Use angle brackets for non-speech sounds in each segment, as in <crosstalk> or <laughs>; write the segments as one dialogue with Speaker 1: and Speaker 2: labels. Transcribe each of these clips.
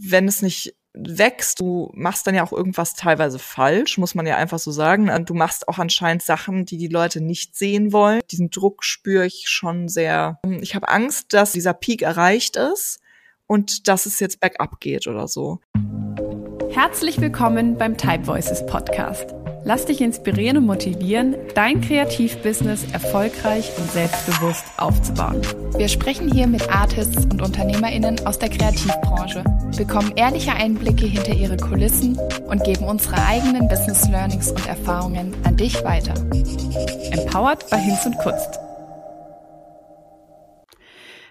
Speaker 1: wenn es nicht wächst, du machst dann ja auch irgendwas teilweise falsch, muss man ja einfach so sagen. Du machst auch anscheinend Sachen, die die Leute nicht sehen wollen. Diesen Druck spüre ich schon sehr. Ich habe Angst, dass dieser Peak erreicht ist und dass es jetzt bergab geht oder so.
Speaker 2: Herzlich willkommen beim Type Voices Podcast. Lass dich inspirieren und motivieren, dein Kreativbusiness erfolgreich und selbstbewusst aufzubauen.
Speaker 3: Wir sprechen hier mit Artists und UnternehmerInnen aus der Kreativbranche, bekommen ehrliche Einblicke hinter ihre Kulissen und geben unsere eigenen Business Learnings und Erfahrungen an dich weiter.
Speaker 2: Empowered bei Hinz und Kunst.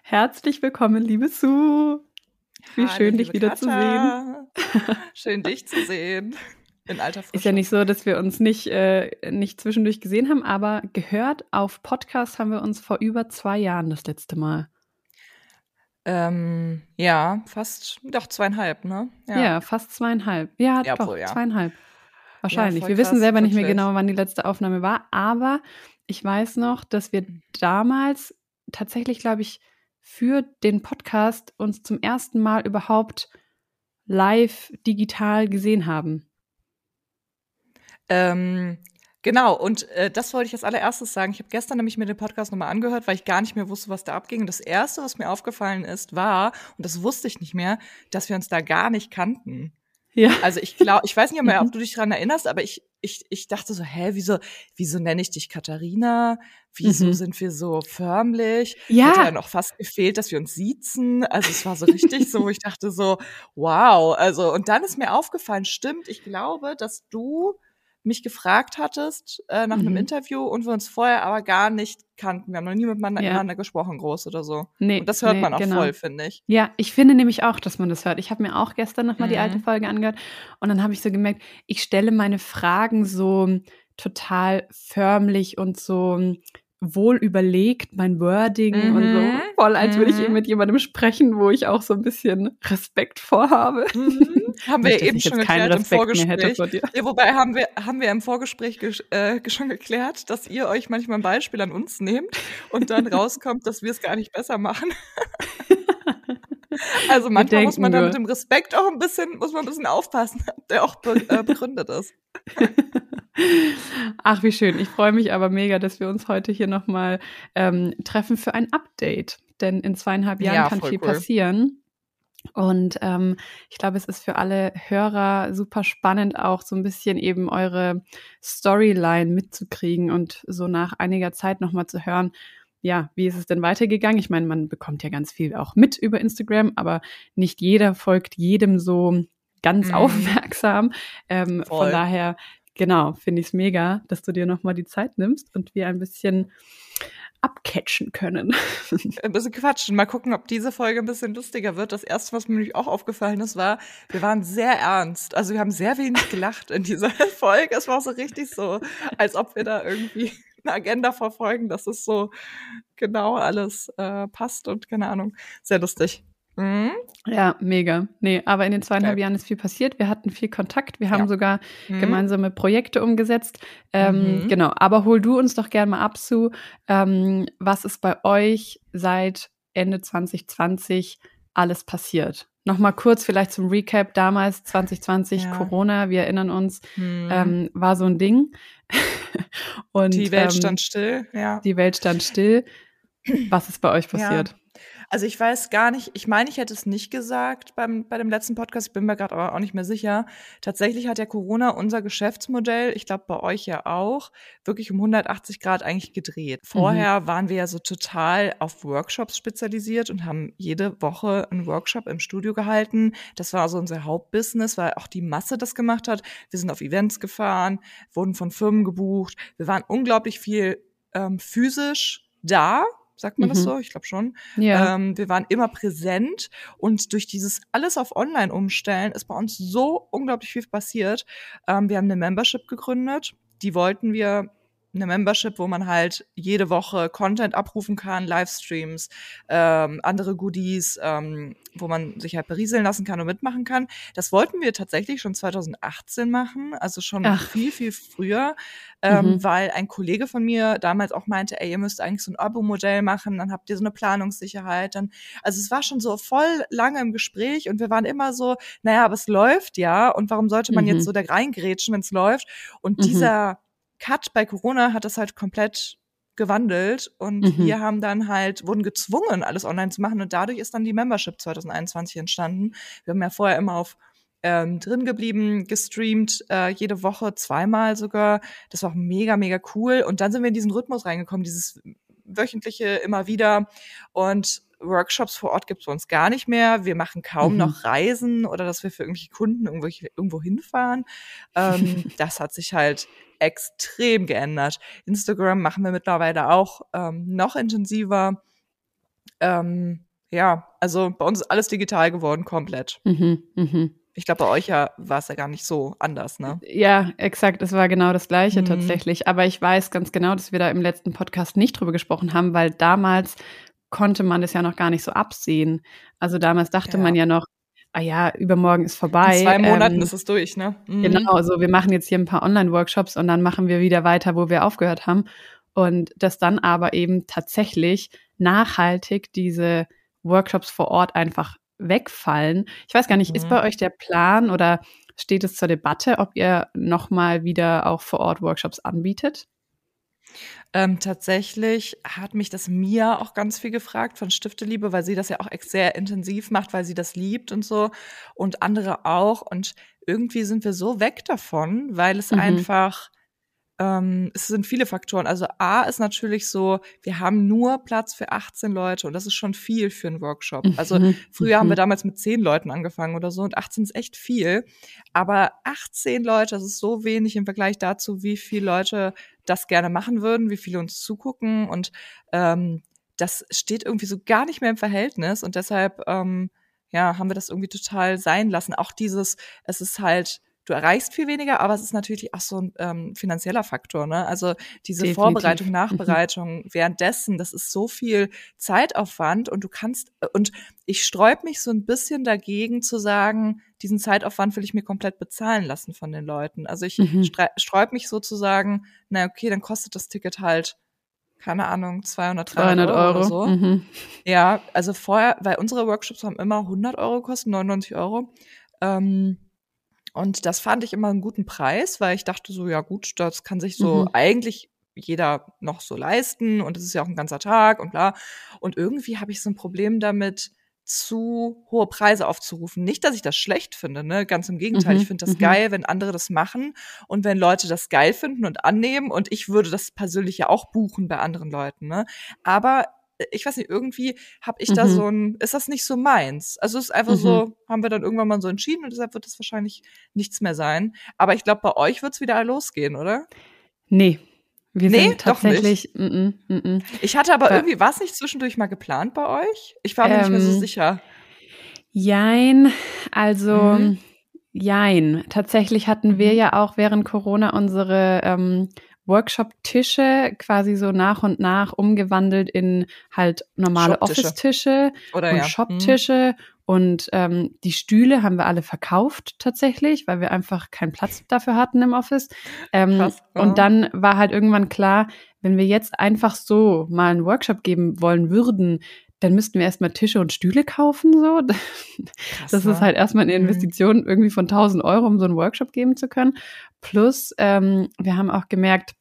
Speaker 2: Herzlich willkommen, liebe Sue. Wie
Speaker 1: Hallo,
Speaker 2: schön, dich wieder
Speaker 1: Katja.
Speaker 2: zu sehen.
Speaker 1: Schön, dich zu sehen. In alter Frische.
Speaker 2: Ist ja nicht so, dass wir uns nicht, äh, nicht zwischendurch gesehen haben, aber gehört auf Podcast haben wir uns vor über zwei Jahren das letzte Mal.
Speaker 1: Ähm, ja, fast, doch zweieinhalb, ne?
Speaker 2: Ja, fast zweieinhalb. Ja,
Speaker 1: Ja,
Speaker 2: doch,
Speaker 1: wohl, ja.
Speaker 2: zweieinhalb. Wahrscheinlich. wir wissen
Speaker 1: krass,
Speaker 2: selber nicht mehr
Speaker 1: wirklich.
Speaker 2: genau, wann die letzte Aufnahme war, aber ich weiß noch, dass wir damals tatsächlich, glaube ich, für den Podcast uns zum ersten Mal überhaupt live digital gesehen haben.
Speaker 1: Ähm, genau, und äh, das wollte ich als allererstes sagen. Ich habe gestern nämlich mir den Podcast nochmal angehört, weil ich gar nicht mehr wusste, was da abging. Und das Erste, was mir aufgefallen ist, war, und das wusste ich nicht mehr, dass wir uns da gar nicht kannten.
Speaker 2: Ja.
Speaker 1: Also ich glaube, ich weiß nicht mehr, <laughs> ob du dich dran erinnerst, aber ich, ich, ich dachte so, hä, wieso, wieso nenne ich dich Katharina? Wieso
Speaker 2: Mhm.
Speaker 1: sind wir so förmlich?
Speaker 2: Ja.
Speaker 1: Hätte ja noch fast gefehlt, dass wir uns siezen. Also es war so richtig so, wo ich dachte so, wow. Also, und dann ist mir aufgefallen, stimmt, ich glaube, dass du mich gefragt hattest äh, nach einem
Speaker 2: Mhm.
Speaker 1: Interview und wir uns vorher aber gar nicht kannten. Wir haben noch nie miteinander
Speaker 2: Ja.
Speaker 1: gesprochen, groß oder so.
Speaker 2: Nee,
Speaker 1: Und das hört
Speaker 2: nee,
Speaker 1: man auch
Speaker 2: genau.
Speaker 1: voll, finde ich.
Speaker 2: Ja, ich finde nämlich auch, dass man das hört. Ich habe mir auch gestern nochmal die
Speaker 1: Mhm.
Speaker 2: alte Folge angehört und dann habe ich so gemerkt, ich stelle meine Fragen so total förmlich und so wohl überlegt, mein Wording und so
Speaker 1: Mhm.
Speaker 2: voll, als würde ich
Speaker 1: Mhm.
Speaker 2: eben mit jemandem sprechen, wo ich auch so ein bisschen Respekt vorhabe.
Speaker 1: Mhm. Haben wir <laughs> eben schon geklärt im Vorgespräch. Ja, wobei haben wir, haben wir im Vorgespräch äh, <laughs> schon geklärt, dass ihr euch manchmal ein Beispiel an uns nehmt und dann <laughs> rauskommt, dass wir es gar nicht besser machen. Also manchmal muss man da mit dem Respekt auch ein bisschen, muss man ein bisschen aufpassen, ob der auch be äh, begründet ist.
Speaker 2: Ach, wie schön. Ich freue mich aber mega, dass wir uns heute hier nochmal ähm, treffen für ein Update. Denn in zweieinhalb Jahren
Speaker 1: Ja,
Speaker 2: kann viel
Speaker 1: cool.
Speaker 2: passieren. Und ähm, ich glaube, es ist für alle Hörer super spannend, auch so ein bisschen eben eure Storyline mitzukriegen und so nach einiger Zeit nochmal zu hören, ja, wie ist es denn weitergegangen? Ich meine, man bekommt ja ganz viel auch mit über Instagram, aber nicht jeder folgt jedem so ganz
Speaker 1: Mhm.
Speaker 2: aufmerksam. Ähm, von daher, genau, finde ich es mega, dass du dir nochmal die Zeit nimmst und wir ein bisschen abcatchen können. <laughs>
Speaker 1: Ein bisschen quatschen. Mal gucken, ob diese Folge ein bisschen lustiger wird. Das erste, was mir nämlich auch aufgefallen ist, war, wir waren sehr ernst. Also wir haben sehr wenig gelacht in dieser <laughs> Folge. Es war so richtig so, als ob wir da irgendwie eine Agenda verfolgen, dass es so genau alles äh, passt und keine Ahnung. Sehr lustig. Mhm.
Speaker 2: Ja, mega. Nee, aber in den zweieinhalb
Speaker 1: Geil.
Speaker 2: Jahren ist viel passiert. Wir hatten viel Kontakt. Wir haben
Speaker 1: Ja.
Speaker 2: sogar
Speaker 1: Mhm.
Speaker 2: gemeinsame Projekte umgesetzt. Ähm,
Speaker 1: Mhm.
Speaker 2: Genau. Aber hol du uns doch gerne mal ab, Sue. Ähm, was ist bei euch seit Ende 2020 alles passiert? Nochmal kurz vielleicht zum Recap. Damals 2020
Speaker 1: Ja.
Speaker 2: Corona, wir erinnern uns,
Speaker 1: Mhm.
Speaker 2: ähm, war so ein Ding. <laughs> Und
Speaker 1: die Welt
Speaker 2: ähm,
Speaker 1: stand still, ja.
Speaker 2: die Welt stand still. Was ist bei euch
Speaker 1: Ja. Also ich weiß gar nicht, ich meine, ich hätte es nicht gesagt beim, bei dem letzten Podcast, ich bin mir gerade aber auch nicht mehr sicher. Tatsächlich hat ja Corona unser Geschäftsmodell, ich glaube bei euch ja auch, wirklich um 180 Grad eigentlich gedreht. Vorher waren wir ja so total auf Workshops spezialisiert und haben jede Woche einen Workshop im Studio gehalten. Das war also unser Hauptbusiness, weil auch die Masse das gemacht hat. Wir sind auf Events gefahren, wurden von Firmen gebucht. Wir waren unglaublich viel ähm, physisch da. Sagt man das
Speaker 2: Mhm.
Speaker 1: so? Ich glaube schon.
Speaker 2: Ja.
Speaker 1: Ähm, wir waren immer präsent und durch dieses alles auf Online umstellen ist bei uns so unglaublich viel passiert. Ähm, wir haben eine Membership gegründet, die wollten wir eine Membership, wo man halt jede Woche Content abrufen kann, Livestreams, ähm, andere Goodies, ähm, wo man sich halt berieseln lassen kann und mitmachen kann. Das wollten wir tatsächlich schon 2018 machen, also schon Ach. viel, viel früher, ähm, mhm. weil ein Kollege von mir damals auch meinte, ey, ihr müsst eigentlich so ein Abo-Modell machen, dann habt ihr so eine Planungssicherheit. Dann, also es war schon so voll lange im Gespräch und wir waren immer so, naja, aber es läuft ja und warum sollte man mhm. jetzt so da reingrätschen, wenn es läuft? Und mhm. dieser Cut bei Corona hat das halt komplett gewandelt und mhm. wir haben dann halt, wurden gezwungen, alles online zu machen und dadurch ist dann die Membership 2021 entstanden. Wir haben ja vorher immer auf ähm, drin geblieben, gestreamt, äh, jede Woche zweimal sogar. Das war auch mega, mega cool. Und dann sind wir in diesen Rhythmus reingekommen, dieses wöchentliche immer wieder. Und Workshops vor Ort gibt es bei uns gar nicht mehr. Wir machen kaum mhm. noch Reisen oder dass wir für irgendwelche Kunden irgendwo, irgendwo hinfahren. Ähm, <laughs> das hat sich halt extrem geändert. Instagram machen wir mittlerweile auch ähm, noch intensiver. Ähm, ja, also bei uns ist alles digital geworden, komplett. Mhm, mh. Ich glaube, bei euch ja war es ja gar nicht so anders, ne?
Speaker 2: Ja, exakt. Es war genau das Gleiche mhm. tatsächlich. Aber ich weiß ganz genau, dass wir da im letzten Podcast nicht drüber gesprochen haben, weil damals konnte man das ja noch gar nicht so absehen. Also damals dachte ja. man ja noch, ah ja, übermorgen ist vorbei.
Speaker 1: In zwei Monaten ähm, ist es durch, ne?
Speaker 2: Mhm. Genau, also wir machen jetzt hier ein paar Online-Workshops und dann machen wir wieder weiter, wo wir aufgehört haben. Und dass dann aber eben tatsächlich nachhaltig diese Workshops vor Ort einfach wegfallen. Ich weiß gar nicht, mhm. ist bei euch der Plan oder steht es zur Debatte, ob ihr nochmal wieder auch vor Ort Workshops anbietet?
Speaker 1: Ähm, tatsächlich hat mich das Mia auch ganz viel gefragt von Stifteliebe, weil sie das ja auch sehr intensiv macht, weil sie das liebt und so und andere auch. Und irgendwie sind wir so weg davon, weil es mhm. einfach ähm, es sind viele Faktoren. Also A ist natürlich so, wir haben nur Platz für 18 Leute und das ist schon viel für einen Workshop. Also mhm. früher haben wir mhm. damals mit 10 Leuten angefangen oder so und 18 ist echt viel. Aber 18 Leute, das ist so wenig im Vergleich dazu, wie viele Leute das gerne machen würden, wie viele uns zugucken und ähm, das steht irgendwie so gar nicht mehr im Verhältnis und deshalb ähm, ja, haben wir das irgendwie total sein lassen. Auch dieses, es ist halt du erreichst viel weniger, aber es ist natürlich auch so ein ähm, finanzieller Faktor. Ne? Also diese Definitiv. Vorbereitung. <laughs> Nachbereitung währenddessen, das ist so viel Zeitaufwand und du kannst, äh, und ich sträub mich so ein bisschen dagegen zu sagen, diesen Zeitaufwand will ich mir komplett bezahlen lassen von den Leuten. Also ich mhm. sträub mich sozusagen, na okay, dann kostet das Ticket halt keine Ahnung, 200, 300 Euro, Euro. so. Mhm. Ja, also vorher, weil unsere Workshops haben immer 100 Euro gekostet, 99 Euro. Ähm, und das fand ich immer einen guten Preis, weil ich dachte so, ja gut, das kann sich so mhm. eigentlich jeder noch so leisten und es ist ja auch ein ganzer Tag und bla. Und irgendwie habe ich so ein Problem damit, zu hohe Preise aufzurufen. Nicht, dass ich das schlecht finde, ne? Ganz im Gegenteil. Mhm, ich finde das mhm. geil, wenn andere das machen und wenn Leute das geil finden und annehmen und ich würde das persönlich ja auch buchen bei anderen Leuten, ne? Aber ich weiß nicht, irgendwie habe ich mhm. da so ein, ist das nicht so meins? Also es ist einfach mhm. so, haben wir dann irgendwann mal so entschieden und deshalb wird das wahrscheinlich nichts mehr sein. Aber ich glaube, bei euch wird es wieder losgehen, oder?
Speaker 2: Nee. Wir
Speaker 1: nee,
Speaker 2: sind tatsächlich.
Speaker 1: Doch nicht. Mm, mm, mm, ich hatte aber ja. irgendwie, war es nicht zwischendurch mal geplant bei euch? Ich war mir ähm, nicht mehr so ähm, sicher.
Speaker 2: Jein, also mhm. jein. Tatsächlich hatten wir mhm. ja auch während Corona unsere ähm, Workshop-Tische quasi so nach und nach umgewandelt in halt normale Office-Tische und ja. Shop-Tische. Mhm. Und ähm, die Stühle haben wir alle verkauft tatsächlich, weil wir einfach keinen Platz dafür hatten im Office. Ähm, Krass, ja. Und dann war halt irgendwann klar, wenn wir jetzt einfach so mal einen Workshop geben wollen würden, dann müssten wir erstmal Tische und Stühle kaufen. So. <laughs> Krass, das ist halt erstmal eine mhm. Investition irgendwie von 1000 Euro, um so einen Workshop geben zu können. Plus, ähm, wir haben auch gemerkt,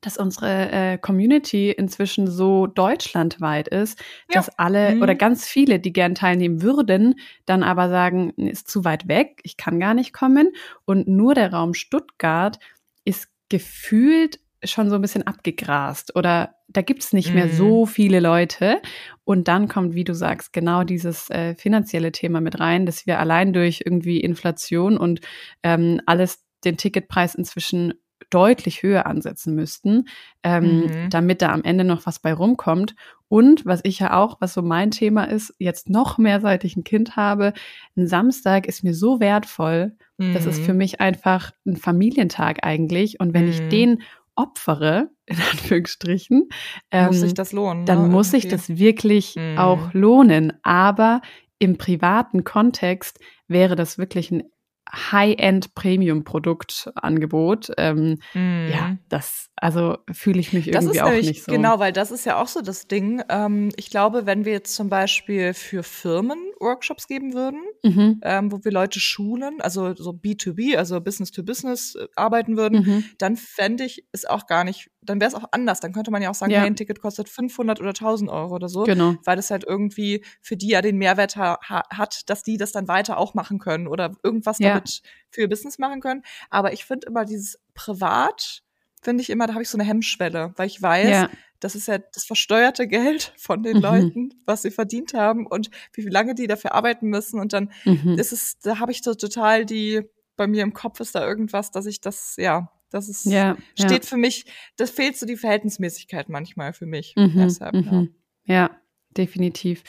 Speaker 2: dass unsere äh, Community inzwischen so deutschlandweit ist, ja. dass alle mhm. oder ganz viele, die gern teilnehmen würden, dann aber sagen, ist zu weit weg, ich kann gar nicht kommen. Und nur der Raum Stuttgart ist gefühlt schon so ein bisschen abgegrast oder da gibt's nicht mhm. mehr so mhm. viele Leute. Und dann kommt, wie du sagst, genau dieses äh, finanzielle Thema mit rein, dass wir allein durch irgendwie Inflation und ähm, alles den Ticketpreis inzwischen deutlich höher ansetzen müssten, ähm, mhm. damit da am Ende noch was bei rumkommt. Und was ich ja auch, was so mein Thema ist, jetzt noch mehr, seit ich ein Kind habe, ein Samstag ist mir so wertvoll. Mhm. Das ist für mich einfach ein Familientag eigentlich. Und wenn mhm. ich den opfere, <laughs> in Anführungsstrichen,
Speaker 1: ähm, muss sich das lohnen.
Speaker 2: Dann
Speaker 1: ne?
Speaker 2: muss sich das wirklich mhm. auch lohnen. Aber im privaten Kontext wäre das wirklich ein High-End-Premium-Produktangebot. Ähm, mm. Ja, das, also fühle ich mich irgendwie auch
Speaker 1: nämlich,
Speaker 2: nicht so.
Speaker 1: Genau, weil das ist ja auch so das Ding. Ähm, ich glaube, wenn wir jetzt zum Beispiel für Firmen Workshops geben würden, mhm. ähm, wo wir Leute schulen, also so B2B, also Business to Business äh, arbeiten würden, mhm. dann fände ich es auch gar nicht, dann wäre es auch anders. Dann könnte man ja auch sagen, ja. hey, ein Ticket kostet 500 oder 1000 Euro oder so.
Speaker 2: Genau.
Speaker 1: Weil das halt irgendwie für die ja den Mehrwert ha hat, dass die das dann weiter auch machen können oder irgendwas ja. damit für ihr Business machen können. Aber ich finde immer dieses Privat, finde ich immer, da habe ich so eine Hemmschwelle, weil ich weiß, ja. das ist ja das versteuerte <laughs> Geld von den mhm. Leuten, was sie verdient haben und wie lange die dafür arbeiten müssen. Und dann mhm. ist es, da habe ich so total die, bei mir im Kopf ist da irgendwas, dass ich das, ja, das ist, ja, steht ja. für mich, das fehlt so die Verhältnismäßigkeit manchmal für mich.
Speaker 2: Mhm, deshalb, mhm. ja. ja. definitiv.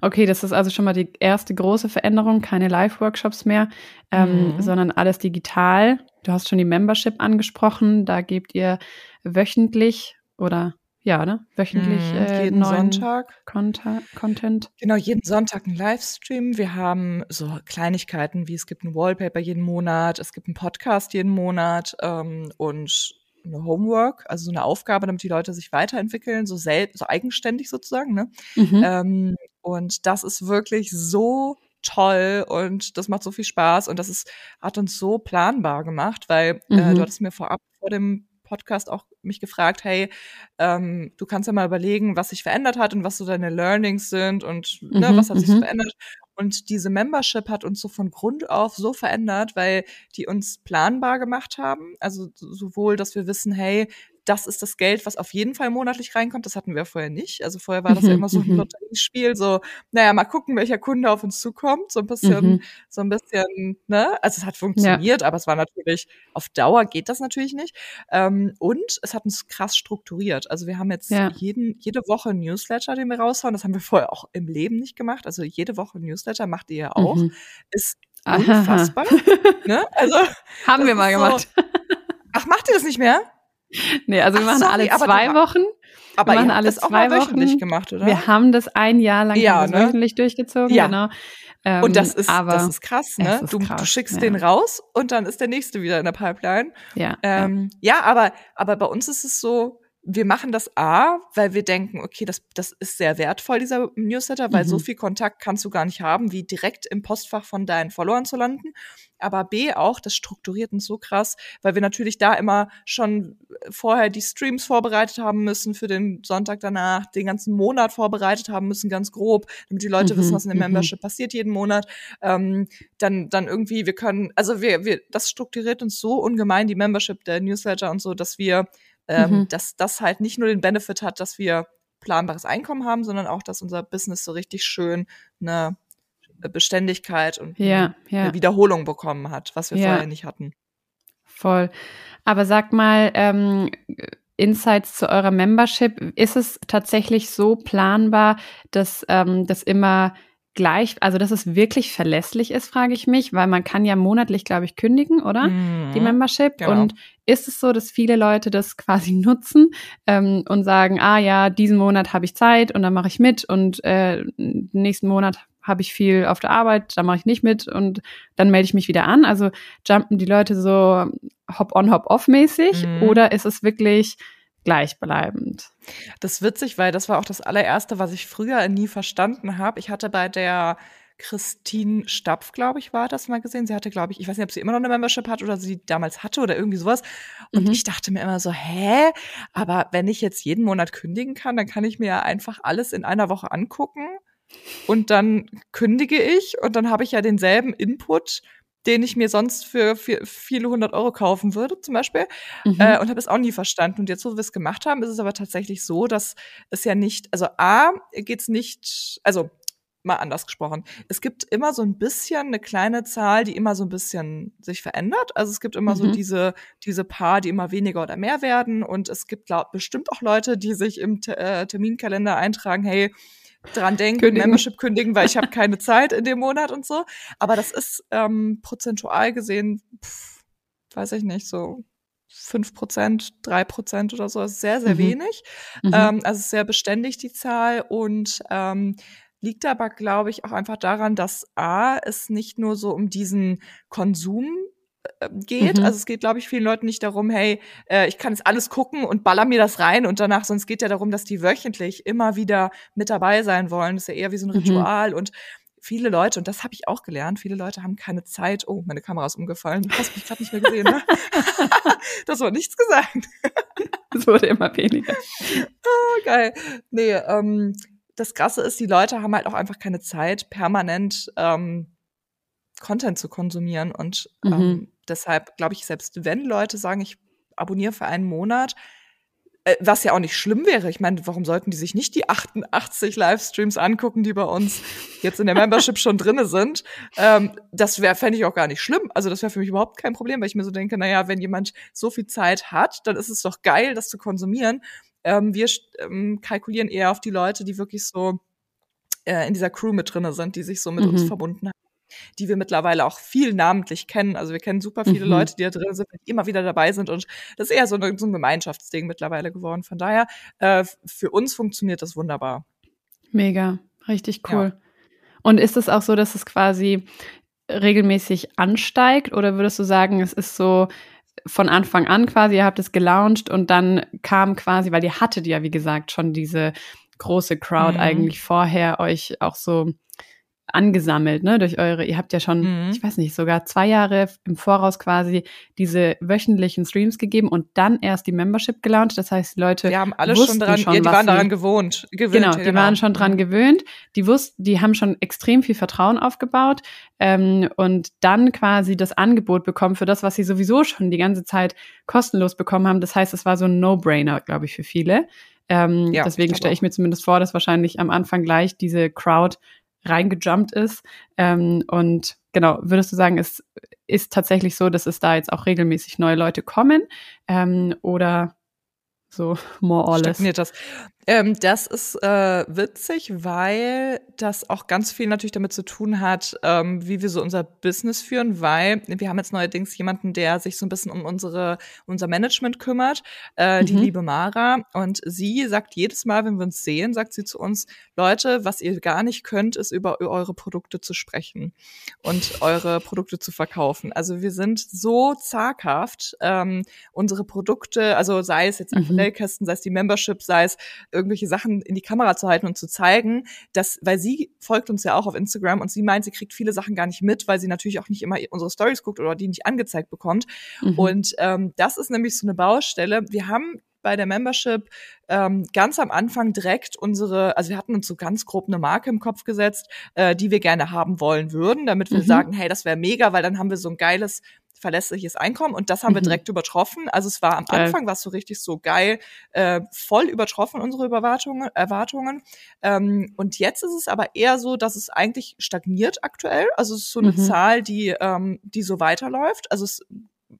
Speaker 2: Okay, das ist also schon mal die erste große Veränderung, keine Live-Workshops mehr, ähm, mhm. sondern alles digital. Du hast schon die Membership angesprochen, da gebt ihr wöchentlich oder ja, ne? Wöchentlich
Speaker 1: mhm, äh, jeden Sonntag
Speaker 2: Conta Content.
Speaker 1: Genau, jeden Sonntag ein Livestream. Wir haben so Kleinigkeiten wie es gibt ein Wallpaper jeden Monat, es gibt einen Podcast jeden Monat ähm, und eine Homework, also so eine Aufgabe, damit die Leute sich weiterentwickeln, so selbst, so eigenständig sozusagen. Ne? Mhm. Ähm, und das ist wirklich so toll und das macht so viel Spaß und das ist, hat uns so planbar gemacht, weil mhm. äh, du mhm. hattest mir vorab vor dem Podcast auch mich gefragt, hey, ähm, du kannst ja mal überlegen, was sich verändert hat und was so deine Learnings sind und ne, mhm, was hat sich mhm. verändert. Und diese Membership hat uns so von Grund auf so verändert, weil die uns planbar gemacht haben. Also sowohl, dass wir wissen, hey, das ist das Geld, was auf jeden Fall monatlich reinkommt. Das hatten wir vorher nicht. Also vorher war das ja mhm, immer so ein mhm. Lotteriespiel, so, naja, mal gucken, welcher Kunde auf uns zukommt. So ein bisschen, mhm. so ein bisschen, ne? Also es hat funktioniert, ja. aber es war natürlich, auf Dauer geht das natürlich nicht. Ähm, und es hat uns krass strukturiert. Also wir haben jetzt ja. jeden, jede Woche ein Newsletter, den wir raushauen. Das haben wir vorher auch im Leben nicht gemacht. Also jede Woche ein Newsletter macht ihr ja auch. Mhm. Ist unfassbar. ne? Also, <laughs>
Speaker 2: haben wir mal gemacht. So,
Speaker 1: Ach, macht ihr das nicht mehr? <laughs>
Speaker 2: Nee, also wir machen sorry, alle zwei Wochen.
Speaker 1: Aber
Speaker 2: wir machen
Speaker 1: alles
Speaker 2: das zwei Wochen.
Speaker 1: gemacht, oder?
Speaker 2: Wir haben das ein Jahr lang
Speaker 1: ja, ne?
Speaker 2: wöchentlich durchgezogen,
Speaker 1: ja.
Speaker 2: genau.
Speaker 1: Ähm, und das ist, das ist krass, ne? Ist du, krass, du schickst ja. den raus und dann ist der nächste wieder in der Pipeline.
Speaker 2: Ja.
Speaker 1: Ähm, ja, aber, aber bei uns ist es so, wir machen das A, weil wir denken, okay, das, das ist sehr wertvoll, dieser Newsletter, weil mhm. so viel Kontakt kannst du gar nicht haben, wie direkt im Postfach von deinen Followern zu landen. Aber B auch, das strukturiert uns so krass, weil wir natürlich da immer schon vorher die Streams vorbereitet haben müssen für den Sonntag danach, den ganzen Monat vorbereitet haben müssen, ganz grob, damit die Leute mhm. wissen, was in der mhm. Membership passiert jeden Monat. Ähm, dann, dann irgendwie, wir können, also wir, wir, das strukturiert uns so ungemein, die Membership, der Newsletter und so, dass wir ähm, mhm. dass das halt nicht nur den Benefit hat, dass wir planbares Einkommen haben, sondern auch, dass unser Business so richtig schön eine Beständigkeit und
Speaker 2: ja, ja.
Speaker 1: eine Wiederholung bekommen hat, was wir ja. vorher nicht hatten.
Speaker 2: Voll. Aber sag mal, ähm, Insights zu eurer Membership, ist es tatsächlich so planbar, dass ähm, das immer gleich, also dass es wirklich verlässlich ist, frage ich mich, weil man kann ja monatlich, glaube ich, kündigen, oder? Mhm. Die Membership. Genau. Und ist es so, dass viele Leute das quasi <laughs> nutzen ähm, und sagen, ah ja, diesen Monat habe ich Zeit und dann mache ich mit und äh, nächsten Monat habe ich viel auf der Arbeit, da mache ich nicht mit und dann melde ich mich wieder an. Also jumpen die Leute so hop-on, hop-off mäßig mhm. oder ist es wirklich gleichbleibend.
Speaker 1: Das ist witzig, weil das war auch das allererste, was ich früher nie verstanden habe. Ich hatte bei der Christine Stapf, glaube ich, war das mal gesehen. Sie hatte, glaube ich, ich weiß nicht, ob sie immer noch eine Membership hat oder sie damals hatte oder irgendwie sowas. Und mhm. ich dachte mir immer so, hä? Aber wenn ich jetzt jeden Monat kündigen kann, dann kann ich mir ja einfach alles in einer Woche angucken und dann kündige ich und dann habe ich ja denselben Input den ich mir sonst für, viele hundert Euro kaufen würde, zum Beispiel. Mhm. Äh, und habe es auch nie verstanden. Und jetzt, wo wir es gemacht haben, ist es aber tatsächlich so, dass es ja nicht, also A, geht's nicht, also mal anders gesprochen. Es gibt immer so ein bisschen eine kleine Zahl, die immer so ein bisschen sich verändert. Also es gibt immer mhm. so diese, diese paar, die immer weniger oder mehr werden. Und es gibt glaub, bestimmt auch Leute, die sich im äh, Terminkalender eintragen, hey, dran denken, kündigen. Membership kündigen, weil ich habe keine Zeit in dem Monat und so. Aber das ist ähm, prozentual gesehen, pff, weiß ich nicht, so fünf Prozent, drei Prozent oder so. Das ist sehr, sehr mhm. wenig. Mhm. Ähm, also sehr beständig die Zahl und ähm, liegt aber, glaube ich, auch einfach daran, dass A, es nicht nur so um diesen Konsum äh, geht. Mhm. Also es geht, glaube ich, vielen Leuten nicht darum, hey, äh, ich kann jetzt alles gucken und baller mir das rein und danach, sonst geht ja darum, dass die wöchentlich immer wieder mit dabei sein wollen. Das ist ja eher wie so ein mhm. Ritual mhm. und viele Leute, und das habe ich auch gelernt, viele Leute haben keine Zeit. Oh, meine Kamera ist umgefallen. Hast mich gerade nicht mehr gesehen, ne? <laughs> das war nichts gesagt.
Speaker 2: Es wurde immer weniger.
Speaker 1: Oh, geil. Nee, ähm, das Krasse ist, die Leute haben halt auch einfach keine Zeit, permanent ähm, Content zu konsumieren. Und mhm. ähm, deshalb glaube ich, selbst wenn Leute sagen, ich abonniere für einen Monat, äh, was ja auch nicht schlimm wäre. Ich meine, warum sollten die sich nicht die 88 Livestreams angucken, die bei uns jetzt in der Membership schon drinne sind? Ähm, das wäre, fände ich auch gar nicht schlimm. Also das wäre für mich überhaupt kein Problem, weil ich mir so denke, naja, wenn jemand so viel Zeit hat, dann ist es doch geil, das zu konsumieren. Ähm, wir ähm, kalkulieren eher auf die Leute, die wirklich so äh, in dieser Crew mit drinne sind, die sich so mit mhm. uns verbunden haben die wir mittlerweile auch viel namentlich kennen. Also wir kennen super viele mhm. Leute, die da drin sind, die immer wieder dabei sind und das ist eher so, eine, so ein Gemeinschaftsding mittlerweile geworden. Von daher, äh, für uns funktioniert das wunderbar.
Speaker 2: Mega, richtig cool. Ja. Und ist es auch so, dass es quasi regelmäßig ansteigt oder würdest du sagen, es ist so von Anfang an quasi, ihr habt es gelauncht und dann kam quasi, weil ihr hattet ja, wie gesagt, schon diese große Crowd mhm. eigentlich vorher euch auch so angesammelt, ne, durch eure, ihr habt ja schon, mhm. ich weiß nicht, sogar zwei Jahre im Voraus quasi diese wöchentlichen Streams gegeben und dann erst die Membership gelauncht. Das heißt, die Leute
Speaker 1: die haben alle schon dran, schon, ja, die waren daran gewohnt,
Speaker 2: gewöhnt. Genau, die genau. waren schon dran mhm. gewöhnt. Die wussten, die haben schon extrem viel Vertrauen aufgebaut ähm, und dann quasi das Angebot bekommen für das, was sie sowieso schon die ganze Zeit kostenlos bekommen haben. Das heißt, es war so ein No-Brainer, glaube ich, für viele. Ähm, ja, deswegen stelle ich mir zumindest vor, dass wahrscheinlich am Anfang gleich diese Crowd reingejumpt ist. Ähm, und genau, würdest du sagen, es ist tatsächlich so, dass es da jetzt auch regelmäßig neue Leute kommen? Ähm, oder so <laughs> more or less.
Speaker 1: Stagniert das. Ähm, das ist äh, witzig, weil das auch ganz viel natürlich damit zu tun hat, ähm, wie wir so unser Business führen, weil wir haben jetzt neuerdings jemanden, der sich so ein bisschen um unsere unser Management kümmert, äh, mhm. die liebe Mara. Und sie sagt jedes Mal, wenn wir uns sehen, sagt sie zu uns, Leute, was ihr gar nicht könnt, ist über eure Produkte zu sprechen und eure Produkte zu verkaufen. Also wir sind so zaghaft, ähm, unsere Produkte, also sei es jetzt mhm. Aquarellkästen, sei es die Membership, sei es irgendwelche Sachen in die Kamera zu halten und zu zeigen, dass, weil sie folgt uns ja auch auf Instagram und sie meint, sie kriegt viele Sachen gar nicht mit, weil sie natürlich auch nicht immer unsere Stories guckt oder die nicht angezeigt bekommt. Mhm. Und ähm, das ist nämlich so eine Baustelle. Wir haben bei der Membership ähm, ganz am Anfang direkt unsere, also wir hatten uns so ganz grob eine Marke im Kopf gesetzt, äh, die wir gerne haben wollen würden, damit wir mhm. sagen, hey, das wäre mega, weil dann haben wir so ein geiles verlässliches Einkommen und das haben mhm. wir direkt übertroffen. Also es war am geil. Anfang was so richtig so geil, äh, voll übertroffen unsere Erwartungen. Erwartungen. Ähm, und jetzt ist es aber eher so, dass es eigentlich stagniert aktuell. Also es ist so eine mhm. Zahl, die ähm, die so weiterläuft. Also es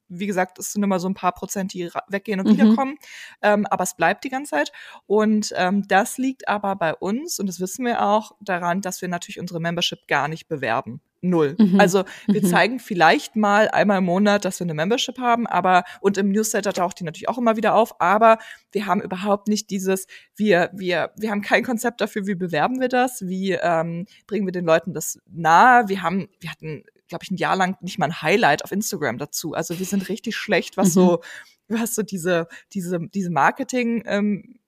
Speaker 1: wie gesagt, es sind immer so ein paar Prozent, die weggehen und mhm. wiederkommen. Ähm, aber es bleibt die ganze Zeit. Und ähm, das liegt aber bei uns, und das wissen wir auch, daran, dass wir natürlich unsere Membership gar nicht bewerben. Null. Mhm. Also wir mhm. zeigen vielleicht mal einmal im Monat, dass wir eine Membership haben, aber und im Newsletter taucht die natürlich auch immer wieder auf, aber wir haben überhaupt nicht dieses, wir, wir, wir haben kein Konzept dafür, wie bewerben wir das, wie ähm, bringen wir den Leuten das nahe. Wir haben, wir hatten glaube ich, ein Jahr lang nicht mal ein Highlight auf Instagram dazu. Also wir sind richtig schlecht, was mhm. so, was so diese, diese, diese Marketing, ähm,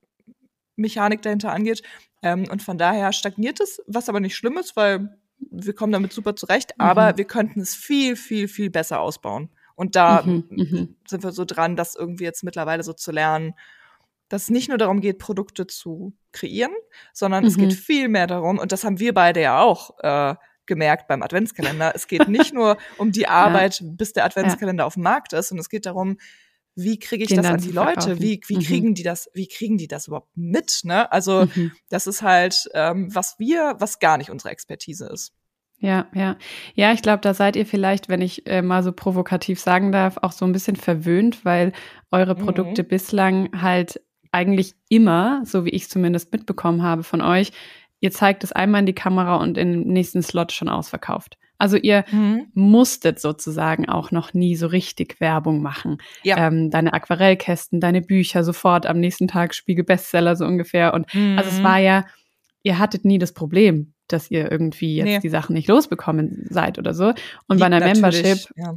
Speaker 1: Mechanik dahinter angeht. Ähm, und von daher stagniert es, was aber nicht schlimm ist, weil wir kommen damit super zurecht, mhm. aber wir könnten es viel, viel, viel besser ausbauen. Und da mhm, mhm, sind wir so dran, das irgendwie jetzt mittlerweile so zu lernen, dass es nicht nur darum geht, Produkte zu kreieren, sondern es geht mhm. viel mehr darum, und das haben wir beide ja auch äh, gemerkt beim Adventskalender. Es geht <laughs> nicht nur um die Arbeit, ja. bis der Adventskalender ja. auf dem Markt ist, und es geht darum, wie kriege ich Den das an die Leute? Wie, wie mhm. kriegen die das, wie kriegen die das überhaupt mit? Ne? Also mhm. das ist halt, ähm, was wir, was gar nicht unsere Expertise ist.
Speaker 2: Ja, ja. Ja, ich glaube, da seid ihr vielleicht, wenn ich äh, mal so provokativ sagen darf, auch so ein bisschen verwöhnt, weil eure Produkte mhm. bislang halt eigentlich immer, so wie ich es zumindest mitbekommen habe von euch, ihr zeigt es einmal in die Kamera und im nächsten Slot schon ausverkauft. Also ihr mhm. musstet sozusagen auch noch nie so richtig Werbung machen. Ja. Ähm, deine Aquarellkästen, deine Bücher sofort am nächsten Tag Spiegel Bestseller so ungefähr. Und mhm. also es war ja, ihr hattet nie das Problem, dass ihr irgendwie jetzt nee. die Sachen nicht losbekommen seid oder so. Und Liegt bei einer Membership ja.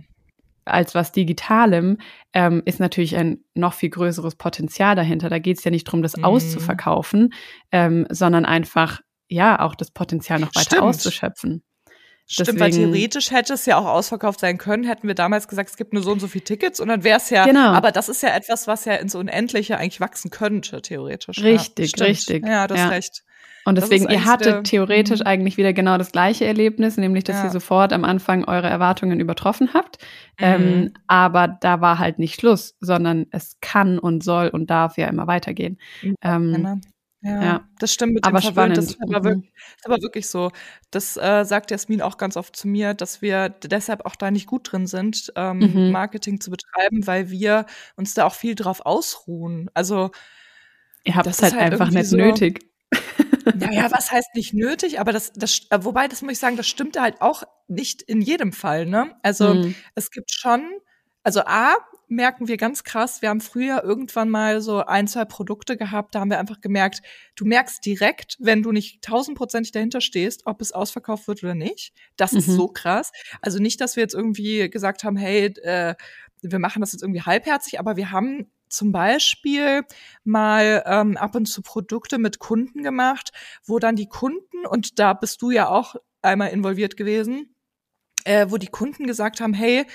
Speaker 2: als was Digitalem ähm, ist natürlich ein noch viel größeres Potenzial dahinter. Da geht es ja nicht darum, das mhm. auszuverkaufen, ähm, sondern einfach ja auch das Potenzial noch weiter Stimmt. auszuschöpfen.
Speaker 1: Stimmt, Deswegen, weil theoretisch hätte es ja auch ausverkauft sein können, hätten wir damals gesagt, es gibt nur so und so viele Tickets und dann wäre es ja, genau. aber das ist ja etwas, was ja ins Unendliche eigentlich wachsen könnte, theoretisch.
Speaker 2: Richtig,
Speaker 1: ja,
Speaker 2: richtig.
Speaker 1: Ja, das ja. recht.
Speaker 2: Und deswegen, ihr hattet theoretisch mhm. eigentlich wieder genau das gleiche Erlebnis, nämlich, dass ja. ihr sofort am Anfang eure Erwartungen übertroffen habt. Ähm, mhm. Ähm, aber da war halt nicht Schluss, sondern es kann und soll und darf ja immer weitergehen. Ähm, genau.
Speaker 1: Ja, ja, das stimmt mit
Speaker 2: aber
Speaker 1: dem
Speaker 2: spannend.
Speaker 1: Das ist aber, wirklich, mhm. ist aber wirklich so. Das äh, sagt Jasmin auch ganz oft zu mir, dass wir deshalb auch da nicht gut drin sind, ähm, mhm. Marketing zu betreiben, weil wir uns da auch viel drauf ausruhen. Also
Speaker 2: ihr habt es halt, halt einfach nicht so, nötig.
Speaker 1: Naja, was heißt nicht nötig, aber das, das, äh, wobei, das muss ich sagen, das stimmt halt auch nicht in jedem Fall, ne? Also mhm. es gibt schon, also A, merken wir ganz krass, wir haben früher irgendwann mal so ein, zwei Produkte gehabt, da haben wir einfach gemerkt, du merkst direkt, wenn du nicht tausendprozentig dahinter stehst, ob es ausverkauft wird oder nicht. Das mhm. ist so krass. Also nicht, dass wir jetzt irgendwie gesagt haben, hey, äh, wir machen das jetzt irgendwie halbherzig, aber wir haben zum Beispiel mal ähm, ab und zu Produkte mit Kunden gemacht, wo dann die Kunden, und da bist du ja auch einmal involviert gewesen, äh, wo die Kunden gesagt haben, hey,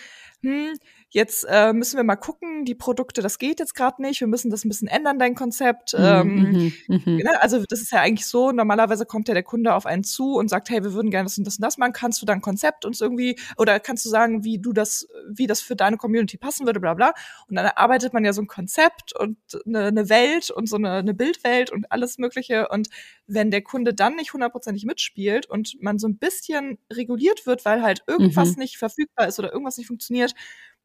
Speaker 1: hm, jetzt äh, müssen wir mal gucken, die Produkte, das geht jetzt gerade nicht, wir müssen das ein bisschen ändern, dein Konzept. Mhm, ähm, ne? Also das ist ja eigentlich so, normalerweise kommt ja der Kunde auf einen zu und sagt, hey, wir würden gerne das und das und das machen, kannst du dein Konzept uns irgendwie, oder kannst du sagen, wie du das, wie das für deine Community passen würde, bla bla. Und dann erarbeitet man ja so ein Konzept und eine, eine Welt und so eine, eine Bildwelt und alles Mögliche. Und wenn der Kunde dann nicht hundertprozentig mitspielt und man so ein bisschen reguliert wird, weil halt irgendwas mhm. nicht verfügbar ist oder irgendwas nicht funktioniert,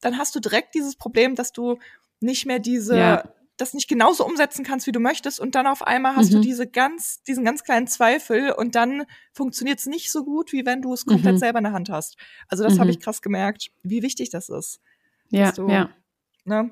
Speaker 1: dann hast du direkt dieses Problem, dass du nicht mehr diese, ja. das nicht genauso umsetzen kannst, wie du möchtest. Und dann auf einmal hast mhm. du diese ganz, diesen ganz kleinen Zweifel und dann funktioniert es nicht so gut, wie wenn du es komplett mhm. selber in der Hand hast. Also das mhm. habe ich krass gemerkt, wie wichtig das ist.
Speaker 2: Ja, du, ja.
Speaker 1: Ne?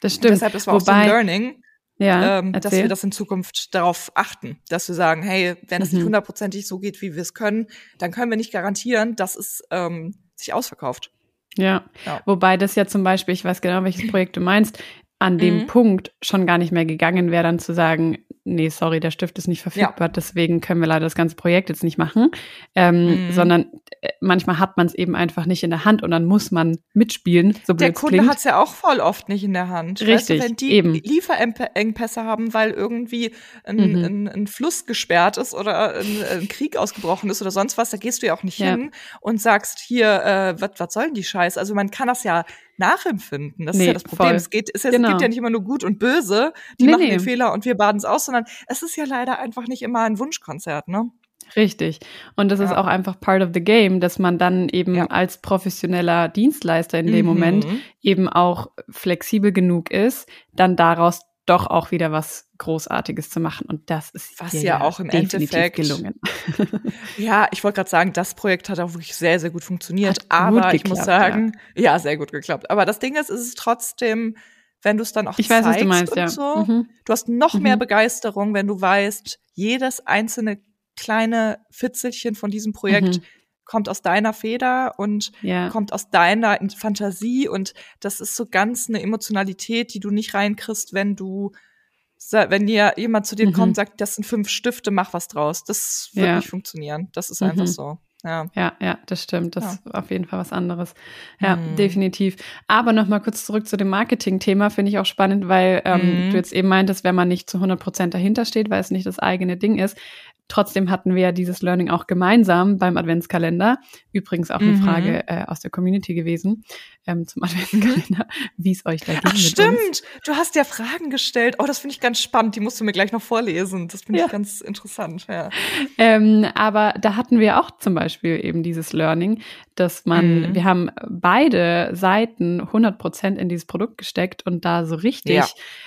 Speaker 2: Das stimmt. Und
Speaker 1: deshalb ist Wobei, auch so ein Learning, ja, ähm, dass wir das in Zukunft darauf achten, dass wir sagen, hey, wenn es nicht mhm. hundertprozentig so geht, wie wir es können, dann können wir nicht garantieren, dass es ähm, sich ausverkauft.
Speaker 2: Ja. ja. wobei das ja zum Beispiel, ich weiß genau, welches Projekt du meinst, an dem mhm. Punkt schon gar nicht mehr gegangen wäre, dann zu sagen, nee, sorry, der Stift ist nicht verfügbar, ja. deswegen können wir leider das ganze Projekt jetzt nicht machen, ähm, mhm. sondern äh, manchmal hat man es eben einfach nicht in der Hand und dann muss man mitspielen. So
Speaker 1: der Kunde hat es ja auch voll oft nicht in der Hand.
Speaker 2: Richtig,
Speaker 1: weißt du, wenn die
Speaker 2: eben.
Speaker 1: Lieferengpässe haben, weil irgendwie ein, mhm. ein, ein, Fluss gesperrt ist oder ein, ein, Krieg ausgebrochen ist oder sonst was, da gehst du ja auch nicht ja. hin und sagst, hier, äh, was, was soll denn die Scheiße? Also man kann das ja nachempfinden. Das nee, ist ja das Problem. Voll. Es, geht, es, genau. gibt ja nicht immer nur gut und böse, die nee, machen nee. den Fehler und wir baden es aus, sondern es ist ja leider einfach nicht immer ein Wunschkonzert, ne?
Speaker 2: Richtig. Und das ja. ist auch einfach part of the game, dass man dann eben ja. als professioneller Dienstleister in dem mhm. Moment eben auch flexibel genug ist, dann daraus doch auch wieder was Großartiges zu machen. Und das ist
Speaker 1: was ja auch im Endeffekt
Speaker 2: gelungen. <laughs>
Speaker 1: ja, ich wollte gerade sagen, das Projekt hat auch wirklich sehr, sehr gut funktioniert. Hat aber gut geklappt, ich muss sagen, ja. ja. sehr gut geklappt. Aber das Ding ist, ist es trotzdem, wenn du es dann auch
Speaker 2: ich weiß,
Speaker 1: zeigst
Speaker 2: was du meinst,
Speaker 1: und
Speaker 2: ja.
Speaker 1: so, mhm. du hast noch mhm. mehr Begeisterung, wenn du weißt, jedes einzelne kleine Fitzelchen von diesem Projekt mhm kommt aus deiner Feder und ja. kommt aus deiner Fantasie und das ist so ganz eine Emotionalität, die du nicht reinkriegst, wenn du wenn dir jemand zu dir mhm. kommt und sagt, das sind fünf Stifte, mach was draus. Das wird ja. nicht funktionieren. Das ist mhm. einfach so. Ja.
Speaker 2: ja, ja, das stimmt. Das ja. ist auf jeden Fall was anderes. Ja, mhm. definitiv. Aber nochmal kurz zurück zu dem Marketing-Thema, finde ich auch spannend, weil ähm, mhm. du jetzt eben meintest, wenn man nicht zu 100 Prozent dahinter steht, weil es nicht das eigene Ding ist, Trotzdem hatten wir ja dieses Learning auch gemeinsam beim Adventskalender. Übrigens auch eine mhm. Frage äh, aus der Community gewesen ähm, zum <laughs> Adventskalender, wie es euch da ging. Ach,
Speaker 1: stimmt. Du hast ja Fragen gestellt. Oh, das finde ich ganz spannend. Die musst du mir gleich noch vorlesen. Das finde ja. ich ganz interessant. Ja.
Speaker 2: Ähm, aber da hatten wir auch zum Beispiel eben dieses Learning, dass man, mhm. wir haben beide Seiten 100 Prozent in dieses Produkt gesteckt und da so richtig ja.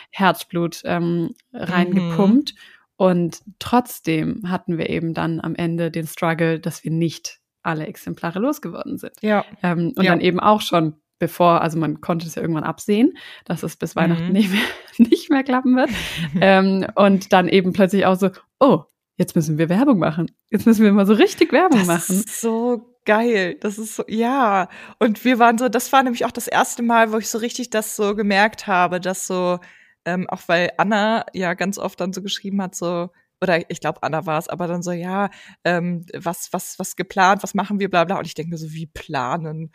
Speaker 2: Herzblut ähm, reingepumpt. Mhm. Und trotzdem hatten wir eben dann am Ende den Struggle, dass wir nicht alle Exemplare losgeworden sind.
Speaker 1: Ja.
Speaker 2: Ähm, und
Speaker 1: Ja.
Speaker 2: dann eben auch schon bevor, also man konnte es ja irgendwann absehen, dass es bis Weihnachten
Speaker 1: Mhm.
Speaker 2: nicht, mehr, <laughs> nicht mehr klappen wird. <laughs> ähm, und dann eben plötzlich auch so, oh, jetzt müssen wir Werbung machen. Jetzt müssen wir mal so richtig Werbung
Speaker 1: Das
Speaker 2: machen.
Speaker 1: ist so geil. Das ist so, ja. Und wir waren so, das war nämlich auch das erste Mal, wo ich so richtig das so gemerkt habe, dass so, ähm, auch weil Anna ja ganz oft dann so geschrieben hat, so, oder ich glaube, Anna war es, aber dann so, ja, ähm, was, was, was geplant, was machen wir, bla bla. Und ich denke mir so, wie planen?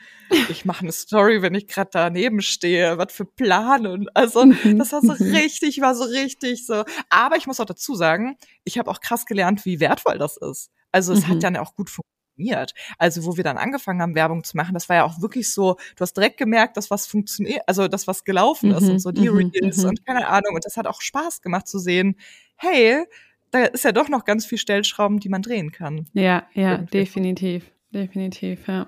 Speaker 1: Ich mache eine Story, wenn ich gerade daneben stehe. Was für planen? Also,
Speaker 2: Mhm.
Speaker 1: das war so richtig, war so richtig so. Aber ich muss auch dazu sagen, ich habe auch krass gelernt, wie wertvoll das ist. Also es
Speaker 2: Mhm.
Speaker 1: hat dann auch gut funktioniert. Also wo wir dann angefangen haben, Werbung zu machen, das war ja auch wirklich so, du hast direkt gemerkt, dass was funktioniert, also das, was gelaufen ist
Speaker 2: Mhm,
Speaker 1: und so die
Speaker 2: mhm,
Speaker 1: Reels
Speaker 2: mhm.
Speaker 1: und keine Ahnung. Und das hat auch Spaß gemacht zu sehen, hey, da ist ja doch noch ganz viel Stellschrauben, die man drehen kann.
Speaker 2: Ja, ja,
Speaker 1: Irgendwie.
Speaker 2: definitiv. Definitiv, ja.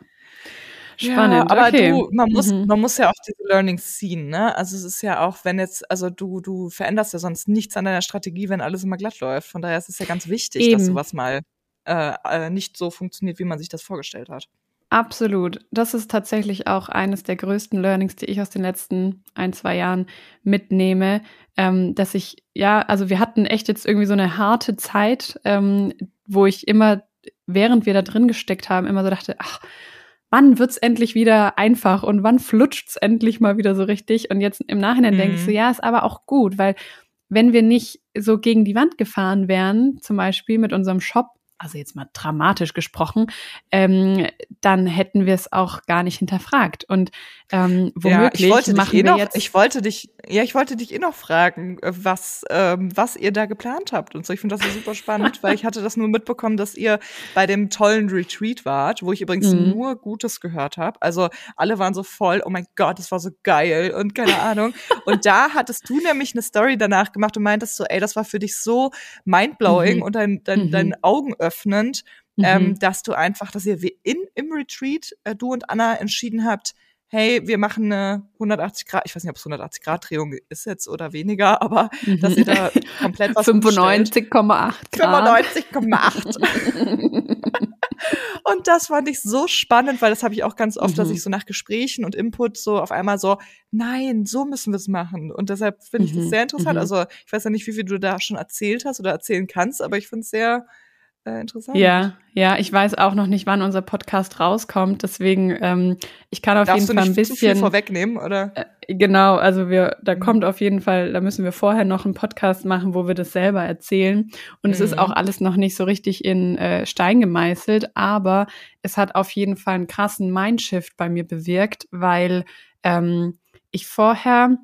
Speaker 2: Spannend.
Speaker 1: Ja, aber
Speaker 2: okay.
Speaker 1: du, man muss,
Speaker 2: Mhm.
Speaker 1: man muss ja auch diese Learnings ziehen, ne? Also es ist ja auch, wenn jetzt, also du, du veränderst ja sonst nichts an deiner Strategie, wenn alles immer glatt läuft. Von daher ist es ja ganz wichtig, dass
Speaker 2: Eben.
Speaker 1: sowas mal äh, äh, nicht so funktioniert, wie man sich das vorgestellt hat.
Speaker 2: Absolut. Das ist tatsächlich auch eines der größten Learnings, die ich aus den letzten ein, zwei Jahren mitnehme, ähm, dass ich, ja, also wir hatten echt jetzt irgendwie so eine harte Zeit, ähm, wo ich immer, während wir da drin gesteckt haben, immer so dachte, ach, wann wird's endlich wieder einfach und wann flutscht's endlich mal wieder so richtig? Und jetzt im Nachhinein
Speaker 1: Mhm.
Speaker 2: denke ich so, ja, ist aber auch gut, weil wenn wir nicht so gegen die Wand gefahren wären, zum Beispiel mit unserem Shop, also jetzt mal dramatisch gesprochen, ähm, dann hätten wir es auch gar nicht hinterfragt. Und ähm,
Speaker 1: Ja,
Speaker 2: womöglich
Speaker 1: ich wollte
Speaker 2: machen
Speaker 1: dich eh
Speaker 2: wir
Speaker 1: noch,
Speaker 2: jetzt.
Speaker 1: ich wollte dich, ja, ich wollte dich eh noch fragen, äh, was, ähm, was ihr da geplant habt und so. Ich finde das so super spannend, weil ich hatte das nur mitbekommen, dass ihr bei dem tollen Retreat wart, wo ich übrigens
Speaker 2: Mhm.
Speaker 1: nur Gutes gehört habe. Also alle waren so voll, oh mein Gott, das war so geil und keine Ahnung. und da hattest du nämlich eine Story danach gemacht und meintest so, ey, das war für dich so mindblowing
Speaker 2: Mhm.
Speaker 1: und dein, dein,
Speaker 2: Mhm.
Speaker 1: dein Augen öffnend,
Speaker 2: Mhm.
Speaker 1: ähm, dass du einfach, dass ihr wie in, im Retreat, äh, du und Anna entschieden habt, hey, wir machen eine 180 Grad, ich weiß nicht, ob es 180 Grad Drehung ist jetzt oder weniger, aber dass ihr da komplett was umstellt.
Speaker 2: 95,8 Grad.
Speaker 1: 95,8. Und das fand ich so spannend, weil das habe ich auch ganz oft, dass
Speaker 2: Mhm.
Speaker 1: ich so nach Gesprächen und Input so auf einmal so, nein, so müssen wir es machen. Und deshalb finde ich das
Speaker 2: Mhm,
Speaker 1: sehr interessant.
Speaker 2: mhm.
Speaker 1: Also ich weiß ja nicht, wie viel du da schon erzählt hast oder erzählen kannst, aber ich finde es sehr äh, interessant.
Speaker 2: Ja, ja, ich weiß auch noch nicht, wann unser Podcast rauskommt. Deswegen, ähm, ich kann auf
Speaker 1: Darfst
Speaker 2: jeden Fall ein
Speaker 1: zu viel
Speaker 2: bisschen.
Speaker 1: vorwegnehmen, oder?
Speaker 2: Äh, Genau, also wir, da
Speaker 1: Mhm.
Speaker 2: kommt auf jeden Fall, da müssen wir vorher noch einen Podcast machen, wo wir das selber erzählen. Und es ist
Speaker 1: Mhm.
Speaker 2: auch alles noch nicht so richtig in äh, Stein gemeißelt, aber es hat auf jeden Fall einen krassen Mindshift bei mir bewirkt, weil ähm, ich vorher,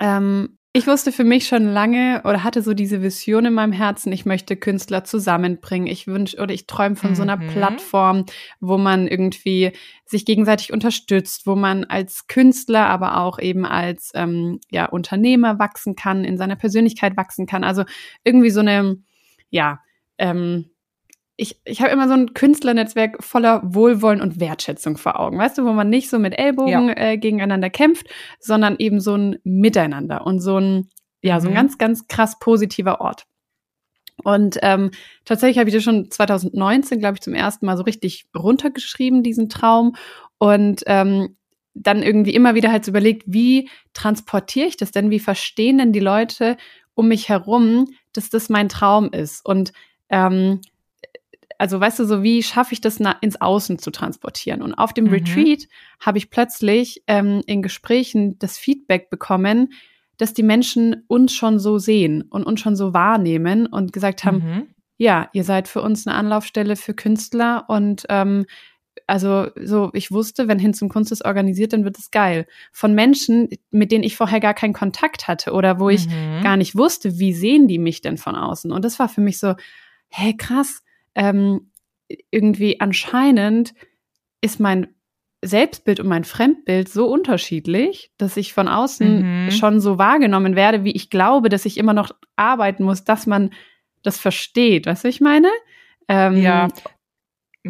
Speaker 2: ähm, ich wusste für mich schon lange oder hatte so diese Vision in meinem Herzen, ich möchte Künstler zusammenbringen. Ich wünsche oder ich träume von so einer
Speaker 1: Mhm.
Speaker 2: Plattform, wo man irgendwie sich gegenseitig unterstützt, wo man als Künstler, aber auch eben als ähm, ja, Unternehmer wachsen kann, in seiner Persönlichkeit wachsen kann. Also irgendwie so eine, ja, ähm, ich, ich habe immer so ein Künstlernetzwerk voller Wohlwollen und Wertschätzung vor Augen, weißt du, wo man nicht so mit Ellbogen äh, gegeneinander kämpft, sondern eben so ein Miteinander und so ein, ja, so ein
Speaker 1: Mhm.
Speaker 2: ganz, ganz krass positiver Ort. Und ähm, tatsächlich habe ich das schon 2019, glaube ich, zum ersten Mal so richtig runtergeschrieben, diesen Traum. Und ähm, dann irgendwie immer wieder halt so überlegt, wie transportiere ich das denn? Wie verstehen denn die Leute um mich herum, dass das mein Traum ist? Und ähm, also weißt du, so wie schaffe ich das ins Außen zu transportieren? Und auf dem
Speaker 1: Mhm.
Speaker 2: Retreat habe ich plötzlich ähm, in Gesprächen das Feedback bekommen, dass die Menschen uns schon so sehen und uns schon so wahrnehmen und gesagt haben,
Speaker 1: Mhm.
Speaker 2: ja, ihr seid für uns eine Anlaufstelle für Künstler und ähm, also so, ich wusste, wenn Hin zum Kunst ist organisiert, dann wird es geil. Von Menschen, mit denen ich vorher gar keinen Kontakt hatte oder wo ich
Speaker 1: Mhm.
Speaker 2: gar nicht wusste, wie sehen die mich denn von außen. Und das war für mich so, hey, krass, ähm, irgendwie anscheinend ist mein Selbstbild und mein Fremdbild so unterschiedlich, dass ich von außen
Speaker 1: Mhm.
Speaker 2: schon so wahrgenommen werde, wie ich glaube, dass ich immer noch arbeiten muss, dass man das versteht. Weißt du, was ich meine? Ähm,
Speaker 1: Ja.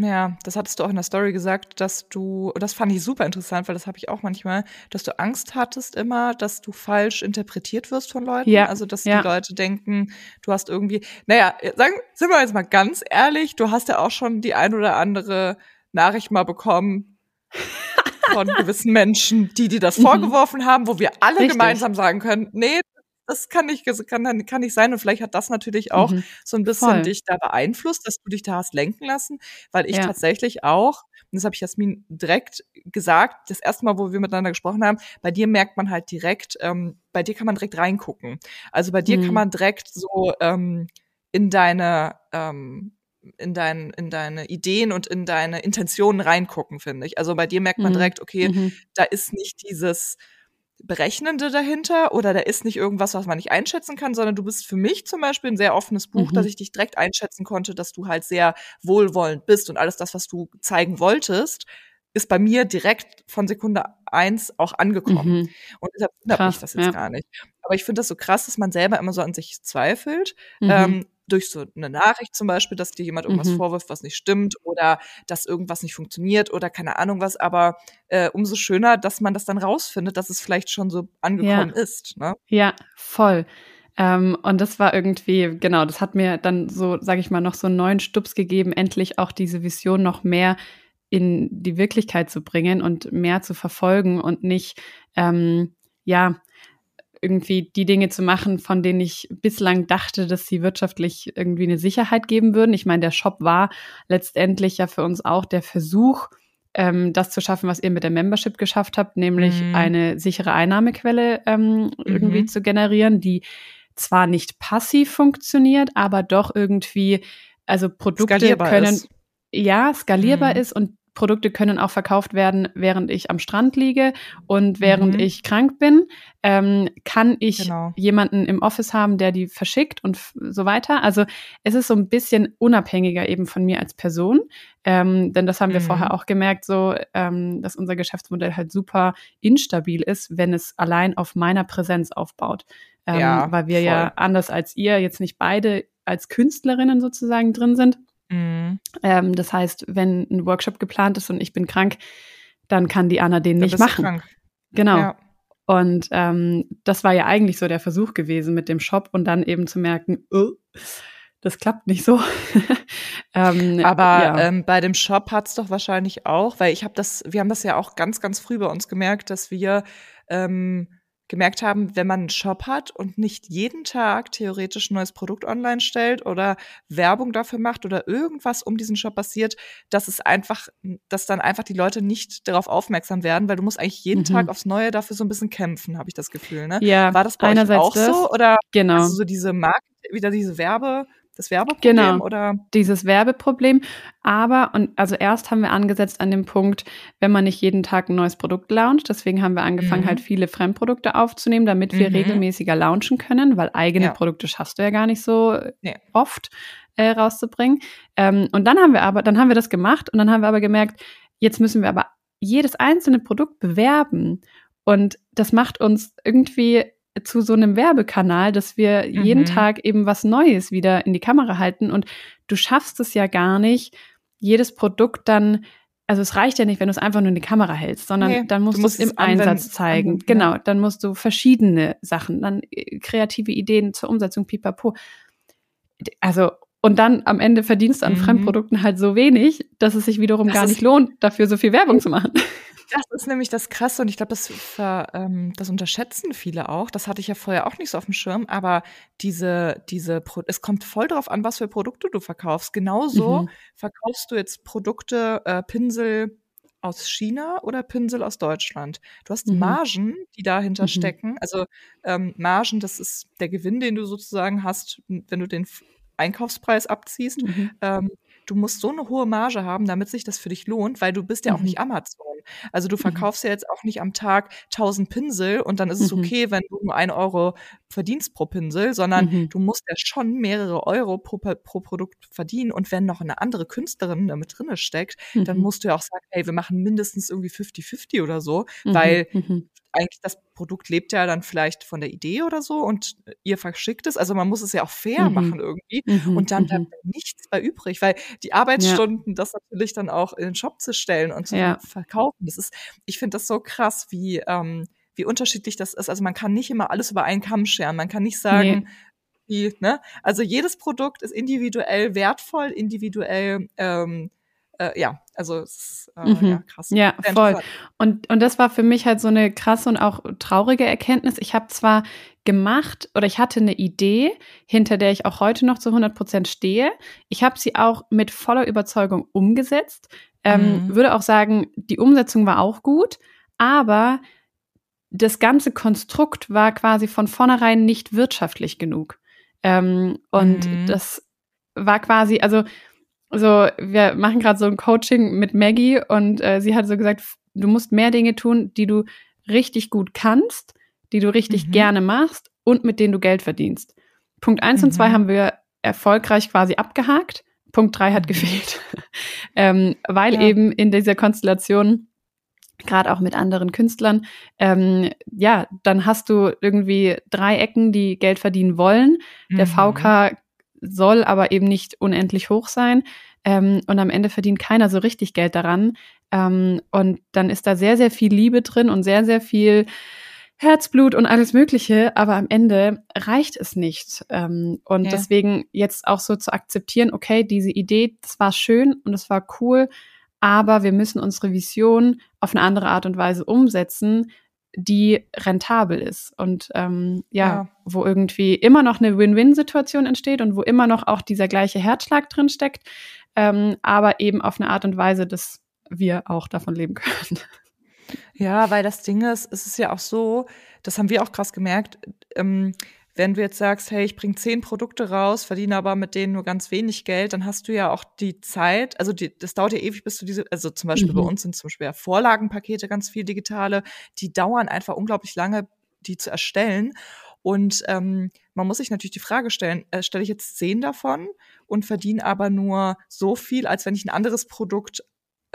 Speaker 1: Ja, das hattest du auch in der Story gesagt, dass du, das fand ich super interessant, weil das habe ich auch manchmal, dass du Angst hattest immer, dass du falsch interpretiert wirst von Leuten. Ja. Also, dass ja. die Leute denken, du hast irgendwie, naja, sagen, sind wir jetzt mal ganz ehrlich, du hast ja auch schon die ein oder andere Nachricht mal bekommen <laughs> von gewissen Menschen, die dir das mhm. vorgeworfen haben, wo wir alle Richtig. gemeinsam sagen können, nee, das kann nicht, kann, kann nicht sein. Und vielleicht hat das natürlich auch mhm. so ein bisschen Voll. dich da beeinflusst, dass du dich da hast lenken lassen, weil ich ja. tatsächlich auch, und das habe ich Jasmin direkt gesagt, das erste Mal, wo wir miteinander gesprochen haben, bei dir merkt man halt direkt, ähm, bei dir kann man direkt reingucken. Also bei dir mhm. kann man direkt so ähm, in deine ähm, in, dein, in deine Ideen und in deine Intentionen reingucken, finde ich. Also bei dir merkt man mhm. direkt, okay, mhm. da ist nicht dieses Berechnende dahinter oder da ist nicht irgendwas, was man nicht einschätzen kann, sondern du bist für mich zum Beispiel ein sehr offenes Buch, mhm. dass ich dich direkt einschätzen konnte, dass du halt sehr wohlwollend bist und alles das, was du zeigen wolltest, ist bei mir direkt von Sekunde eins auch angekommen. Mhm. Und deshalb wundert mich das jetzt ja. gar nicht. Aber ich finde das so krass, dass man selber immer so an sich zweifelt. Mhm. Ähm, durch so eine Nachricht zum Beispiel, dass dir jemand irgendwas mhm. vorwirft, was nicht stimmt oder dass irgendwas nicht funktioniert oder keine Ahnung was, aber äh, umso schöner, dass man das dann rausfindet, dass es vielleicht schon so angekommen ja. ist. Ne?
Speaker 2: Ja, voll. Ähm, und das war irgendwie, genau, das hat mir dann so, sage ich mal, noch so einen neuen Stups gegeben, endlich auch diese Vision noch mehr in die Wirklichkeit zu bringen und mehr zu verfolgen und nicht, ähm, ja, irgendwie die Dinge zu machen, von denen ich bislang dachte, dass sie wirtschaftlich irgendwie eine Sicherheit geben würden. Ich meine, der Shop war letztendlich ja für uns auch der Versuch, ähm, das zu schaffen, was ihr mit der Membership geschafft habt, nämlich mhm. eine sichere Einnahmequelle ähm, irgendwie mhm. zu generieren, die zwar nicht passiv funktioniert, aber doch irgendwie, also Produkte skalierbar können, ist. ja, skalierbar mhm. ist und Produkte können auch verkauft werden, während ich am Strand liege und während mhm. ich krank bin. Ähm, kann ich genau. jemanden im Office haben, der die verschickt und so weiter. Also es ist so ein bisschen unabhängiger eben von mir als Person. Ähm, denn das haben wir mhm. vorher auch gemerkt, so ähm, dass unser Geschäftsmodell halt super instabil ist, wenn es allein auf meiner Präsenz aufbaut. Ähm, ja, weil wir voll. ja anders als ihr jetzt nicht beide als Künstlerinnen sozusagen drin sind Mhm. Ähm, das heißt, wenn ein Workshop geplant ist und ich bin krank, dann kann die Anna den da nicht machen. Krank. Genau. Ja. Und ähm, das war ja eigentlich so der Versuch gewesen mit dem Shop und dann eben zu merken, oh, das klappt nicht so. <laughs>
Speaker 1: ähm, Aber ja. ähm, bei dem Shop hat es doch wahrscheinlich auch, weil ich habe das, wir haben das ja auch ganz, ganz früh bei uns gemerkt, dass wir ähm, gemerkt haben, wenn man einen Shop hat und nicht jeden Tag theoretisch ein neues Produkt online stellt oder Werbung dafür macht oder irgendwas um diesen Shop passiert, dass es einfach, dass dann einfach die Leute nicht darauf aufmerksam werden, weil du musst eigentlich jeden mhm. Tag aufs Neue dafür so ein bisschen kämpfen, habe ich das Gefühl. Ne?
Speaker 2: Ja,
Speaker 1: war das bei euch auch das, so oder
Speaker 2: genau.
Speaker 1: also so diese Marke, wieder diese Werbe das Werbeproblem
Speaker 2: genau,
Speaker 1: oder
Speaker 2: dieses Werbeproblem. Aber und also erst haben wir angesetzt an dem Punkt, wenn man nicht jeden Tag ein neues Produkt launcht. Deswegen haben wir angefangen, mhm. halt viele Fremdprodukte aufzunehmen, damit wir mhm. regelmäßiger launchen können, weil eigene ja. Produkte schaffst du ja gar nicht so nee. oft äh, rauszubringen. Ähm, und dann haben wir aber, dann haben wir das gemacht und dann haben wir aber gemerkt, jetzt müssen wir aber jedes einzelne Produkt bewerben. Und das macht uns irgendwie zu so einem Werbekanal, dass wir mhm. jeden Tag eben was Neues wieder in die Kamera halten und du schaffst es ja gar nicht, jedes Produkt dann also es reicht ja nicht, wenn du es einfach nur in die Kamera hältst, sondern nee, dann musst du, es im Einsatz zeigen. Anwenden, genau, ja. dann musst du verschiedene Sachen, dann äh, kreative Ideen zur Umsetzung, pipapo. Also und dann am Ende verdienst du an mhm. Fremdprodukten halt so wenig, dass es sich wiederum das gar nicht lohnt, dafür so viel Werbung zu machen. <laughs>
Speaker 1: Das ist nämlich das Krasse und ich glaube, das, ähm, das unterschätzen viele auch. Das hatte ich ja vorher auch nicht so auf dem Schirm, aber diese, diese, Pro es kommt voll darauf an, was für Produkte du verkaufst. Genauso mhm. verkaufst du jetzt Produkte, äh, Pinsel aus China oder Pinsel aus Deutschland. Du hast mhm. Margen, die dahinter mhm. stecken. Also ähm, Margen, das ist der Gewinn, den du sozusagen hast, wenn du den Einkaufspreis abziehst. Mhm. Ähm, du musst so eine hohe Marge haben, damit sich das für dich lohnt, weil du bist ja auch nicht mhm. Amazon. Also du mhm. verkaufst mhm. ja jetzt auch nicht am Tag 1000 Pinsel und dann ist es mhm. okay, wenn du nur ein Euro verdienst pro Pinsel, sondern mhm. du musst ja schon mehrere Euro pro, pro Produkt verdienen und wenn noch eine andere Künstlerin damit drinne steckt, dann musst du ja auch sagen, hey, wir machen mindestens irgendwie 50-50 oder so, weil eigentlich das Produkt lebt ja dann vielleicht von der Idee oder so und ihr verschickt es. Also man muss es ja auch fair mhm. machen irgendwie. Mhm. Und dann mhm. bleibt nichts bei übrig, weil die Arbeitsstunden, ja. das natürlich dann auch in den Shop zu stellen und zu ja. verkaufen, das ist, ich finde das so krass, wie, ähm, wie unterschiedlich das ist. Also man kann nicht immer alles über einen Kamm scheren. Man kann nicht sagen, nee. wie, ne? Also jedes Produkt ist individuell wertvoll, individuell ähm, äh, ja, also es ist äh, mhm. ja, krass.
Speaker 2: Ja, voll. Und, und das war für mich halt so eine krasse und auch traurige Erkenntnis. Ich habe zwar gemacht oder ich hatte eine Idee, hinter der ich auch heute noch zu 100 Prozent stehe. Ich habe sie auch mit voller Überzeugung umgesetzt. Ähm, mhm. Würde auch sagen, die Umsetzung war auch gut, aber das ganze Konstrukt war quasi von vornherein nicht wirtschaftlich genug. Ähm, und mhm. das war quasi, also so, wir machen gerade so ein Coaching mit Maggie und äh, sie hat so gesagt, du musst mehr Dinge tun, die du richtig gut kannst, die du richtig mhm. gerne machst und mit denen du Geld verdienst. Punkt eins mhm. und zwei mhm. haben wir erfolgreich quasi abgehakt. Punkt drei hat mhm. gefehlt, <laughs> ähm, weil ja. eben in dieser Konstellation gerade auch mit anderen Künstlern, ähm, ja, dann hast du irgendwie drei Ecken, die Geld verdienen wollen. Der mhm. VK soll aber eben nicht unendlich hoch sein. Ähm, und am Ende verdient keiner so richtig Geld daran. Ähm, und dann ist da sehr, sehr viel Liebe drin und sehr, sehr viel Herzblut und alles Mögliche, aber am Ende reicht es nicht. Ähm, und ja. deswegen jetzt auch so zu akzeptieren, okay, diese Idee, das war schön und es war cool, aber wir müssen unsere Vision auf eine andere Art und Weise umsetzen, die rentabel ist und ähm, ja, ja, wo irgendwie immer noch eine Win-Win-Situation entsteht und wo immer noch auch dieser gleiche Herzschlag drin steckt, ähm, aber eben auf eine Art und Weise, dass wir auch davon leben können.
Speaker 1: Ja, weil das Ding ist, es ist ja auch so, das haben wir auch krass gemerkt, ähm, wenn du jetzt sagst, hey, ich bringe zehn Produkte raus, verdiene aber mit denen nur ganz wenig Geld, dann hast du ja auch die Zeit, also die, das dauert ja ewig, bis du diese, also zum Beispiel mhm. bei uns sind zum Beispiel Vorlagenpakete ganz viel digitale, die dauern einfach unglaublich lange, die zu erstellen. Und ähm, man muss sich natürlich die Frage stellen, äh, stelle ich jetzt zehn davon und verdiene aber nur so viel, als wenn ich ein anderes Produkt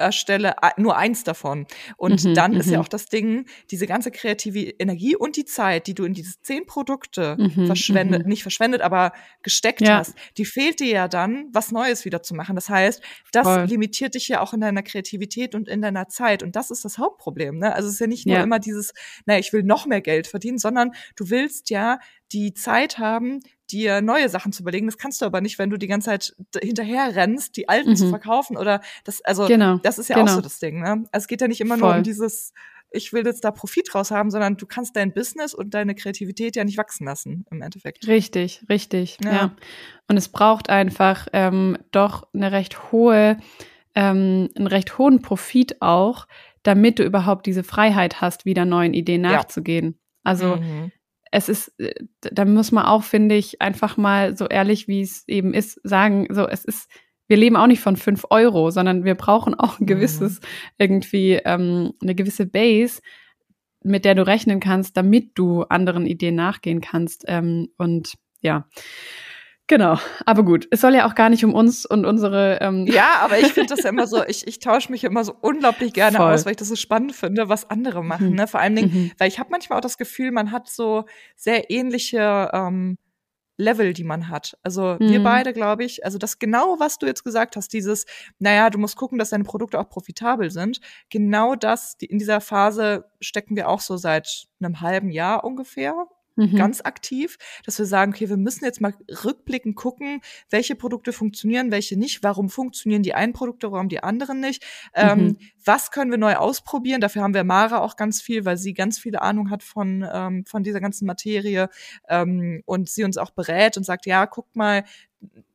Speaker 1: erstelle nur eins davon. Und mhm, dann ist ja mhm. auch das Ding, diese ganze kreative Energie und die Zeit, die du in diese zehn Produkte mhm, verschwendet, mhm. nicht verschwendet, aber gesteckt ja. hast, die fehlt dir ja dann, was Neues wieder zu machen. Das heißt, das Voll. limitiert dich ja auch in deiner Kreativität und in deiner Zeit. Und das ist das Hauptproblem. Ne? Also es ist ja nicht nur ja. immer dieses, naja, ich will noch mehr Geld verdienen, sondern du willst ja die Zeit haben, dir neue Sachen zu überlegen. Das kannst du aber nicht, wenn du die ganze Zeit hinterher rennst, die alten mhm. zu verkaufen oder das, also genau. das ist ja genau. auch so das Ding. Ne? Also es geht ja nicht immer Voll. nur um dieses, ich will jetzt da Profit raus haben, sondern du kannst dein Business und deine Kreativität ja nicht wachsen lassen im Endeffekt.
Speaker 2: Richtig, richtig. Ja. ja. Und es braucht einfach ähm, doch eine recht hohe, ähm, einen recht hohen Profit auch, damit du überhaupt diese Freiheit hast, wieder neuen Ideen nachzugehen. Ja. Also mhm es ist, äh, da muss man auch, finde ich, einfach mal so ehrlich, wie es eben ist, sagen, so, es ist, wir leben auch nicht von fünf Euro, sondern wir brauchen auch ein gewisses, mhm. irgendwie, ähm, eine gewisse Base, mit der du rechnen kannst, damit du anderen Ideen nachgehen kannst. Ähm, und ja. Genau, aber gut, es soll ja auch gar nicht um uns und unsere. Ähm
Speaker 1: ja, aber ich finde das ja immer so, ich, ich tausche mich immer so unglaublich gerne Voll. aus, weil ich das so spannend finde, was andere machen. Mhm. Ne? Vor allen Dingen, mhm. weil ich habe manchmal auch das Gefühl, man hat so sehr ähnliche ähm, Level, die man hat. Also mhm. wir beide, glaube ich, also das genau, was du jetzt gesagt hast, dieses, naja, du musst gucken, dass deine Produkte auch profitabel sind. Genau das, die, in dieser Phase stecken wir auch so seit einem halben Jahr ungefähr mhm. ganz aktiv, dass wir sagen, okay, wir müssen jetzt mal rückblickend gucken, welche Produkte funktionieren, welche nicht, warum funktionieren die einen Produkte, warum die anderen nicht, ähm, mhm. was können wir neu ausprobieren, dafür haben wir Mara auch ganz viel, weil sie ganz viel Ahnung hat von, ähm, von dieser ganzen Materie ähm, und sie uns auch berät und sagt, ja, guckt mal,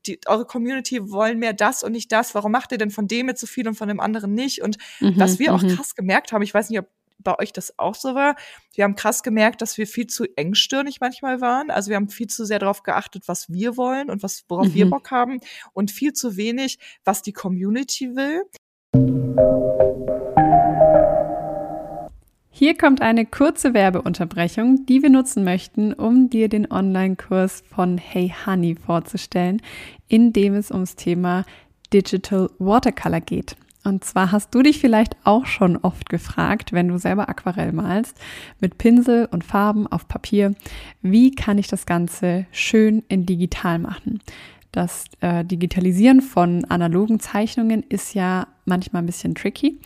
Speaker 1: die, eure Community wollen mehr das und nicht das. Warum macht ihr denn von dem jetzt so viel und von dem anderen nicht? Und mhm, was wir auch mhm. krass gemerkt haben, ich weiß nicht, ob bei euch das auch so war. Wir haben krass gemerkt, dass wir viel zu engstirnig manchmal waren. Also wir haben viel zu sehr darauf geachtet, was wir wollen und was, worauf mhm. wir Bock haben und viel zu wenig, was die Community will.
Speaker 2: Hier kommt eine kurze Werbeunterbrechung, die wir nutzen möchten, um dir den Online-Kurs von Hey Honey vorzustellen, in dem es ums Thema Digital Watercolor geht. Und zwar hast du dich vielleicht auch schon oft gefragt, wenn du selber Aquarell malst, mit Pinsel und Farben auf Papier, wie kann ich das Ganze schön in digital machen? Das äh, Digitalisieren von analogen Zeichnungen ist ja manchmal ein bisschen tricky.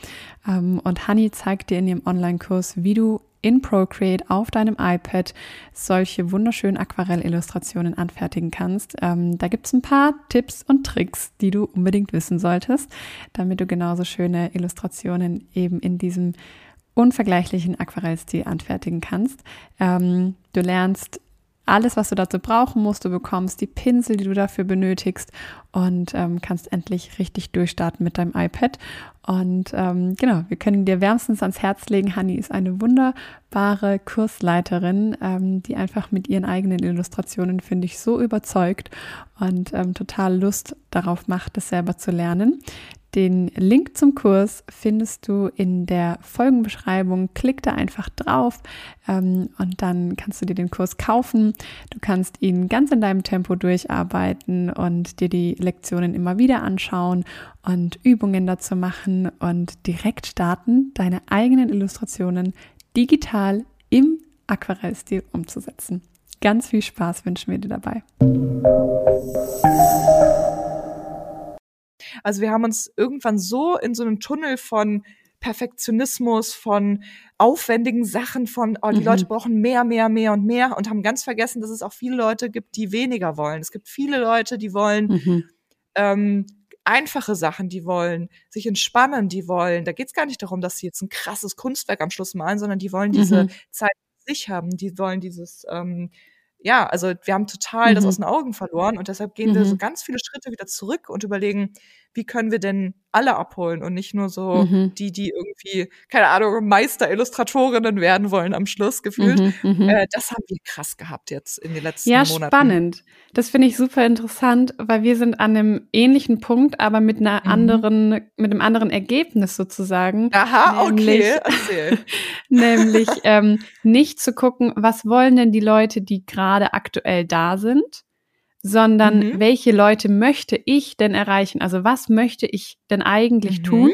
Speaker 2: Ähm, und Honey zeigt dir in ihrem Online-Kurs, wie du in Procreate auf deinem iPad solche wunderschönen Aquarellillustrationen anfertigen kannst. Ähm, da gibt es ein paar Tipps und Tricks, die du unbedingt wissen solltest, damit du genauso schöne Illustrationen eben in diesem unvergleichlichen Aquarellstil anfertigen kannst. Ähm, du lernst alles, was du dazu brauchen musst. Du bekommst die Pinsel, die du dafür benötigst und ähm, kannst endlich richtig durchstarten mit deinem iPad. Und ähm, genau, wir können dir wärmstens ans Herz legen. Hani ist eine wunderbare Kursleiterin, ähm, die einfach mit ihren eigenen Illustrationen, finde ich, so überzeugt und ähm, total Lust darauf macht, das selber zu lernen. Den Link zum Kurs findest du in der Folgenbeschreibung. Klick da einfach drauf ähm, und dann kannst du dir den Kurs kaufen. Du kannst ihn ganz in deinem Tempo durcharbeiten und dir die Lektionen immer wieder anschauen und Übungen dazu machen und direkt starten, deine eigenen Illustrationen digital im Aquarellstil umzusetzen. Ganz viel Spaß wünschen wir dir dabei.
Speaker 1: Also wir haben uns irgendwann so in so einem Tunnel von Perfektionismus, von aufwendigen Sachen, von oh, die mhm. Leute brauchen mehr, mehr, mehr und mehr und haben ganz vergessen, dass es auch viele Leute gibt, die weniger wollen. Es gibt viele Leute, die wollen mhm. ähm, einfache Sachen, die wollen sich entspannen, die wollen, da geht es gar nicht darum, dass sie jetzt ein krasses Kunstwerk am Schluss malen, sondern die wollen diese mhm. Zeit sich haben, die wollen dieses ähm, ja, also wir haben total mhm. das aus den Augen verloren und deshalb gehen mhm. wir so mhm. ganz viele Schritte wieder zurück und überlegen, wie können wir denn alle abholen und nicht nur so mhm. die, die irgendwie, keine Ahnung, Meister-Illustratorinnen werden wollen am Schluss gefühlt. Mhm, mhm. Äh, das haben wir krass gehabt jetzt in den letzten ja, Monaten.
Speaker 2: Ja, spannend. Das finde ich super interessant, weil wir sind an einem ähnlichen Punkt, aber mit einer mhm. anderen, mit einem anderen Ergebnis sozusagen.
Speaker 1: Aha, nämlich, okay, <laughs> erzähl.
Speaker 2: nämlich ähm, nicht zu gucken, was wollen denn die Leute, die gerade aktuell da sind, sondern mhm. welche Leute möchte ich denn erreichen? Also was möchte ich denn eigentlich mhm. tun?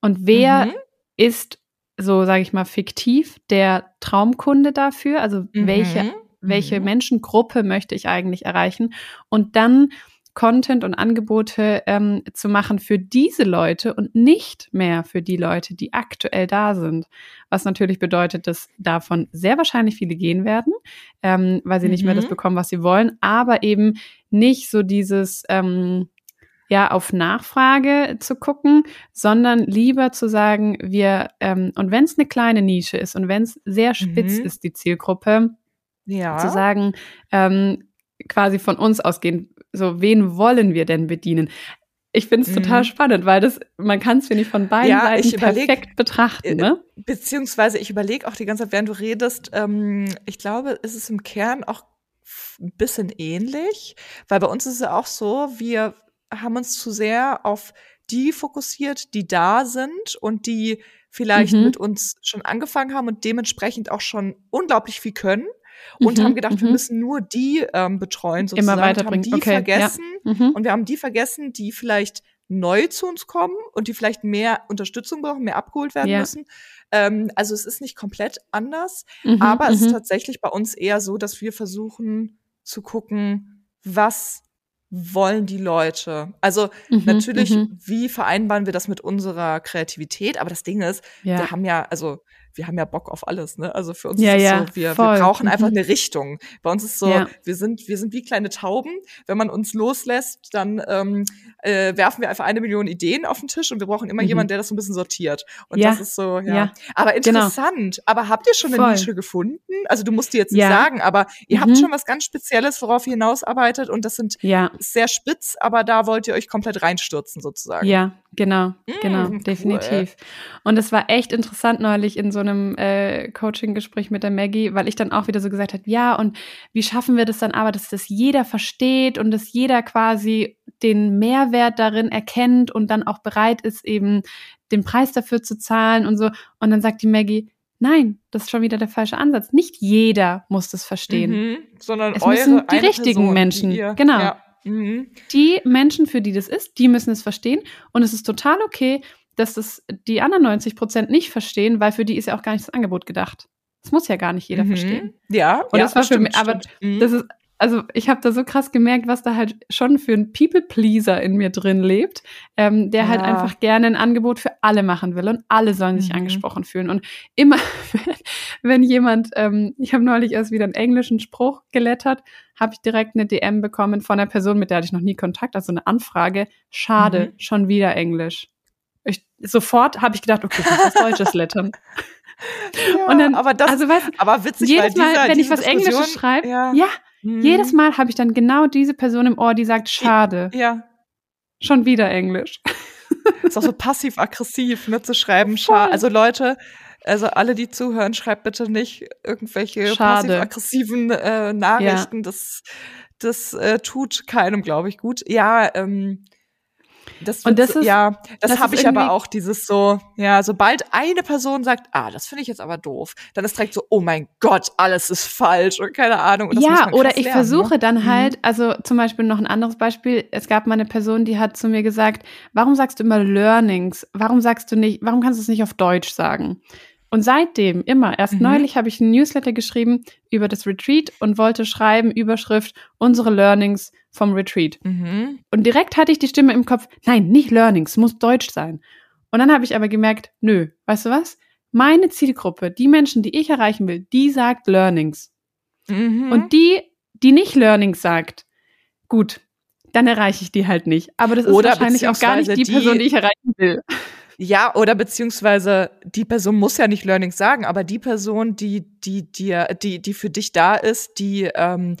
Speaker 2: Und wer mhm. ist, so sage ich mal, fiktiv der Traumkunde dafür? Also welche, mhm. welche mhm. Menschengruppe möchte ich eigentlich erreichen? Und dann Content und Angebote ähm, zu machen für diese Leute und nicht mehr für die Leute, die aktuell da sind. Was natürlich bedeutet, dass davon sehr wahrscheinlich viele gehen werden, ähm, weil sie mhm. nicht mehr das mhm. bekommen, was sie wollen, aber eben nicht so dieses ähm, ja auf Nachfrage zu gucken, sondern lieber zu sagen, wir ähm, und wenn es eine kleine Nische ist und wenn es sehr spitz mhm. ist die Zielgruppe, ja. zu sagen, ähm, quasi von uns ausgehen, so wen wollen wir denn bedienen? Ich finde es mhm. total spannend, weil das, man kann es, finde ich, von beiden ja, Seiten überleg, perfekt betrachten. Äh, ne?
Speaker 1: Beziehungsweise ich überlege auch die ganze Zeit, während du redest, ähm, ich glaube, es ist im Kern auch ein bisschen ähnlich, weil bei uns ist es ja auch so, wir haben uns zu sehr auf die fokussiert, die da sind und die vielleicht mhm. mit uns schon angefangen haben und dementsprechend auch schon unglaublich viel können und mhm, haben gedacht, wir mhm. müssen nur die ähm, betreuen sozusagen.
Speaker 2: Immer weiterbringen.
Speaker 1: Und haben die okay, vergessen ja. Mhm. und wir haben die vergessen, die vielleicht neu zu uns kommen und die vielleicht mehr Unterstützung brauchen, mehr abgeholt werden ja. müssen. Ähm, also es ist nicht komplett anders, mhm, aber es ist tatsächlich bei uns eher so, dass wir versuchen zu gucken, was wollen die Leute? Also mhm, natürlich, mhm. wie vereinbaren wir das mit unserer Kreativität? Aber das Ding ist, ja. wir haben ja, also wir haben ja Bock auf alles, ne? Also für uns ja, ist es ja, so, wir, wir brauchen einfach mhm. eine Richtung. Bei uns ist so, ja. wir sind, wir sind wie kleine Tauben. Wenn man uns loslässt, dann ähm, äh, werfen wir einfach eine Million Ideen auf den Tisch und wir brauchen immer mhm. jemanden, der das so ein bisschen sortiert. Und das ist so, ja. Aber genau. interessant. Genau. Aber habt ihr schon eine Voll. Nische gefunden? Also du musst die jetzt nicht sagen, aber ihr mhm. habt schon was ganz Spezielles, worauf ihr hinausarbeitet und das sind sehr spitz, aber da wollt ihr euch komplett reinstürzen sozusagen.
Speaker 2: Ja, Genau, mm, genau, cool. definitiv. Und es war echt interessant neulich in so einem äh, Coaching-Gespräch mit der Maggie, weil ich dann auch wieder so gesagt habe, ja, und wie schaffen wir das dann aber, dass das jeder versteht und dass jeder quasi den Mehrwert darin erkennt und dann auch bereit ist, eben den Preis dafür zu zahlen und so. Und dann sagt die Maggie, Nein, das ist schon wieder der falsche Ansatz. Nicht jeder muss das verstehen. Mhm,
Speaker 1: sondern
Speaker 2: es müssen die richtigen Person, Menschen. Die ihr, genau. Ja. Mhm. Die Menschen, für die das ist, die müssen es verstehen. Und es ist total okay, dass das die anderen 90 Prozent nicht verstehen, weil für die ist ja auch gar nicht das Angebot gedacht. Das muss ja gar nicht jeder mhm. verstehen.
Speaker 1: Ja,
Speaker 2: und
Speaker 1: ja,
Speaker 2: das war stimmt, für mich, aber mhm. das ist also ich habe da so krass gemerkt, was da halt schon für ein People-Pleaser in mir drin lebt, ähm, der halt ja. halt einfach gerne ein Angebot für alle machen will und alle sollen sich mhm. angesprochen fühlen. Und immer, <laughs> wenn jemand, ähm, ich habe neulich erst wieder einen englischen Spruch gelettert, habe ich direkt eine DM bekommen von einer Person, mit der hatte ich noch nie Kontakt, also eine Anfrage. Schade, mhm. schon wieder Englisch. Sofort habe ich gedacht, okay, muss was Deutsches lettern. <laughs>
Speaker 1: Ja, und dann, aber das, also weißt, aber witzig,
Speaker 2: jedes Mal, dieser, wenn ich was Englisches schreibe, ja, ja Mhm. Jedes Mal habe ich dann genau diese Person im Ohr, die sagt, schade.
Speaker 1: Ja.
Speaker 2: Schon wieder Englisch. <laughs>
Speaker 1: Ist auch so passiv-aggressiv, ne, zu schreiben, schade. Also Leute, also alle, die zuhören, schreibt bitte nicht irgendwelche passiv-aggressiven äh, Nachrichten. Ja. Das, das äh, tut keinem, glaube ich, gut. Ja, ähm, das
Speaker 2: und das ist,
Speaker 1: ja, das, habe ich aber auch dieses so, ja, sobald eine Person sagt, ah, das finde ich jetzt aber doof, dann ist direkt so, oh mein Gott, alles ist falsch und keine Ahnung. Und
Speaker 2: ja, oder ich lernen, versuche ne? dann mhm. halt, also zum Beispiel noch ein anderes Beispiel, es gab mal eine Person, die hat zu mir gesagt, warum sagst du immer Learnings? Warum sagst du nicht, warum kannst du es nicht auf Deutsch sagen? Und seitdem immer, erst mhm. neulich habe ich ein Newsletter geschrieben über das Retreat und wollte schreiben, Überschrift, unsere Learnings vom Retreat. Mhm. Und direkt hatte ich die Stimme im Kopf, nein, nicht Learnings, muss Deutsch sein. Und dann habe ich aber gemerkt, nö, weißt du was? Meine Zielgruppe, die Menschen, die ich erreichen will, die sagt Learnings. Mhm. Und die, die nicht Learnings sagt, gut, dann erreiche ich die halt nicht. Aber das ist Oder wahrscheinlich auch gar nicht die, die Person, die ich erreichen will.
Speaker 1: Ja, oder beziehungsweise die Person muss ja nicht Learnings sagen, aber die Person, die, die, die, die, die für dich da ist, die, ähm,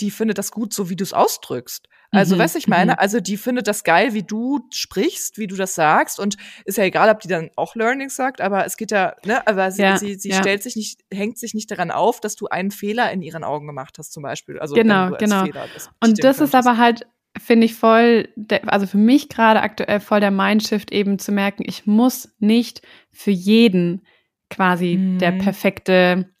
Speaker 1: die findet das gut, so wie du es ausdrückst. Also, mhm. weißt ich meine, mhm. also die findet das geil, wie du sprichst, wie du das sagst. Und ist ja egal, ob die dann auch Learnings sagt, aber es geht ja, ne, aber sie, ja, sie, sie ja. stellt sich nicht, hängt sich nicht daran auf, dass du einen Fehler in ihren Augen gemacht hast, zum Beispiel. Also
Speaker 2: genau, genau. Das und das ist aber halt finde ich voll, also für mich gerade aktuell voll der Mindshift eben zu merken, ich muss nicht für jeden quasi mhm. der perfekte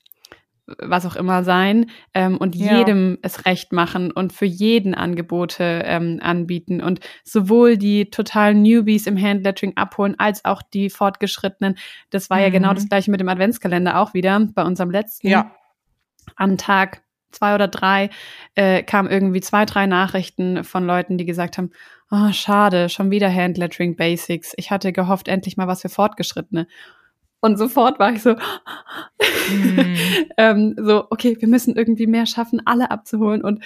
Speaker 2: was auch immer sein ähm, und ja. jedem es recht machen und für jeden Angebote ähm, anbieten und sowohl die totalen Newbies im Handlettering abholen als auch die Fortgeschrittenen. Das war mhm. ja genau mhm. das gleiche mit dem Adventskalender auch wieder bei unserem letzten.
Speaker 1: Ja.
Speaker 2: An Tag zwei oder drei äh, kam irgendwie zwei, drei Nachrichten von Leuten, die gesagt haben, oh, schade, schon wieder Handlettering Basics. Ich hatte gehofft, endlich mal was für Fortgeschrittene. Und sofort war ich so, mm. <laughs> ähm, so, okay, wir müssen irgendwie mehr schaffen, alle abzuholen. Und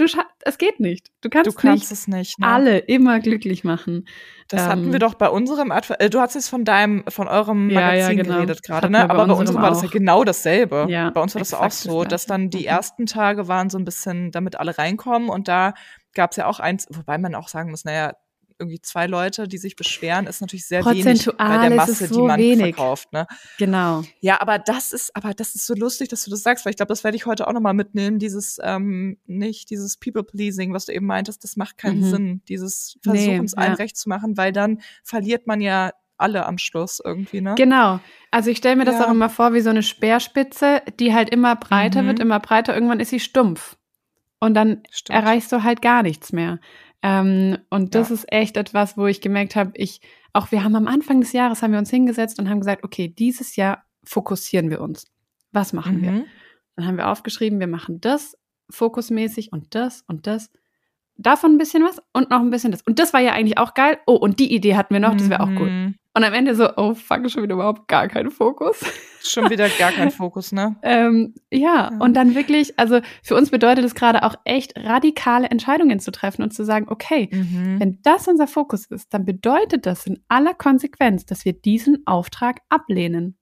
Speaker 2: du es geht nicht. Du kannst,
Speaker 1: du kannst
Speaker 2: nicht
Speaker 1: es nicht
Speaker 2: ne? alle immer glücklich machen.
Speaker 1: Das ähm, hatten wir doch bei unserem Adver äh, du hast jetzt von deinem von eurem Magazin ja, ja, genau. geredet gerade, ne? Aber bei unserem war das ja genau dasselbe. Ja, bei uns war das auch so, dass dann die mhm. ersten Tage waren so ein bisschen, damit alle reinkommen und da gab es ja auch eins, wobei man auch sagen muss, naja, irgendwie zwei Leute, die sich beschweren, ist natürlich sehr wenig bei der Masse, so die man wenig. verkauft. Ne?
Speaker 2: Genau.
Speaker 1: Ja, aber das ist, aber das ist so lustig, dass du das sagst, weil ich glaube, das werde ich heute auch nochmal mitnehmen. Dieses ähm, nicht dieses People-pleasing, was du eben meintest, das macht keinen mhm. Sinn. Dieses Versuchen, nee, es allen ja. recht zu machen, weil dann verliert man ja alle am Schluss irgendwie, ne?
Speaker 2: Genau. Also ich stelle mir das ja. auch immer vor wie so eine Speerspitze, die halt immer breiter mhm. wird, immer breiter. Irgendwann ist sie stumpf. Und dann Stimmt. erreichst du halt gar nichts mehr. Ähm, und das ja. ist echt etwas, wo ich gemerkt habe, ich, auch wir haben am Anfang des Jahres haben wir uns hingesetzt und haben gesagt, okay, dieses Jahr fokussieren wir uns. Was machen mhm. wir? Dann haben wir aufgeschrieben, wir machen das fokusmäßig und das und das. Davon ein bisschen was und noch ein bisschen das. Und das war ja eigentlich auch geil. Oh, und die Idee hatten wir noch, das wäre auch gut. Und am Ende so, oh fuck, schon wieder überhaupt gar kein Fokus.
Speaker 1: Schon wieder gar kein <laughs> Fokus, ne?
Speaker 2: ähm, ja, ja, und dann wirklich, also für uns bedeutet es gerade auch echt radikale Entscheidungen zu treffen und zu sagen, okay, mhm. wenn das unser Fokus ist, dann bedeutet das in aller Konsequenz, dass wir diesen Auftrag ablehnen.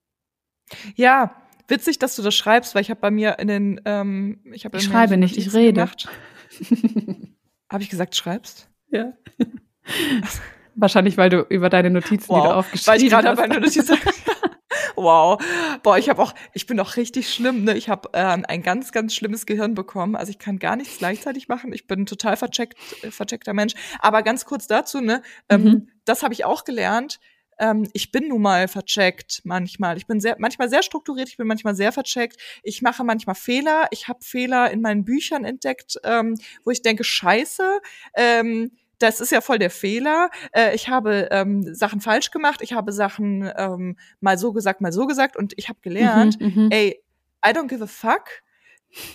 Speaker 1: Ja, witzig, dass du das schreibst, weil ich habe bei mir in den, ähm,
Speaker 2: ich habe ich schreibe nicht, ich rede. <laughs>
Speaker 1: habe ich gesagt, schreibst?
Speaker 2: Ja. <laughs> Wahrscheinlich, weil du über deine Notizen, wow. die du aufgeschrieben
Speaker 1: weil ich gerade meine Notizen <laughs> Wow. Boah, ich habe auch, ich bin auch richtig schlimm, ne? Ich habe ähm, ein ganz, ganz schlimmes Gehirn bekommen. Also ich kann gar nichts gleichzeitig machen. Ich bin ein total vercheckt, äh, vercheckter Mensch. Aber ganz kurz dazu, ne? Ähm, mhm. das habe ich auch gelernt. Ähm, ich bin nun mal vercheckt manchmal. Ich bin sehr, manchmal sehr strukturiert, ich bin manchmal sehr vercheckt. Ich mache manchmal Fehler. Ich habe Fehler in meinen Büchern entdeckt, ähm, wo ich denke, scheiße. Ähm, das ist ja voll der Fehler. Äh, ich habe ähm, Sachen falsch gemacht, ich habe Sachen ähm, mal so gesagt, mal so gesagt und ich habe gelernt,
Speaker 2: Mhm, mhm.
Speaker 1: ey, I don't give a fuck.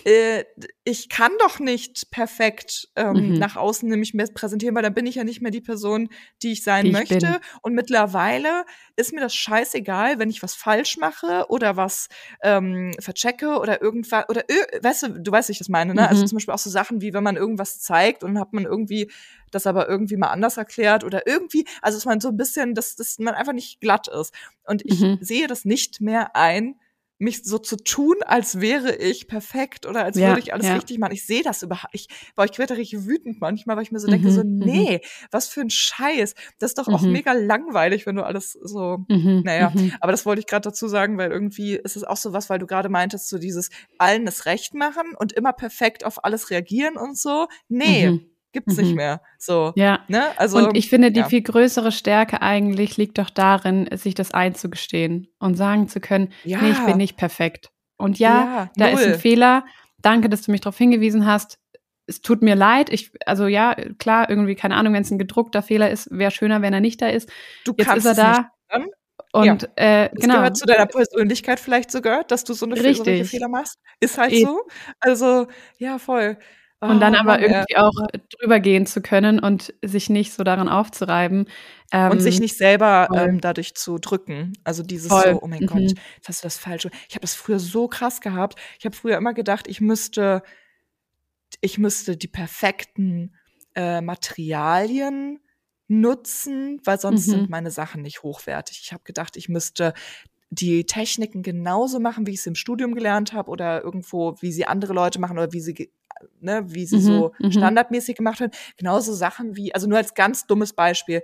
Speaker 1: Äh, ich kann doch nicht perfekt ähm,
Speaker 2: Mhm.
Speaker 1: nach außen nämlich mehr präsentieren, weil dann bin ich ja nicht mehr die Person, die ich sein
Speaker 2: Die ich
Speaker 1: möchte.
Speaker 2: bin.
Speaker 1: Und mittlerweile ist mir das scheißegal, wenn ich was falsch mache oder was ähm, verchecke oder irgendwas oder weißt du, du weißt, wie ich das meine, ne? Also
Speaker 2: Mhm.
Speaker 1: zum Beispiel auch so Sachen wie, wenn man irgendwas zeigt und dann hat man irgendwie das aber irgendwie mal anders erklärt oder irgendwie, also dass man so ein bisschen, dass, dass man einfach nicht glatt ist. Und ich
Speaker 2: Mhm.
Speaker 1: sehe das nicht mehr ein, mich so zu tun, als wäre ich perfekt oder als
Speaker 2: Ja,
Speaker 1: würde ich alles
Speaker 2: ja.
Speaker 1: richtig machen. Ich sehe das überhaupt. Ich, boah, ich werde da richtig wütend manchmal, weil ich mir so denke,
Speaker 2: Mhm,
Speaker 1: so,
Speaker 2: mhm.
Speaker 1: nee, was für ein Scheiß. Das ist doch auch
Speaker 2: Mhm.
Speaker 1: mega langweilig, wenn du alles so
Speaker 2: Mhm,
Speaker 1: naja,
Speaker 2: mhm.
Speaker 1: aber das wollte ich gerade dazu sagen, weil irgendwie ist es auch so was, weil du gerade meintest, so dieses allen das Recht machen und immer perfekt auf alles reagieren und so. Nee,
Speaker 2: Mhm.
Speaker 1: gibt's nicht
Speaker 2: Mhm.
Speaker 1: mehr. So,
Speaker 2: Ja.
Speaker 1: ne? Also
Speaker 2: und ich finde, die
Speaker 1: ja.
Speaker 2: viel größere Stärke eigentlich liegt doch darin, sich das einzugestehen und sagen zu können,
Speaker 1: Ja.
Speaker 2: nee, ich bin nicht perfekt. Und ja, da ist ein
Speaker 1: null.
Speaker 2: Fehler. Danke, dass du mich darauf hingewiesen hast. Es tut mir leid. Ich, also ja, klar, irgendwie, keine Ahnung, wenn es ein gedruckter Fehler ist, wäre schöner, wenn er nicht da ist.
Speaker 1: Du
Speaker 2: Jetzt
Speaker 1: kannst
Speaker 2: ist er
Speaker 1: es
Speaker 2: da.
Speaker 1: nicht.
Speaker 2: Und äh,
Speaker 1: Es
Speaker 2: genau.
Speaker 1: gehört zu deiner Persönlichkeit vielleicht sogar, dass du so eine solche
Speaker 2: Richtig.
Speaker 1: Fehler machst. Ist halt
Speaker 2: Eben.
Speaker 1: so. Also, ja, voll.
Speaker 2: Und dann
Speaker 1: Oh,
Speaker 2: aber irgendwie auch drüber gehen zu können und sich nicht so daran aufzureiben. Ähm,
Speaker 1: und sich nicht selber ähm, dadurch zu drücken. Also dieses
Speaker 2: Voll.
Speaker 1: so, oh mein
Speaker 2: Mhm.
Speaker 1: Gott, jetzt hast du das Falsche. Ich habe das früher so krass gehabt. Ich habe früher immer gedacht, ich müsste, ich müsste die perfekten äh, Materialien nutzen, weil sonst
Speaker 2: Mhm.
Speaker 1: sind meine Sachen nicht hochwertig. Ich habe gedacht, ich müsste die Techniken genauso machen, wie ich es im Studium gelernt habe oder irgendwo, wie sie andere Leute machen oder wie sie, ne, wie sie
Speaker 2: Mhm,
Speaker 1: so
Speaker 2: mhm.
Speaker 1: standardmäßig gemacht haben. Genauso Sachen wie, also nur als ganz dummes Beispiel,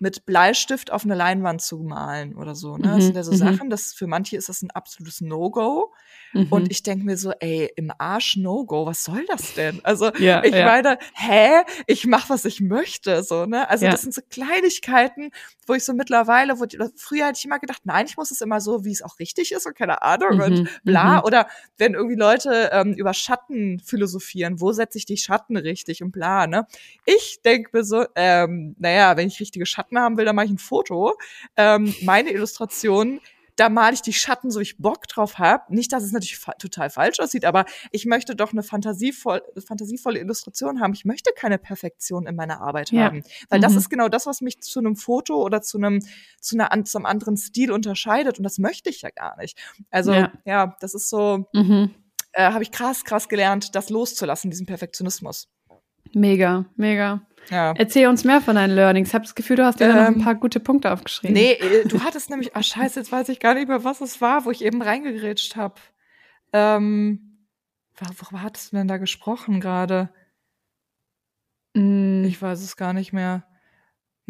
Speaker 1: mit Bleistift auf eine Leinwand zu malen oder so. Ne? Das
Speaker 2: Mhm,
Speaker 1: sind ja so
Speaker 2: mhm.
Speaker 1: Sachen, das für manche ist das ein absolutes No-Go.
Speaker 2: mhm.
Speaker 1: Und ich denke mir so, ey, im Arsch No-Go, was soll das denn? Also
Speaker 2: ja,
Speaker 1: ich
Speaker 2: ja.
Speaker 1: meine, hä? Ich mach, was ich möchte, so, ne? Also
Speaker 2: Ja.
Speaker 1: das sind so Kleinigkeiten, wo ich so mittlerweile, wo die, früher hätte ich immer gedacht, nein, ich muss es immer so, wie es auch richtig ist und keine Ahnung und
Speaker 2: Mhm,
Speaker 1: bla.
Speaker 2: mhm.
Speaker 1: Oder wenn irgendwie Leute ähm, über Schatten philosophieren, wo setze ich die Schatten richtig und bla, ne? Ich denke mir so, ähm, naja, wenn ich richtige Schatten haben will, dann mache ich ein Foto. Ähm, meine Illustrationen da male ich die Schatten, so ich Bock drauf hab. Nicht, dass es natürlich fa total falsch aussieht, aber ich möchte doch eine fantasievoll, fantasievolle Illustration haben. Ich möchte keine Perfektion in meiner Arbeit
Speaker 2: Ja.
Speaker 1: haben. Weil das
Speaker 2: Mhm.
Speaker 1: ist genau das, was mich zu einem Foto oder zu einem, zu einer, zum anderen Stil unterscheidet. Und das möchte ich ja gar nicht. Also,
Speaker 2: Ja.
Speaker 1: ja, das ist so,
Speaker 2: Mhm.
Speaker 1: äh, habe ich krass, krass gelernt, das loszulassen, diesen Perfektionismus.
Speaker 2: Mega, mega.
Speaker 1: Ja.
Speaker 2: Erzähl uns mehr von deinen Learnings. Ich habe das Gefühl, du hast dir da noch ein
Speaker 1: Ähm,
Speaker 2: paar gute Punkte aufgeschrieben.
Speaker 1: Nee, äh, du hattest nämlich, ah scheiße, jetzt weiß ich gar nicht mehr, was es war, wo ich eben reingegrätscht habe. Ähm, wor- worüber hattest du denn da gesprochen gerade?
Speaker 2: Mm,
Speaker 1: Ich weiß es gar nicht mehr.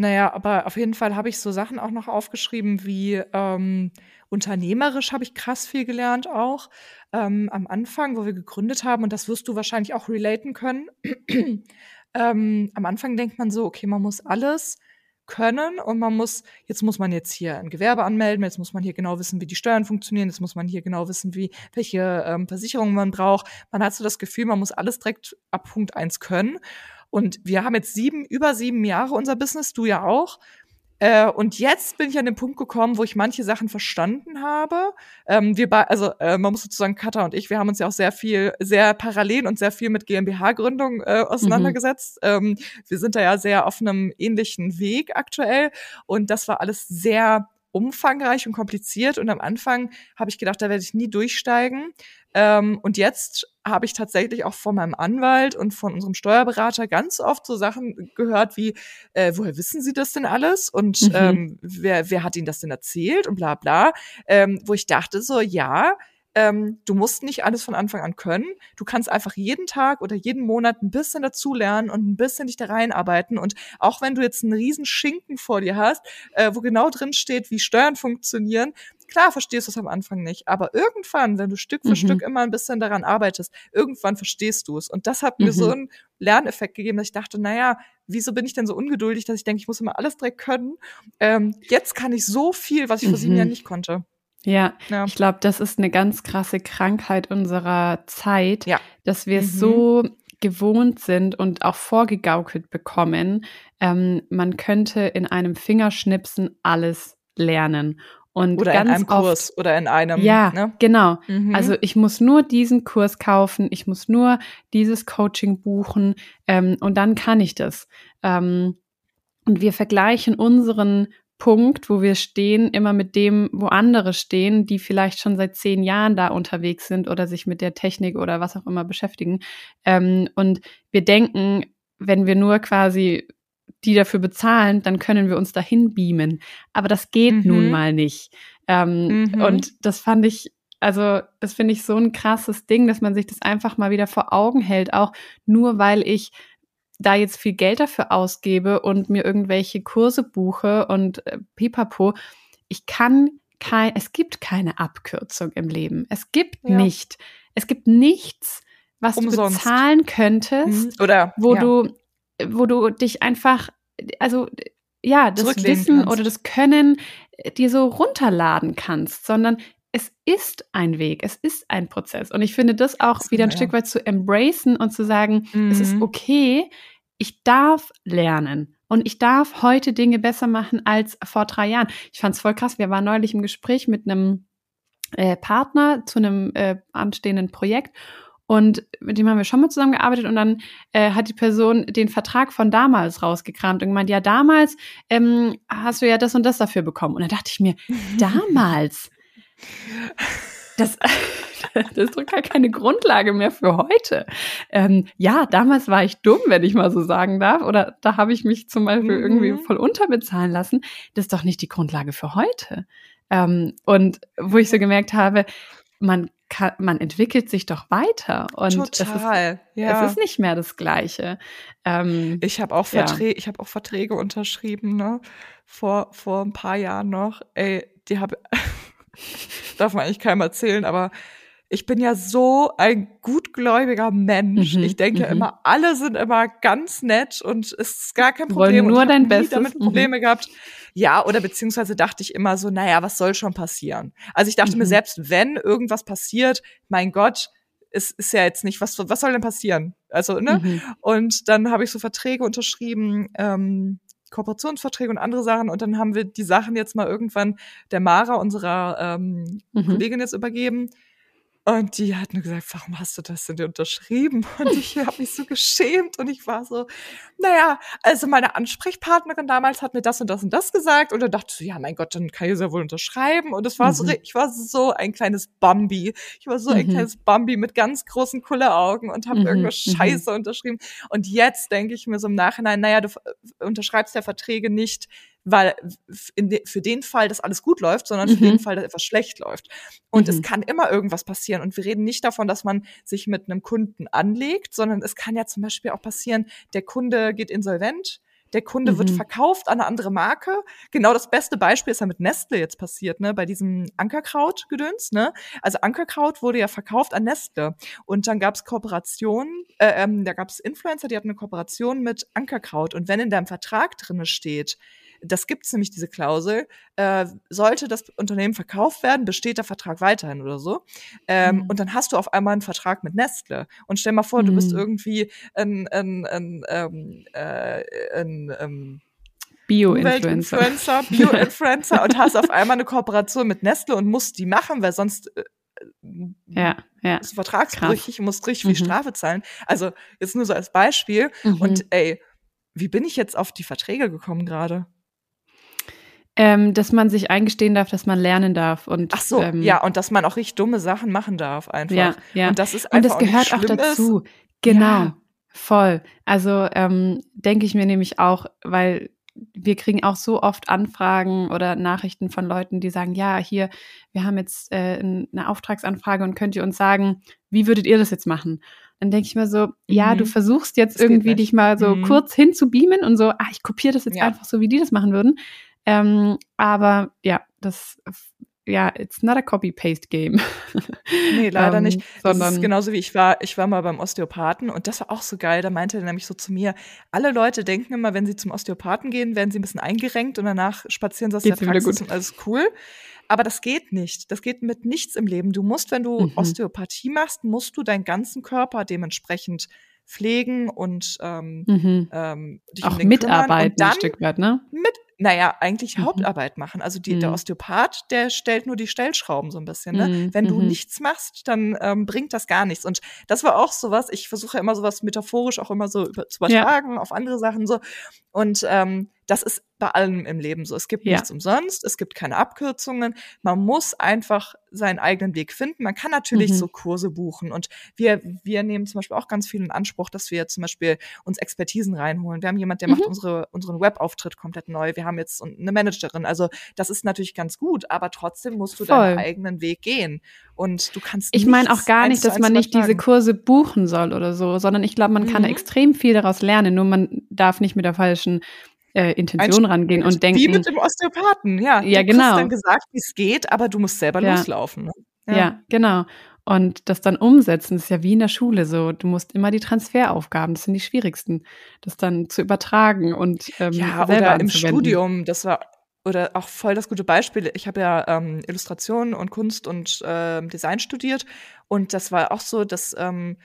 Speaker 1: Naja, aber auf jeden Fall habe ich so Sachen auch noch aufgeschrieben, wie ähm, unternehmerisch habe ich krass viel gelernt auch. Ähm, am Anfang, wo wir gegründet haben, und das wirst du wahrscheinlich auch relaten können. <clears throat> ähm, am Anfang denkt man so, okay, man muss alles können und man muss, jetzt muss man jetzt hier ein Gewerbe anmelden, jetzt muss man hier genau wissen, wie die Steuern funktionieren, jetzt muss man hier genau wissen, wie, welche ähm, Versicherungen man braucht. Man hat so das Gefühl, man muss alles direkt ab Punkt eins können. Und wir haben jetzt sieben, über sieben Jahre unser Business, du ja auch. Äh, und jetzt bin ich an den Punkt gekommen, wo ich manche Sachen verstanden habe. Ähm, wir bei, also äh, man muss sozusagen Katha und ich, wir haben uns ja auch sehr viel, sehr parallel und sehr viel mit GmbH-Gründung äh, auseinandergesetzt. Ähm, wir sind da ja sehr auf einem ähnlichen Weg aktuell und das war alles sehr umfangreich und kompliziert und am Anfang habe ich gedacht, da werde ich nie durchsteigen. Ähm, und jetzt habe ich tatsächlich auch von meinem Anwalt und von unserem Steuerberater ganz oft so Sachen gehört wie, äh, woher wissen Sie das denn alles? Und
Speaker 2: Mhm.
Speaker 1: ähm, wer, wer hat Ihnen das denn erzählt? Und bla bla. Ähm, wo ich dachte so, ja, ähm, du musst nicht alles von Anfang an können. Du kannst einfach jeden Tag oder jeden Monat ein bisschen dazulernen und ein bisschen dich da reinarbeiten. Und auch wenn du jetzt einen riesen Schinken vor dir hast, äh, wo genau drin steht, wie Steuern funktionieren, klar verstehst du es am Anfang nicht. Aber irgendwann, wenn du Stück für
Speaker 2: Mhm.
Speaker 1: Stück immer ein bisschen daran arbeitest, irgendwann verstehst du es. Und das hat mir
Speaker 2: Mhm.
Speaker 1: so einen Lerneffekt gegeben, dass ich dachte, naja, wieso bin ich denn so ungeduldig, dass ich denke, ich muss immer alles direkt können. Ähm, jetzt kann ich so viel, was ich vor sieben
Speaker 2: Mhm.
Speaker 1: Jahren nicht konnte.
Speaker 2: Ja,
Speaker 1: Ja.
Speaker 2: ich glaube, das ist eine ganz krasse Krankheit unserer Zeit,
Speaker 1: Ja.
Speaker 2: dass wir
Speaker 1: Mhm.
Speaker 2: so gewohnt sind und auch vorgegaukelt bekommen, ähm, man könnte in einem Fingerschnipsen alles lernen. Und
Speaker 1: oder
Speaker 2: ganz
Speaker 1: in einem
Speaker 2: oft,
Speaker 1: Kurs oder in einem.
Speaker 2: Ja,
Speaker 1: ne?
Speaker 2: genau.
Speaker 1: Mhm.
Speaker 2: Also ich muss nur diesen Kurs kaufen, ich muss nur dieses Coaching buchen ähm, und dann kann ich das. Ähm, und wir vergleichen unseren Punkt, wo wir stehen, immer mit dem, wo andere stehen, die vielleicht schon seit zehn Jahren da unterwegs sind oder sich mit der Technik oder was auch immer beschäftigen. Ähm, und wir denken, wenn wir nur quasi die dafür bezahlen, dann können wir uns dahin beamen. Aber das geht
Speaker 1: Mhm.
Speaker 2: nun mal nicht. Ähm,
Speaker 1: Mhm.
Speaker 2: Und das fand ich, also das finde ich so ein krasses Ding, dass man sich das einfach mal wieder vor Augen hält, auch nur weil ich da jetzt viel Geld dafür ausgebe und mir irgendwelche Kurse buche und äh, pipapo. Ich kann kein, es gibt keine Abkürzung im Leben. Es gibt
Speaker 1: Ja.
Speaker 2: nicht, es gibt nichts, was du
Speaker 1: Umsonst.
Speaker 2: bezahlen könntest,
Speaker 1: Mhm. Oder
Speaker 2: wo
Speaker 1: ja.
Speaker 2: du, wo du dich einfach, also ja, das Wissen
Speaker 1: kannst.
Speaker 2: oder das Können äh, dir so runterladen kannst, sondern es ist ein Weg, es ist ein Prozess. Und ich finde das auch
Speaker 1: So,
Speaker 2: wieder ein
Speaker 1: ja.
Speaker 2: Stück weit zu embracen und zu sagen, es ist
Speaker 1: Mhm.
Speaker 2: okay, ich darf lernen. Und ich darf heute Dinge besser machen als vor drei Jahren. Ich fand es voll krass. Wir waren neulich im Gespräch mit einem äh, Partner zu einem äh, anstehenden Projekt. Und mit dem haben wir schon mal zusammengearbeitet und dann äh, hat die Person den Vertrag von damals rausgekramt und gemeint, ja, damals ähm, hast du ja das und das dafür bekommen. Und dann dachte ich mir, <laughs> damals, das, <laughs> das ist doch gar keine Grundlage mehr für heute. Ähm, ja, damals war ich dumm, wenn ich mal so sagen darf. Oder da habe ich mich zum Beispiel
Speaker 1: Mhm.
Speaker 2: irgendwie voll unterbezahlen lassen. Das ist doch nicht die Grundlage für heute. Ähm, und wo ich so gemerkt habe, man kann, man entwickelt sich doch weiter. Und es ist,
Speaker 1: Total. ja.
Speaker 2: es ist nicht mehr das Gleiche. Ähm,
Speaker 1: Ich habe auch,
Speaker 2: Ja.
Speaker 1: Verträ ich hab auch Verträge unterschrieben, ne? Vor, vor ein paar Jahren noch. Ey, die habe. Darf man eigentlich keinem erzählen, aber ich bin ja so ein gutgläubiger Mensch.
Speaker 2: Mhm,
Speaker 1: ich denke
Speaker 2: mhm.
Speaker 1: immer, alle sind immer ganz nett und es ist gar kein
Speaker 2: Wollen
Speaker 1: Problem. und
Speaker 2: nur
Speaker 1: ich hab
Speaker 2: dein
Speaker 1: nie
Speaker 2: Bestes.
Speaker 1: damit
Speaker 2: Mhm.
Speaker 1: Probleme gehabt. Ja, oder beziehungsweise dachte ich immer so, naja, was soll schon passieren? Also ich dachte mir,
Speaker 2: Mhm.
Speaker 1: selbst wenn irgendwas passiert, mein Gott, es ist ja jetzt nicht, was, was soll denn passieren? Also, ne?
Speaker 2: mhm.
Speaker 1: Und dann habe ich so Verträge unterschrieben, ähm, Kooperationsverträge und andere Sachen. Und dann haben wir die Sachen jetzt mal irgendwann der Mara, unserer ähm,
Speaker 2: Mhm.
Speaker 1: Kollegin, jetzt übergeben. Und die hat nur gesagt, warum hast du das denn unterschrieben? <laughs> Und ich habe mich so geschämt und ich war so, naja, also meine Ansprechpartnerin damals hat mir das und das und das gesagt und dann dachte ich so, ja, mein Gott, dann kann ich es ja wohl unterschreiben. Und es war so,
Speaker 2: Mhm.
Speaker 1: ich war so ein kleines Bambi. Ich war so ein
Speaker 2: Mhm.
Speaker 1: kleines Bambi mit ganz großen Kulleraugen und habe
Speaker 2: Mhm,
Speaker 1: irgendwas
Speaker 2: mhm.
Speaker 1: Scheiße unterschrieben. Und jetzt denke ich mir so im Nachhinein, naja, du unterschreibst ja Verträge nicht, weil de, für den Fall, dass alles gut läuft, sondern für
Speaker 2: Mhm.
Speaker 1: den Fall, dass etwas schlecht läuft. Und
Speaker 2: Mhm.
Speaker 1: es kann immer irgendwas passieren. Und wir reden nicht davon, dass man sich mit einem Kunden anlegt, sondern es kann ja zum Beispiel auch passieren, der Kunde geht insolvent. Der Kunde wird
Speaker 2: Mhm.
Speaker 1: verkauft an eine andere Marke. Genau das beste Beispiel ist ja mit Nestle jetzt passiert, ne, bei diesem Ankerkraut-Gedöns, ne? Also Ankerkraut wurde ja verkauft an Nestle. Und dann gab es Kooperationen, äh, ähm, da gab es Influencer, die hatten eine Kooperation mit Ankerkraut. Und wenn in deinem Vertrag drinne steht, das gibt's nämlich diese Klausel, äh, sollte das Unternehmen verkauft werden, besteht der Vertrag weiterhin oder so. Ähm,
Speaker 2: Mhm.
Speaker 1: Und dann hast du auf einmal einen Vertrag mit Nestle. Und stell mal vor, du bist
Speaker 2: Mhm.
Speaker 1: irgendwie ein, ein, ein, ähm, äh, ein, ähm,
Speaker 2: Bio-Influencer.
Speaker 1: Bio-Influencer und hast auf einmal eine Kooperation mit Nestle und musst die machen, weil sonst äh,
Speaker 2: Ja, ja.
Speaker 1: bist du vertragsbrüchig und musst richtig viel
Speaker 2: Mhm.
Speaker 1: Strafe zahlen. Also jetzt nur so als Beispiel.
Speaker 2: Mhm.
Speaker 1: Und ey, wie bin ich jetzt auf die Verträge gekommen gerade?
Speaker 2: Ähm, dass man sich eingestehen darf, dass man lernen darf. Und,
Speaker 1: Ach so,
Speaker 2: ähm,
Speaker 1: ja, und dass man auch richtig dumme Sachen machen darf einfach.
Speaker 2: Ja, ja.
Speaker 1: Und das ist
Speaker 2: Und
Speaker 1: einfach
Speaker 2: das
Speaker 1: auch nicht
Speaker 2: gehört auch
Speaker 1: schlimm
Speaker 2: dazu.
Speaker 1: Ist.
Speaker 2: Genau.
Speaker 1: Ja.
Speaker 2: Voll. Also ähm, denke ich mir nämlich auch, weil wir kriegen auch so oft Anfragen oder Nachrichten von Leuten, die sagen, ja, hier, wir haben jetzt äh, eine Auftragsanfrage und könnt ihr uns sagen, wie würdet ihr das jetzt machen? Dann denke ich mir so, ja,
Speaker 1: Mhm.
Speaker 2: du versuchst jetzt
Speaker 1: Das
Speaker 2: irgendwie dich mal so
Speaker 1: Mhm.
Speaker 2: kurz hinzubeamen und so, ah, ich kopiere das jetzt
Speaker 1: Ja.
Speaker 2: einfach so, wie die das machen würden. Ähm, aber ja, das, ja, it's not a copy-paste-game. <laughs>
Speaker 1: Nee, leider
Speaker 2: Ähm,
Speaker 1: nicht. Das
Speaker 2: Sondern
Speaker 1: ist genauso wie ich war, ich war mal beim Osteopathen und das war auch so geil. Da meinte er nämlich so zu mir, alle Leute denken immer, wenn sie zum Osteopathen gehen, werden sie ein bisschen eingerenkt und danach spazieren sie aus der
Speaker 2: Geht's wieder
Speaker 1: Praxis
Speaker 2: gut.
Speaker 1: und alles cool. Aber das geht nicht. Das geht mit nichts im Leben. Du musst, wenn du
Speaker 2: Mhm.
Speaker 1: Osteopathie machst, musst du deinen ganzen Körper dementsprechend pflegen und ähm,
Speaker 2: Mhm.
Speaker 1: ähm, dich
Speaker 2: Auch
Speaker 1: um den kümmern
Speaker 2: Mitarbeit
Speaker 1: und dann
Speaker 2: ein Stück weit, ne?
Speaker 1: mit, naja, eigentlich
Speaker 2: Mhm.
Speaker 1: Hauptarbeit machen. Also die, der
Speaker 2: Mhm.
Speaker 1: Osteopath, der stellt nur die Stellschrauben so ein bisschen. Ne?
Speaker 2: Mhm,
Speaker 1: Wenn du
Speaker 2: mhm.
Speaker 1: nichts machst, dann ähm, bringt das gar nichts. Und das war auch sowas, ich versuche ja immer sowas metaphorisch auch immer so über, zu
Speaker 2: Ja.
Speaker 1: übertragen auf andere Sachen so. Und ähm, das ist bei allem im Leben so. Es gibt
Speaker 2: Ja.
Speaker 1: nichts umsonst, es gibt keine Abkürzungen. Man muss einfach seinen eigenen Weg finden. Man kann natürlich
Speaker 2: Mhm.
Speaker 1: so Kurse buchen. Und wir, wir nehmen zum Beispiel auch ganz viel in Anspruch, dass wir zum Beispiel uns Expertisen reinholen. Wir haben jemand, der
Speaker 2: Mhm.
Speaker 1: macht unsere, unseren Webauftritt komplett neu. Wir haben jetzt eine Managerin. Also das ist natürlich ganz gut, aber trotzdem musst du
Speaker 2: Voll.
Speaker 1: deinen eigenen Weg gehen. Und du kannst
Speaker 2: Ich meine auch gar nicht, dass man nicht diese. Kurse buchen soll oder so, sondern ich glaube, man kann
Speaker 1: Mhm.
Speaker 2: extrem viel daraus lernen, nur man darf nicht mit der falschen äh, Intention rangehen und denken,
Speaker 1: Wie mit dem Osteopathen, ja.
Speaker 2: Ja,
Speaker 1: du
Speaker 2: genau.
Speaker 1: kriegst dann gesagt, wie es geht, aber du musst selber
Speaker 2: Ja.
Speaker 1: loslaufen. Ne?
Speaker 2: ja. genau. Und das dann umsetzen, ist ja wie in der Schule so. Du musst immer die Transferaufgaben, das sind die schwierigsten, das dann zu übertragen und ähm,
Speaker 1: Ja,
Speaker 2: selber
Speaker 1: oder im. Studium, das war oder auch voll das gute Beispiel. Ich habe ja ähm, Illustration und Kunst und ähm, Design studiert und das war auch so, dass ähm,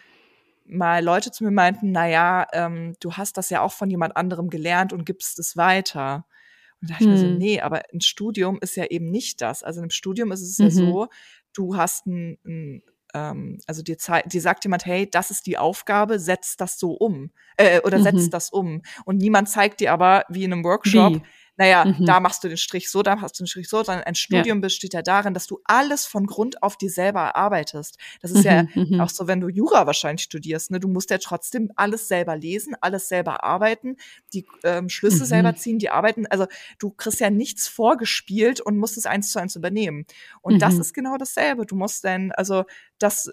Speaker 1: mal Leute zu mir meinten, na ja, ähm, du hast das ja auch von jemand anderem gelernt und gibst es weiter. Und da dachte ich mir so,
Speaker 2: Hm.
Speaker 1: nee, aber ein Studium ist ja eben nicht das. Also im Studium ist es
Speaker 2: Mhm.
Speaker 1: ja so, du hast ein, ein ähm, also dir, dir sagt jemand, hey, das ist die Aufgabe, setz das so um. Äh, oder
Speaker 2: Mhm.
Speaker 1: setz das um. Und niemand zeigt dir aber, wie in einem Workshop,
Speaker 2: Wie?
Speaker 1: Naja,
Speaker 2: Mhm.
Speaker 1: da machst du den Strich so, da machst du den Strich so, sondern ein Studium besteht ja darin, dass du alles von Grund auf dir selber erarbeitest. Das ist ja
Speaker 2: Mhm, mhm.
Speaker 1: auch so, wenn du Jura wahrscheinlich studierst, ne? Du musst ja trotzdem alles selber lesen, alles selber arbeiten, die ähm, Schlüsse
Speaker 2: Mhm.
Speaker 1: selber ziehen, die arbeiten. Also du kriegst ja nichts vorgespielt und musst es eins zu eins übernehmen. Und das
Speaker 2: Mhm.
Speaker 1: ist genau dasselbe. Du musst denn, also das,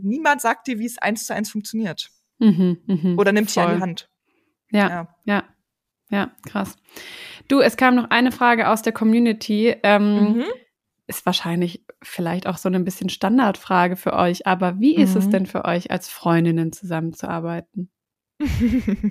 Speaker 1: niemand sagt dir, wie es eins zu eins funktioniert.
Speaker 2: Mhm, mhm.
Speaker 1: Oder nimmt dich an
Speaker 2: Voll.
Speaker 1: die Hand.
Speaker 2: Ja,
Speaker 1: Ja.
Speaker 2: ja, ja, krass. Du, es kam noch eine Frage aus der Community. Ähm,
Speaker 1: Mhm.
Speaker 2: Ist wahrscheinlich vielleicht auch so eine bisschen Standardfrage für euch, aber wie ist es
Speaker 1: Mhm.
Speaker 2: denn für euch, als Freundinnen zusammenzuarbeiten? <laughs>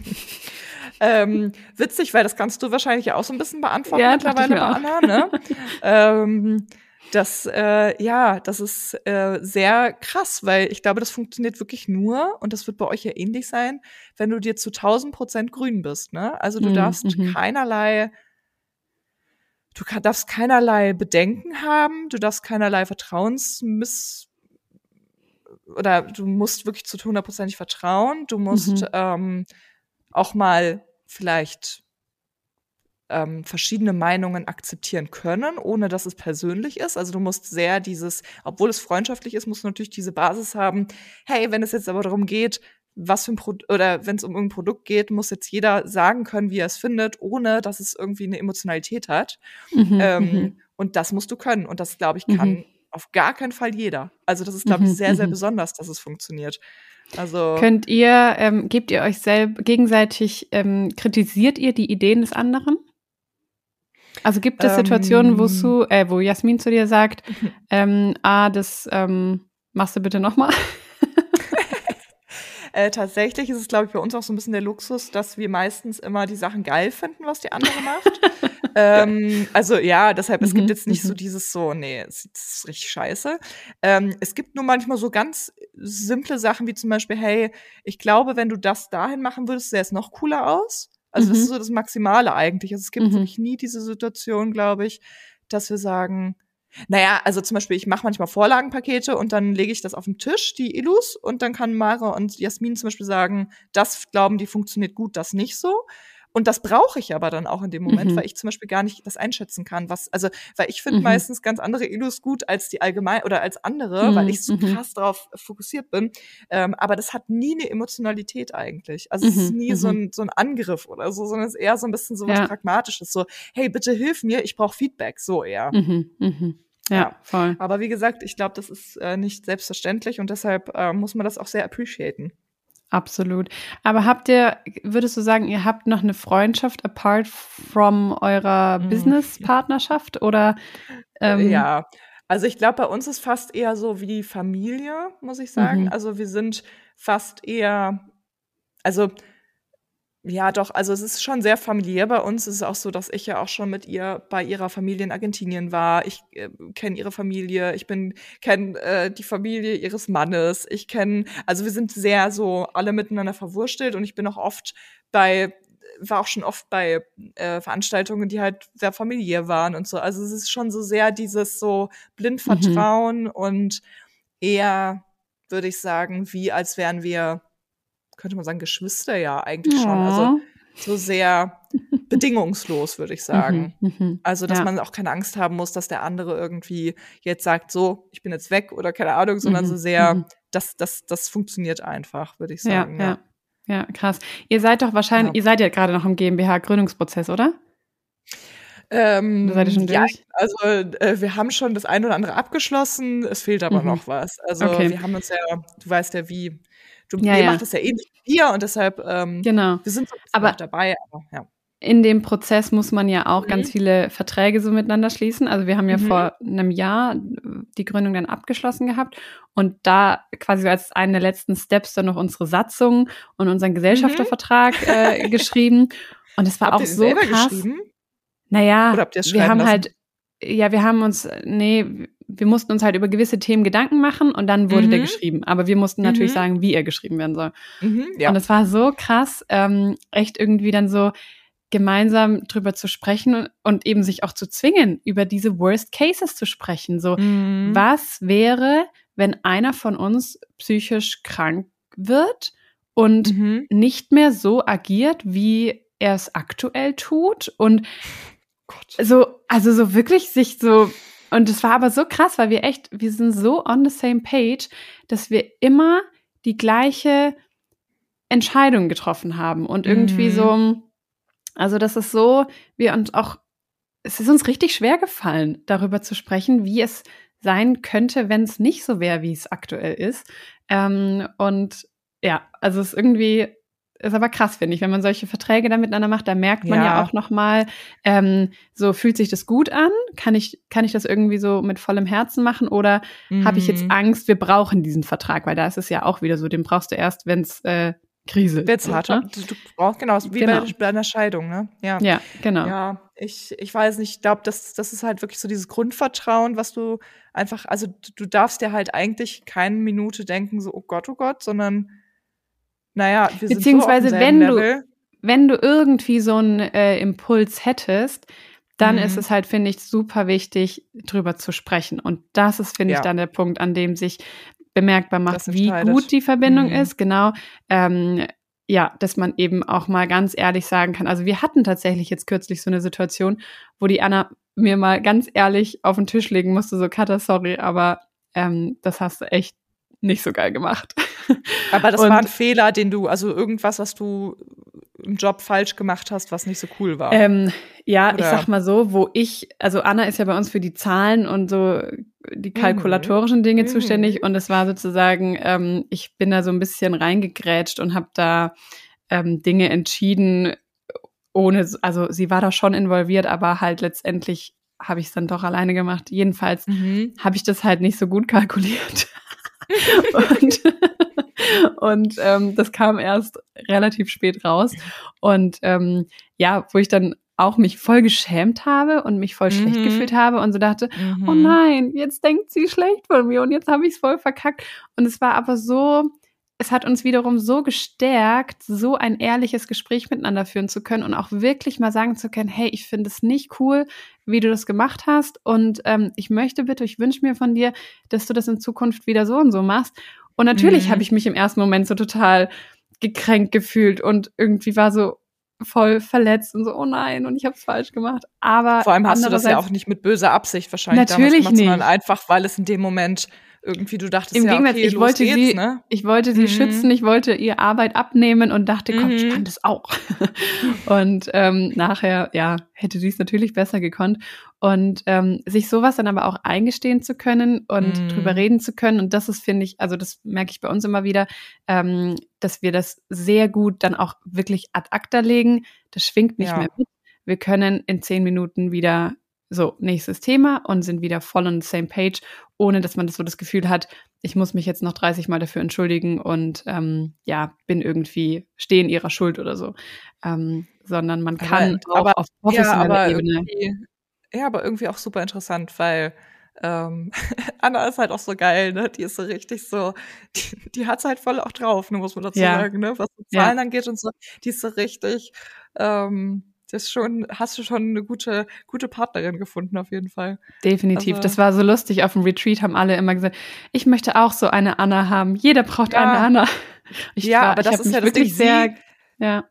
Speaker 1: ähm, witzig, weil das kannst du wahrscheinlich ja auch so ein bisschen beantworten
Speaker 2: Ja,
Speaker 1: mittlerweile bei. Anna, ne? <laughs> ähm, das, äh, ja, das ist äh, sehr krass, weil ich glaube, das funktioniert wirklich nur, und das wird bei euch ja ähnlich sein, wenn du dir zu 1000 Prozent grün bist, ne? Also du
Speaker 2: Mhm,
Speaker 1: darfst
Speaker 2: mhm.
Speaker 1: keinerlei, du kann, darfst keinerlei Bedenken haben, du darfst keinerlei Vertrauensmiss, oder du musst wirklich zu hundertprozentig vertrauen, du musst
Speaker 2: Mhm.
Speaker 1: ähm, auch mal vielleicht ähm, verschiedene Meinungen akzeptieren können, ohne dass es persönlich ist. Also du musst sehr dieses, obwohl es freundschaftlich ist, musst du natürlich diese Basis haben. Hey, wenn es jetzt aber darum geht, was für ein Produkt oder wenn es um irgendein Produkt geht, muss jetzt jeder sagen können, wie er es findet, ohne dass es irgendwie eine Emotionalität hat.
Speaker 2: Mhm,
Speaker 1: Ähm,
Speaker 2: mhm.
Speaker 1: Und das musst du können. Und das, glaube ich, kann
Speaker 2: Mhm.
Speaker 1: auf gar keinen Fall jeder. Also das ist, glaube ich,
Speaker 2: Mhm,
Speaker 1: sehr, sehr
Speaker 2: mhm.
Speaker 1: besonders, dass es funktioniert. Also
Speaker 2: Könnt ihr, ähm, gebt ihr euch selbst gegenseitig, ähm, kritisiert ihr die Ideen des anderen? Also gibt es Situationen, wo
Speaker 1: Ähm.
Speaker 2: Su, äh, wo Jasmin zu dir sagt, ähm, ah, das ähm, machst du bitte nochmal? <laughs>
Speaker 1: Äh, tatsächlich ist es, glaube ich, bei uns auch so ein bisschen der Luxus, dass wir meistens immer die Sachen geil finden, was die andere macht. <laughs> ähm, also ja, deshalb, es
Speaker 2: Mhm,
Speaker 1: gibt jetzt nicht so
Speaker 2: mhm.
Speaker 1: dieses so, nee, das ist richtig scheiße. Ähm, es gibt nur manchmal so ganz simple Sachen wie zum Beispiel, hey, ich glaube, wenn du das dahin machen würdest, sähe es noch cooler aus. Also das
Speaker 2: Mhm.
Speaker 1: ist so das Maximale eigentlich. Also es gibt
Speaker 2: Mhm.
Speaker 1: wirklich nie diese Situation, glaube ich, dass wir sagen, naja, also zum Beispiel, ich mache manchmal Vorlagenpakete und dann lege ich das auf den Tisch, die Illus, und dann kann Mara und Jasmin zum Beispiel sagen, das glauben die funktioniert gut, das nicht so. Und das brauche ich aber dann auch in dem Moment,
Speaker 2: Mhm.
Speaker 1: weil ich zum Beispiel gar nicht das einschätzen kann, was, also, weil ich finde
Speaker 2: Mhm.
Speaker 1: meistens ganz andere Illus gut als die allgemein oder als andere,
Speaker 2: Mhm,
Speaker 1: weil ich so
Speaker 2: mhm.
Speaker 1: krass darauf fokussiert bin. Ähm, aber das hat nie eine Emotionalität eigentlich. Also es ist
Speaker 2: Mhm,
Speaker 1: nie so,
Speaker 2: mhm.
Speaker 1: ein, so ein Angriff oder so, sondern es ist eher so ein bisschen so was
Speaker 2: Ja.
Speaker 1: Pragmatisches. So, hey, bitte hilf mir, ich brauche Feedback, so eher.
Speaker 2: Ja,
Speaker 1: Ja.
Speaker 2: voll.
Speaker 1: Aber wie gesagt, ich glaube, das ist äh, nicht selbstverständlich und deshalb äh, muss man das auch sehr appreciaten.
Speaker 2: Absolut. Aber habt ihr, würdest du sagen, ihr habt noch eine Freundschaft apart from eurer
Speaker 1: Mm.
Speaker 2: Business-Partnerschaft oder? Ähm,
Speaker 1: ja, also ich glaube, bei uns ist fast eher so wie die Familie, muss ich sagen.
Speaker 2: Mhm.
Speaker 1: Also wir sind fast eher, also Ja, doch, also es ist schon sehr familiär bei uns. Es ist auch so, dass ich ja auch schon mit ihr bei ihrer Familie in Argentinien war. Ich äh, kenne ihre Familie, ich bin kenne äh, die Familie ihres Mannes. Ich kenne, also wir sind sehr so alle miteinander verwurstelt und ich bin auch oft bei war auch schon oft bei äh, Veranstaltungen, die halt sehr familiär waren und so. Also es ist schon so sehr dieses so Blindvertrauen mhm. und eher, würde ich sagen, wie als wären wir könnte man sagen, Geschwister ja eigentlich ja. schon. Also so sehr bedingungslos, würde ich <laughs> sagen. Mhm, mhm, also, dass ja. man auch keine Angst haben muss, dass der andere irgendwie jetzt sagt, so, ich bin jetzt weg oder keine Ahnung, sondern mhm, so sehr, mhm. das, das, das funktioniert einfach, würde ich sagen.
Speaker 2: Ja, ja. ja, krass. Ihr seid doch wahrscheinlich, ihr seid ja gerade noch im GmbH-Gründungsprozess, oder?
Speaker 1: Ähm, seid ihr schon durch? Ja, also äh, wir haben schon das eine oder andere abgeschlossen, es fehlt aber mhm. noch was. Also okay. wir haben uns ja, du weißt ja, wie Du, ja, ihr ja. macht das ja ähnlich wie wir und deshalb, ähm,
Speaker 2: genau.
Speaker 1: wir sind so
Speaker 2: aber
Speaker 1: dabei, aber ja.
Speaker 2: In dem Prozess muss man ja auch mhm. ganz viele Verträge so miteinander schließen. Also wir haben ja mhm. vor einem Jahr die Gründung dann abgeschlossen gehabt und da quasi als einen der letzten Steps dann noch unsere Satzung und unseren Gesellschaftervertrag mhm. äh, <laughs> geschrieben. Und es war
Speaker 1: habt
Speaker 2: auch so krass. Naja, wir haben lassen? halt, ja, wir haben uns, nee, wir mussten uns halt über gewisse Themen Gedanken machen und dann wurde mhm. der geschrieben. Aber wir mussten natürlich mhm. sagen, wie er geschrieben werden soll. Mhm, ja. Und es war so krass, ähm, echt irgendwie dann so gemeinsam drüber zu sprechen und eben sich auch zu zwingen, über diese Worst Cases zu sprechen. So, mhm. was wäre, wenn einer von uns psychisch krank wird und mhm. nicht mehr so agiert, wie er es aktuell tut und Gott. so, also so wirklich sich so und es war aber so krass, weil wir echt, wir sind so on the same page, dass wir immer die gleiche Entscheidung getroffen haben und irgendwie mhm. so, also das ist so, wir uns auch, es ist uns richtig schwer gefallen, darüber zu sprechen, wie es sein könnte, wenn es nicht so wäre, wie es aktuell ist. Ähm, und ja, also es ist irgendwie ist aber krass, finde ich, wenn man solche Verträge da miteinander macht, da merkt man ja, ja auch noch mal, ähm, so fühlt sich das gut an? Kann ich, kann ich das irgendwie so mit vollem Herzen machen oder mhm. habe ich jetzt mhm. Angst, wir brauchen diesen Vertrag? Weil da ist es ja auch wieder so, den brauchst du erst, wenn es äh, Krise
Speaker 1: Wird's hart. Ne? Du, du brauchst genau, wie genau. Bei, bei einer Scheidung, ne?
Speaker 2: Ja, ja genau.
Speaker 1: Ja, ich, ich weiß nicht, ich glaube, das, das ist halt wirklich so dieses Grundvertrauen, was du einfach, also du darfst dir halt eigentlich keine Minute denken, so, oh Gott, oh Gott, sondern naja, wir
Speaker 2: Beziehungsweise,
Speaker 1: sind
Speaker 2: so wenn du, wenn du irgendwie so einen äh, Impuls hättest, dann mhm. ist es halt, finde ich, super wichtig, drüber zu sprechen. Und das ist, finde ja. ich, dann der Punkt, an dem sich bemerkbar macht, wie gut die Verbindung mhm. ist. Genau. Ähm, ja, dass man eben auch mal ganz ehrlich sagen kann. Also wir hatten tatsächlich jetzt kürzlich so eine Situation, wo die Anna mir mal ganz ehrlich auf den Tisch legen musste, so Katha, sorry, aber ähm, das hast du echt nicht so geil gemacht. <laughs>
Speaker 1: Aber das und, war ein Fehler, den du, also irgendwas, was du im Job falsch gemacht hast, was nicht so cool war.
Speaker 2: Ähm, ja, Oder? ich sag mal so, wo ich, also Anna ist ja bei uns für die Zahlen und so die mhm. kalkulatorischen Dinge mhm. zuständig und es war sozusagen, ähm, ich bin da so ein bisschen reingegrätscht und habe da ähm, Dinge entschieden, ohne, also sie war da schon involviert, aber halt letztendlich habe ich es dann doch alleine gemacht. Jedenfalls mhm. habe ich das halt nicht so gut kalkuliert. <laughs> <laughs> und und ähm, das kam erst relativ spät raus. Und ähm, ja, wo ich dann auch mich voll geschämt habe und mich voll mhm. schlecht gefühlt habe und so dachte, mhm. oh nein, jetzt denkt sie schlecht von mir und jetzt habe ich es voll verkackt. Und es war aber so, es hat uns wiederum so gestärkt, so ein ehrliches Gespräch miteinander führen zu können und auch wirklich mal sagen zu können, hey, ich finde es nicht cool, wie du das gemacht hast und ähm, ich möchte bitte, ich wünsche mir von dir, dass du das in Zukunft wieder so und so machst. Und natürlich mhm. habe ich mich im ersten Moment so total gekränkt gefühlt und irgendwie war so voll verletzt und so, oh nein, und ich habe es falsch gemacht. Aber
Speaker 1: vor allem hast du das ja auch nicht mit böser Absicht wahrscheinlich
Speaker 2: natürlich gemacht,
Speaker 1: sondern einfach, weil es in dem Moment irgendwie du dachtest
Speaker 2: Im
Speaker 1: ja,
Speaker 2: Gegenteil,
Speaker 1: okay,
Speaker 2: ich wollte
Speaker 1: geht's,
Speaker 2: sie,
Speaker 1: ne?
Speaker 2: ich wollte sie mhm. schützen, ich wollte ihr Arbeit abnehmen und dachte, komm, ich mhm. kann das auch. <laughs> und ähm, nachher, ja, hätte sie es natürlich besser gekonnt. Und ähm, sich sowas dann aber auch eingestehen zu können und mhm. drüber reden zu können. Und das ist, finde ich, also das merke ich bei uns immer wieder, ähm, dass wir das sehr gut dann auch wirklich ad acta legen. Das schwingt nicht ja. mehr mit. Wir können in zehn Minuten wieder so, nächstes Thema und sind wieder voll on the same page, ohne dass man das so das Gefühl hat, ich muss mich jetzt noch 30 Mal dafür entschuldigen und ähm, ja, bin irgendwie, stehe in ihrer Schuld oder so. Ähm, sondern man kann
Speaker 1: aber,
Speaker 2: auch auf professioneller
Speaker 1: ja,
Speaker 2: Ebene.
Speaker 1: Ja, aber irgendwie auch super interessant, weil ähm, <laughs> Anna ist halt auch so geil, ne? Die ist so richtig so, die, die hat's halt voll auch drauf, ne, muss man dazu
Speaker 2: Ja.
Speaker 1: sagen, ne? Was so
Speaker 2: Ja.
Speaker 1: Zahlen angeht und so. Die ist so richtig, ähm, das schon, hast du schon eine gute, gute Partnerin gefunden, auf jeden Fall.
Speaker 2: Definitiv.
Speaker 1: Also-
Speaker 2: das war so lustig. Auf dem Retreat haben alle immer gesagt, ich möchte auch so eine Anna haben. Jeder braucht
Speaker 1: Ja.
Speaker 2: eine Anna. Ich
Speaker 1: Ja,
Speaker 2: war,
Speaker 1: aber
Speaker 2: ich
Speaker 1: das ist ja
Speaker 2: wirklich sehr,
Speaker 1: sie-
Speaker 2: ja,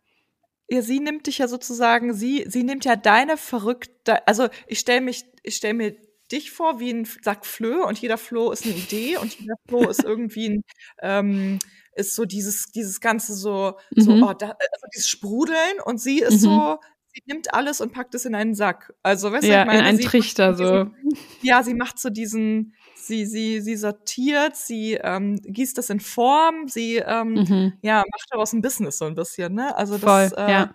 Speaker 1: Ja, sie nimmt dich ja sozusagen, sie, sie nimmt ja deine verrückte, also ich stelle mich, ich stelle mir dich vor wie ein Sack Flöhe und jeder Floh ist eine Idee und jeder Floh <laughs> ist irgendwie ein, ähm, ist so dieses, dieses ganze so, so,
Speaker 2: Mhm.
Speaker 1: oh, da, also dieses Sprudeln und sie ist
Speaker 2: Mhm.
Speaker 1: so, sie nimmt alles und packt es in einen Sack. Also, weißt du,
Speaker 2: ja
Speaker 1: ich meine,
Speaker 2: in einen Trichter
Speaker 1: so diesen, <laughs> ja, sie macht so diesen, sie, sie, sie sortiert, sie ähm, gießt das in Form, sie, ähm,
Speaker 2: Mhm.
Speaker 1: ja, macht daraus ein Business so ein bisschen, ne? Also
Speaker 2: Voll,
Speaker 1: das, äh,
Speaker 2: ja.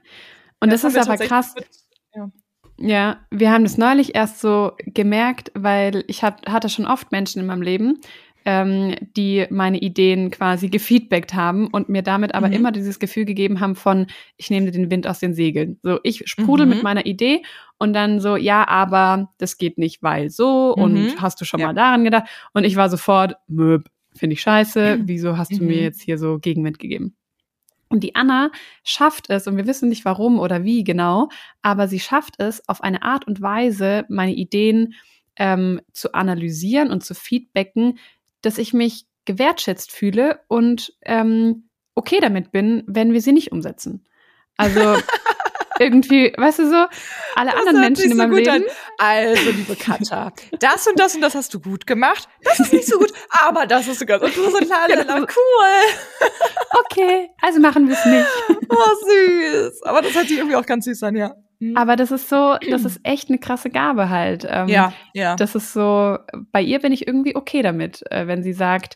Speaker 2: Und das,
Speaker 1: haben
Speaker 2: ist aber krass.
Speaker 1: mit- ja.
Speaker 2: Ja, wir haben das neulich erst so gemerkt, weil ich hat, hatte schon oft Menschen in meinem Leben, ähm, die meine Ideen quasi gefeedbackt haben und mir damit aber
Speaker 1: Mhm.
Speaker 2: immer dieses Gefühl gegeben haben von, ich nehme dir den Wind aus den Segeln. So, ich sprudel
Speaker 1: Mhm.
Speaker 2: mit meiner Idee und dann so, ja, aber das geht nicht, weil so und
Speaker 1: Mhm.
Speaker 2: hast du schon
Speaker 1: Ja.
Speaker 2: mal daran gedacht? Und ich war sofort, möb, finde ich scheiße, <clears throat> wieso hast du mir
Speaker 1: Mhm.
Speaker 2: jetzt hier so Gegenwind gegeben? Und die Anna schafft es, und wir wissen nicht warum oder wie genau, aber sie schafft es auf eine Art und Weise, meine Ideen ähm, zu analysieren und zu feedbacken, dass ich mich gewertschätzt fühle und ähm, okay damit bin, wenn wir sie nicht umsetzen. Also <laughs> irgendwie, weißt du so, alle
Speaker 1: Das
Speaker 2: anderen Menschen in
Speaker 1: so
Speaker 2: meinem
Speaker 1: gut
Speaker 2: Leben.
Speaker 1: an. Also, liebe Katja, das und das und das hast du gut gemacht. Das ist nicht so gut, aber das ist so ganz. Und du so, lalala, cool.
Speaker 2: Okay, also machen wir es nicht.
Speaker 1: Oh, süß. Aber das hört sich irgendwie auch ganz süß an, ja. Mhm.
Speaker 2: Aber das ist so, das ist echt eine krasse Gabe halt. Ähm,
Speaker 1: ja, ja.
Speaker 2: Das ist so, bei ihr bin ich irgendwie okay damit, äh, wenn sie sagt,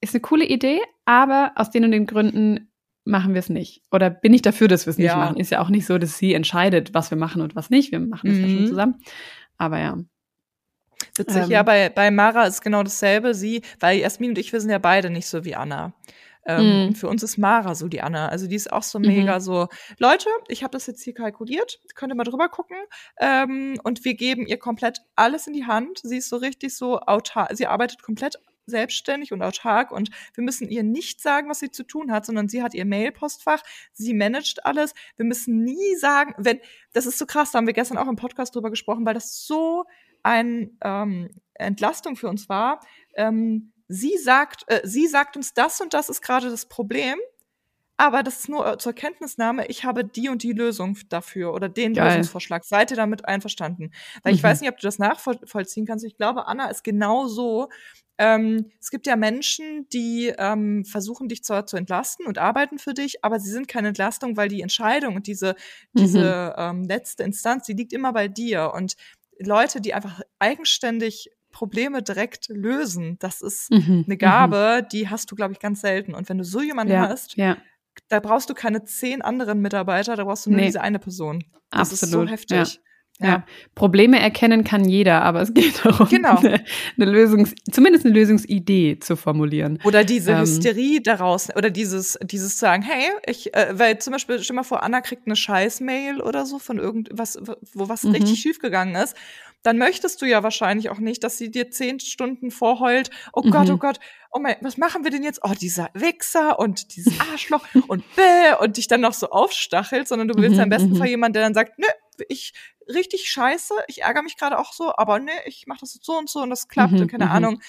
Speaker 2: ist eine coole Idee, aber aus den und den Gründen machen wir es nicht. Oder bin ich dafür, dass wir es nicht
Speaker 1: Ja.
Speaker 2: machen. Ist ja auch nicht so, dass sie entscheidet, was wir machen und was nicht. Wir machen das ja schon
Speaker 1: Mhm.
Speaker 2: zusammen. Aber ja.
Speaker 1: Witzig,
Speaker 2: Ähm,
Speaker 1: ja, bei, bei Mara ist genau dasselbe. Sie, weil Jasmin und ich, wir sind ja beide nicht so wie Anna. Ähm,
Speaker 2: Mhm.
Speaker 1: Für uns ist Mara so die Anna. Also die ist auch so
Speaker 2: Mhm.
Speaker 1: mega so, Leute, ich habe das jetzt hier kalkuliert, könnt ihr mal drüber gucken. Ähm, und wir geben ihr komplett alles in die Hand. Sie ist so richtig so autark, sie arbeitet komplett selbstständig und autark und wir müssen ihr nicht sagen, was sie zu tun hat, sondern sie hat ihr Mailpostfach, sie managt alles. Wir müssen nie sagen, wenn, das ist so krass, da haben wir gestern auch im Podcast drüber gesprochen, weil das so ein ähm, Entlastung für uns war. Ähm, sie sagt, äh, sie sagt uns, das und das ist gerade das Problem, aber das ist nur äh, zur Kenntnisnahme, ich habe die und die Lösung dafür oder den
Speaker 2: Geil.
Speaker 1: Lösungsvorschlag. Seid ihr damit einverstanden? Weil ich
Speaker 2: Mhm.
Speaker 1: weiß nicht, ob du das nachvollziehen kannst. Ich glaube, Anna ist genau so. Ähm, es gibt ja Menschen, die ähm, versuchen, dich zwar zu entlasten und arbeiten für dich, aber sie sind keine Entlastung, weil die Entscheidung und diese,
Speaker 2: Mhm.
Speaker 1: diese ähm, letzte Instanz, die liegt immer bei dir. Und Leute, die einfach eigenständig Probleme direkt lösen, das ist
Speaker 2: Mhm.
Speaker 1: eine Gabe, die hast du, glaube ich, ganz selten. Und wenn du so jemanden
Speaker 2: Ja,
Speaker 1: hast,
Speaker 2: ja,
Speaker 1: da brauchst du keine zehn anderen Mitarbeiter, da brauchst du nur
Speaker 2: Nee.
Speaker 1: diese eine Person. Das ist so
Speaker 2: absolut.
Speaker 1: heftig.
Speaker 2: Ja. Probleme erkennen kann jeder, aber es <laughs> geht darum,
Speaker 1: Genau.
Speaker 2: eine, eine Lösungs-, zumindest eine Lösungsidee zu formulieren.
Speaker 1: Oder diese
Speaker 2: Ähm.
Speaker 1: Hysterie daraus, oder dieses, dieses sagen, hey, ich, äh, weil zum Beispiel, stell mal vor, Anna kriegt eine Scheiß-Mail oder so von irgendwas, wo was
Speaker 2: Mhm.
Speaker 1: richtig schief gegangen ist. Dann möchtest du ja wahrscheinlich auch nicht, dass sie dir zehn Stunden vorheult, oh Gott,
Speaker 2: Mhm.
Speaker 1: oh Gott, oh mein, was machen wir denn jetzt? Oh, dieser Wichser und dieses Arschloch und bäh, und dich dann noch so aufstachelt, sondern du willst
Speaker 2: Mhm,
Speaker 1: ja im besten
Speaker 2: mhm.
Speaker 1: Fall jemanden, der dann sagt, nö, ich richtig scheiße, ich ärgere mich gerade auch so, aber nö, ich mache das jetzt so und so und das klappt
Speaker 2: Mhm,
Speaker 1: und keine
Speaker 2: mhm.
Speaker 1: Ahnung.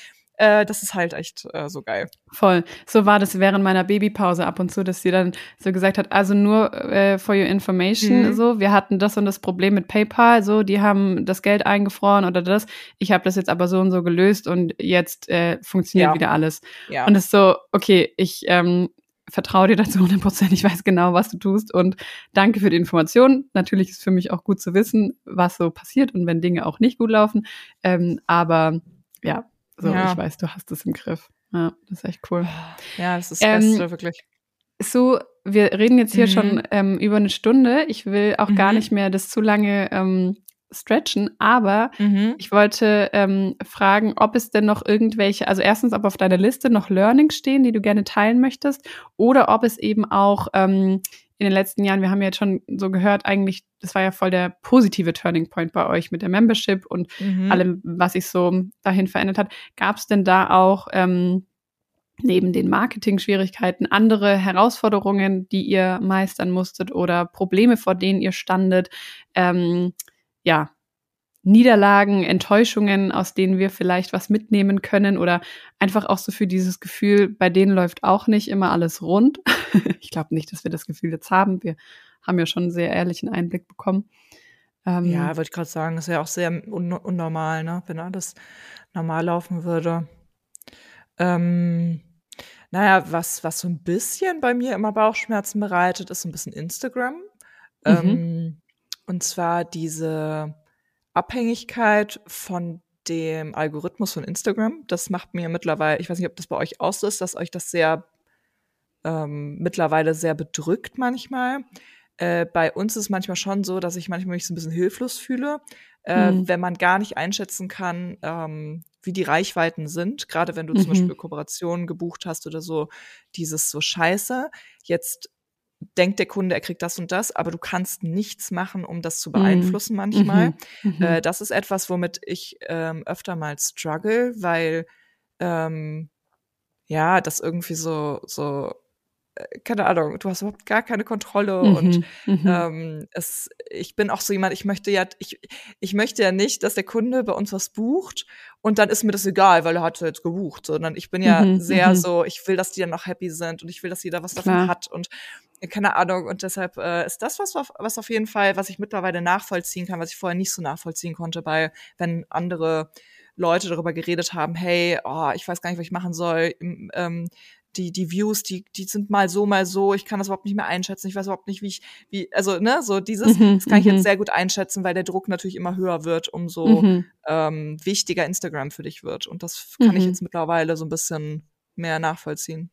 Speaker 1: Äh, das ist halt echt äh, so geil.
Speaker 2: Voll. So war das während meiner Babypause ab und zu, dass sie dann so gesagt hat, also nur äh, for your information,
Speaker 1: Mhm.
Speaker 2: so, wir hatten das und das Problem mit PayPal, so, die haben das Geld eingefroren oder das. Ich habe das jetzt aber so und so gelöst und jetzt äh, funktioniert
Speaker 1: Ja.
Speaker 2: wieder alles.
Speaker 1: Ja.
Speaker 2: Und es ist so, okay, ich ähm, vertraue dir dazu 100 Prozent, ich weiß genau, was du tust und danke für die Information. Natürlich ist für mich auch gut zu wissen, was so passiert und wenn Dinge auch nicht gut laufen. Ähm, aber ja, so,
Speaker 1: Ja.
Speaker 2: ich weiß, du hast es im Griff. Ja, das ist echt cool.
Speaker 1: Ja, das ist das
Speaker 2: Ähm,
Speaker 1: Beste, wirklich.
Speaker 2: So, wir reden jetzt hier
Speaker 1: Mhm.
Speaker 2: schon ähm, über eine Stunde. Ich will auch gar
Speaker 1: Mhm.
Speaker 2: nicht mehr das zu lange ähm, stretchen, aber mhm. ich wollte ähm, fragen, ob es denn noch irgendwelche, also erstens, ob auf deiner Liste noch Learnings stehen, die du gerne teilen möchtest, oder ob es eben auch ähm, in den letzten Jahren, wir haben ja jetzt schon so gehört, eigentlich, das war ja voll der positive Turning Point bei euch mit der Membership und mhm. allem, was sich so dahin verändert hat. Gab es denn da auch ähm, neben den Marketing-Schwierigkeiten andere Herausforderungen, die ihr meistern musstet oder Probleme, vor denen ihr standet? Ähm, ja, Niederlagen, Enttäuschungen, aus denen wir vielleicht was mitnehmen können oder einfach auch so für dieses Gefühl, bei denen läuft auch nicht immer alles rund. <laughs> ich glaube nicht, dass wir das Gefühl jetzt haben. Wir haben ja schon einen sehr ehrlichen Einblick bekommen.
Speaker 1: Ähm, ja, würde ich gerade sagen, ist ja auch sehr un unnormal, ne? wenn alles normal laufen würde. Ähm, naja, was, was so ein bisschen bei mir immer Bauchschmerzen bereitet, ist so ein bisschen Instagram. Mhm. Ähm, und zwar diese Abhängigkeit von dem Algorithmus von Instagram. Das macht mir mittlerweile, ich weiß nicht, ob das bei euch auch so ist, dass euch das sehr ähm, mittlerweile sehr bedrückt manchmal. Äh, bei uns ist es manchmal schon so, dass ich manchmal mich so ein bisschen hilflos fühle, äh, mhm. wenn man gar nicht einschätzen kann, ähm, wie die Reichweiten sind. Gerade wenn du mhm. zum Beispiel Kooperationen gebucht hast oder so, dieses so Scheiße. Jetzt denkt der Kunde, er kriegt das und das, aber du kannst nichts machen, um das zu mhm. beeinflussen mhm. manchmal. Mhm. Äh, das ist etwas, womit ich ähm, öfter mal struggle, weil ähm, ja, das irgendwie so, so keine Ahnung, du hast überhaupt gar keine Kontrolle mhm, und mhm. ähm, es, ich bin auch so jemand, ich möchte ja, ich, ich möchte ja nicht, dass der Kunde bei uns was bucht und dann ist mir das egal, weil er hat jetzt gebucht, sondern ich bin ja mhm, sehr mhm. so, ich will, dass die dann noch happy sind und ich will, dass jeder was davon Klar. hat und äh, keine Ahnung und deshalb äh, ist das was, was auf jeden Fall, was ich mittlerweile nachvollziehen kann, was ich vorher nicht so nachvollziehen konnte, bei wenn andere Leute darüber geredet haben, hey, oh, ich weiß gar nicht, was ich machen soll. Ähm, die, die Views, die, die sind mal so, mal so, ich kann das überhaupt nicht mehr einschätzen, ich weiß überhaupt nicht, wie ich, wie, also, ne, so dieses, mhm, das kann ich jetzt mhm. sehr gut einschätzen, weil der Druck natürlich immer höher wird, umso mhm. ähm, wichtiger Instagram für dich wird. Und das kann ich mhm. jetzt mittlerweile so ein bisschen mehr nachvollziehen.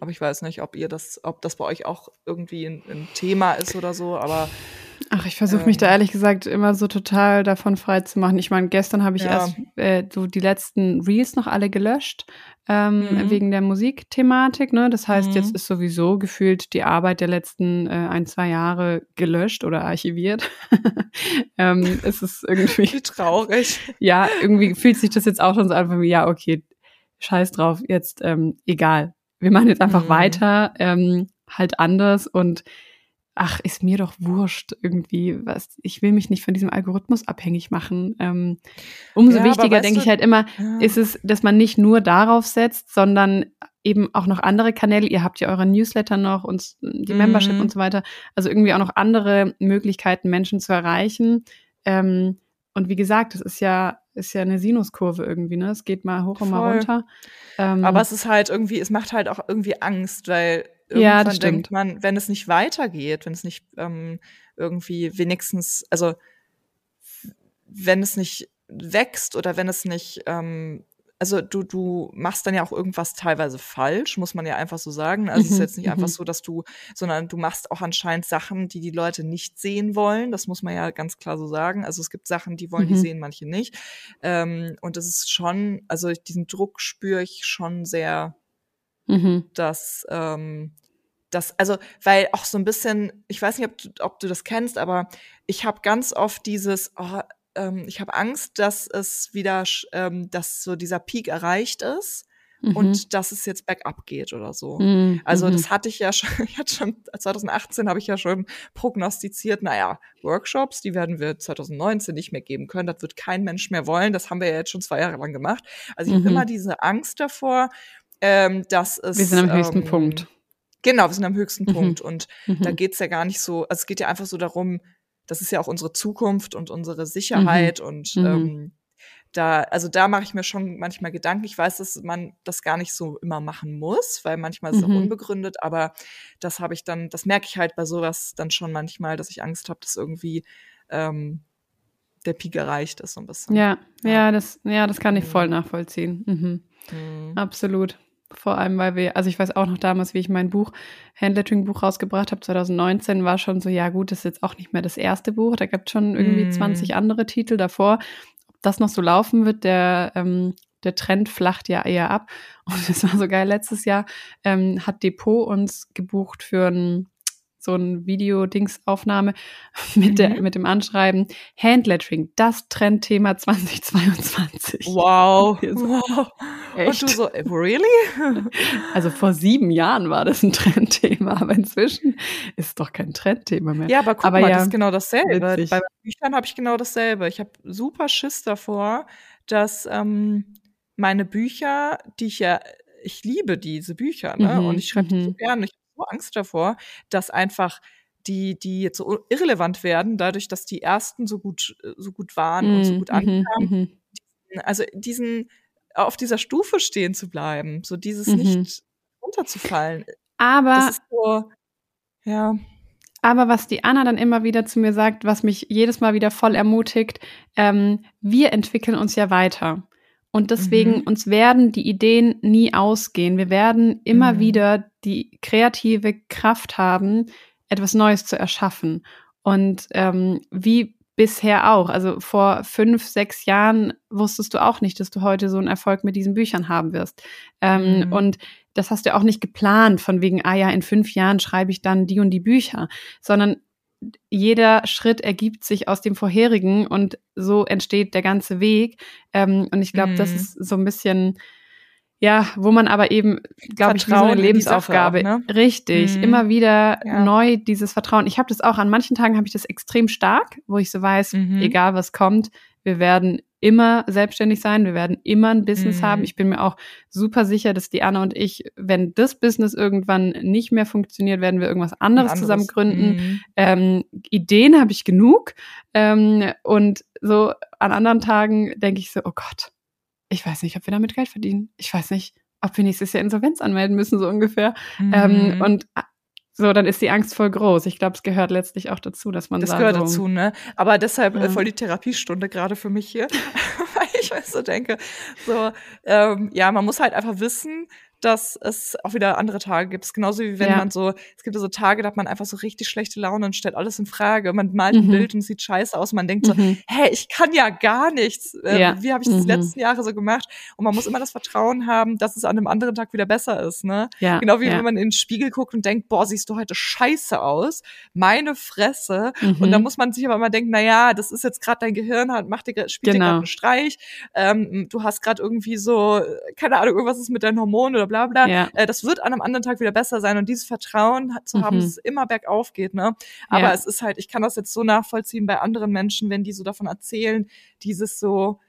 Speaker 1: Aber ich weiß nicht, ob ihr das, ob das bei euch auch irgendwie ein, ein Thema ist oder so, aber
Speaker 2: Ach, ich versuche mich da ähm. ehrlich gesagt immer so total davon frei zu machen. Ich meine, gestern habe ich ja. erst äh, so die letzten Reels noch alle gelöscht, ähm, mhm. wegen der Musikthematik. Ne? Das heißt, mhm. jetzt ist sowieso gefühlt die Arbeit der letzten äh, ein, zwei Jahre gelöscht oder archiviert. <laughs> ähm, es ist <laughs> irgendwie.
Speaker 1: Wie traurig. <laughs>
Speaker 2: Ja, irgendwie fühlt sich das jetzt auch schon so an, wie, ja, okay, scheiß drauf, jetzt ähm, egal. Wir machen jetzt einfach mhm. weiter, ähm, halt anders und ach, ist mir doch wurscht irgendwie, was, ich will mich nicht von diesem Algorithmus abhängig machen. Ähm, umso ja, wichtiger, denke ich halt immer, ja. ist es, dass man nicht nur darauf setzt, sondern eben auch noch andere Kanäle. Ihr habt ja eure Newsletter noch und die mhm. Membership und so weiter. Also irgendwie auch noch andere Möglichkeiten, Menschen zu erreichen. Ähm, und wie gesagt, es ist ja, ist ja eine Sinuskurve irgendwie, ne? Es geht mal hoch und Voll. mal runter.
Speaker 1: Ähm, Aber es ist halt irgendwie, es macht halt auch irgendwie Angst, weil Irgendwann ja, denkt man, wenn es nicht weitergeht, wenn es nicht ähm, irgendwie wenigstens, also wenn es nicht wächst oder wenn es nicht, ähm, also du, du machst dann ja auch irgendwas teilweise falsch, muss man ja einfach so sagen. Also mhm, es ist mhm, jetzt nicht einfach mhm. so, dass du, sondern du machst auch anscheinend Sachen, die die Leute nicht sehen wollen. Das muss man ja ganz klar so sagen. Also es gibt Sachen, die wollen mhm. die sehen, manche nicht. Ähm, und das ist schon, also diesen Druck spüre ich schon sehr Mhm. Dass, ähm, das, also, weil auch so ein bisschen, ich weiß nicht, ob du, ob du das kennst, aber ich habe ganz oft dieses, oh, ähm, ich habe Angst, dass es wieder, ähm, dass so dieser Peak erreicht ist mhm. und dass es jetzt bergab geht oder so. Mhm. Also das mhm. hatte ich ja schon, <laughs> ich hatte schon 2018 habe ich ja schon prognostiziert, naja, Workshops, die werden wir 2019 nicht mehr geben können, das wird kein Mensch mehr wollen, das haben wir ja jetzt schon zwei Jahre lang gemacht. Also ich mhm. habe immer diese Angst davor, ähm, dass es.
Speaker 2: Wir sind am höchsten ähm, Punkt.
Speaker 1: Genau, wir sind am höchsten mhm. Punkt. Und mhm. da geht's ja gar nicht so, also es geht ja einfach so darum, das ist ja auch unsere Zukunft und unsere Sicherheit mhm. und mhm. ähm, da, also da mache ich mir schon manchmal Gedanken. Ich weiß, dass man das gar nicht so immer machen muss, weil manchmal ist es auch mhm. unbegründet, aber das habe ich dann, das merke ich halt bei sowas dann schon manchmal, dass ich Angst habe, dass irgendwie ähm, der Peak erreicht ist so ein bisschen.
Speaker 2: Ja, ja, ja, das, ja, das kann ich voll mhm. nachvollziehen. Mhm. Mhm. Absolut. Vor allem, weil wir, also ich weiß auch noch damals, wie ich mein Buch, Handlettering-Buch rausgebracht habe, 2019, war schon so, ja gut, das ist jetzt auch nicht mehr das erste Buch. Da gibt es schon irgendwie mm. 20 andere Titel davor. Ob das noch so laufen wird, der, ähm, der Trend flacht ja eher ab. <laughs> Und das war so geil. Letztes Jahr ähm, hat Depot uns gebucht für ein so ein Video-Dingsaufnahme <laughs> mit, mhm. mit dem Anschreiben Handlettering, das Trendthema <laughs> 2022.
Speaker 1: Wow. <laughs> wow. Und du so, really?
Speaker 2: Also vor sieben Jahren war das ein Trendthema, aber inzwischen ist es doch kein Trendthema mehr.
Speaker 1: Ja, aber guck aber mal, ja, das ist genau dasselbe. Witzig. Bei Büchern habe ich genau dasselbe. Ich habe super Schiss davor, dass ähm, meine Bücher, die ich ja, ich liebe diese Bücher, ne? Mhm. Und ich schreibe die so mhm. gerne. Ich so Angst davor, dass einfach die, die jetzt so irrelevant werden, dadurch, dass die ersten so gut, so gut waren mm, und so mhm, gut mhm, ankamen. Mm, also diesen, auf dieser Stufe stehen zu bleiben, so dieses mm nicht runterzufallen.
Speaker 2: Aber, so, ja. Aber was die Anna dann immer wieder zu mir sagt, was mich jedes Mal wieder voll ermutigt, ähm, wir entwickeln uns ja weiter. Und deswegen, mhm. uns werden die Ideen nie ausgehen. Wir werden immer mhm. wieder die kreative Kraft haben, etwas Neues zu erschaffen. Und ähm, wie bisher auch. Also vor fünf, sechs Jahren wusstest du auch nicht, dass du heute so einen Erfolg mit diesen Büchern haben wirst. Ähm, mhm. Und das hast du auch nicht geplant, von wegen, ah ja, in fünf Jahren schreibe ich dann die und die Bücher, sondern jeder Schritt ergibt sich aus dem vorherigen und so entsteht der ganze Weg. Ähm, und ich glaube, mhm. das ist so ein bisschen, ja, wo man aber eben, glaube ich, wie so eine Lebensaufgabe, auch, ne? richtig, mhm. immer wieder ja. neu dieses Vertrauen. Ich habe das auch, an manchen Tagen habe ich das extrem stark, wo ich so weiß, mhm. egal was kommt, wir werden immer selbstständig sein, wir werden immer ein Business mhm. haben. Ich bin mir auch super sicher, dass die Anna und ich, wenn das Business irgendwann nicht mehr funktioniert, werden wir irgendwas anderes, anderes. zusammen gründen. Mhm. Ähm, Ideen habe ich genug. Ähm, und so an anderen Tagen denke ich so, oh Gott, ich weiß nicht, ob wir damit Geld verdienen. Ich weiß nicht, ob wir nächstes Jahr Insolvenz anmelden müssen, so ungefähr. Ähm, mhm. Ähm, und so, dann ist die Angst voll groß. Ich glaube, es gehört letztlich auch dazu, dass man
Speaker 1: das
Speaker 2: da
Speaker 1: gehört
Speaker 2: so
Speaker 1: dazu, ne? Aber deshalb äh, ja. voll die Therapiestunde gerade für mich hier, <laughs> weil ich so denke, so ähm, ja, man muss halt einfach wissen, dass es auch wieder andere Tage gibt. Genauso wie wenn ja. man so, es gibt so Tage, da hat man einfach so richtig schlechte Laune und stellt alles in Frage. Man malt ein mhm. Bild und sieht scheiße aus. Man denkt so, mhm. hä, ich kann ja gar nichts. Äh, ja. Wie habe ich das mhm. letzten Jahre so gemacht? Und man muss immer das Vertrauen haben, dass es an einem anderen Tag wieder besser ist. Ne? Ja. Genau wie wenn man in den Spiegel guckt und denkt, boah, siehst du heute scheiße aus. Meine Fresse. Und da mhm. muss man sich aber immer denken, na ja, das ist jetzt gerade dein Gehirn, hat, macht dir, spielt genau. dir gerade einen Streich. Ähm, du hast gerade irgendwie so, keine Ahnung, irgendwas ist mit deinen Hormonen oder bla bla. Ja. Äh, das wird an einem anderen Tag wieder besser sein und dieses Vertrauen zu haben, mhm. dass es immer bergauf geht. Ne? Aber ja. es ist halt, ich kann das jetzt so nachvollziehen bei anderen Menschen, wenn die so davon erzählen, dieses so,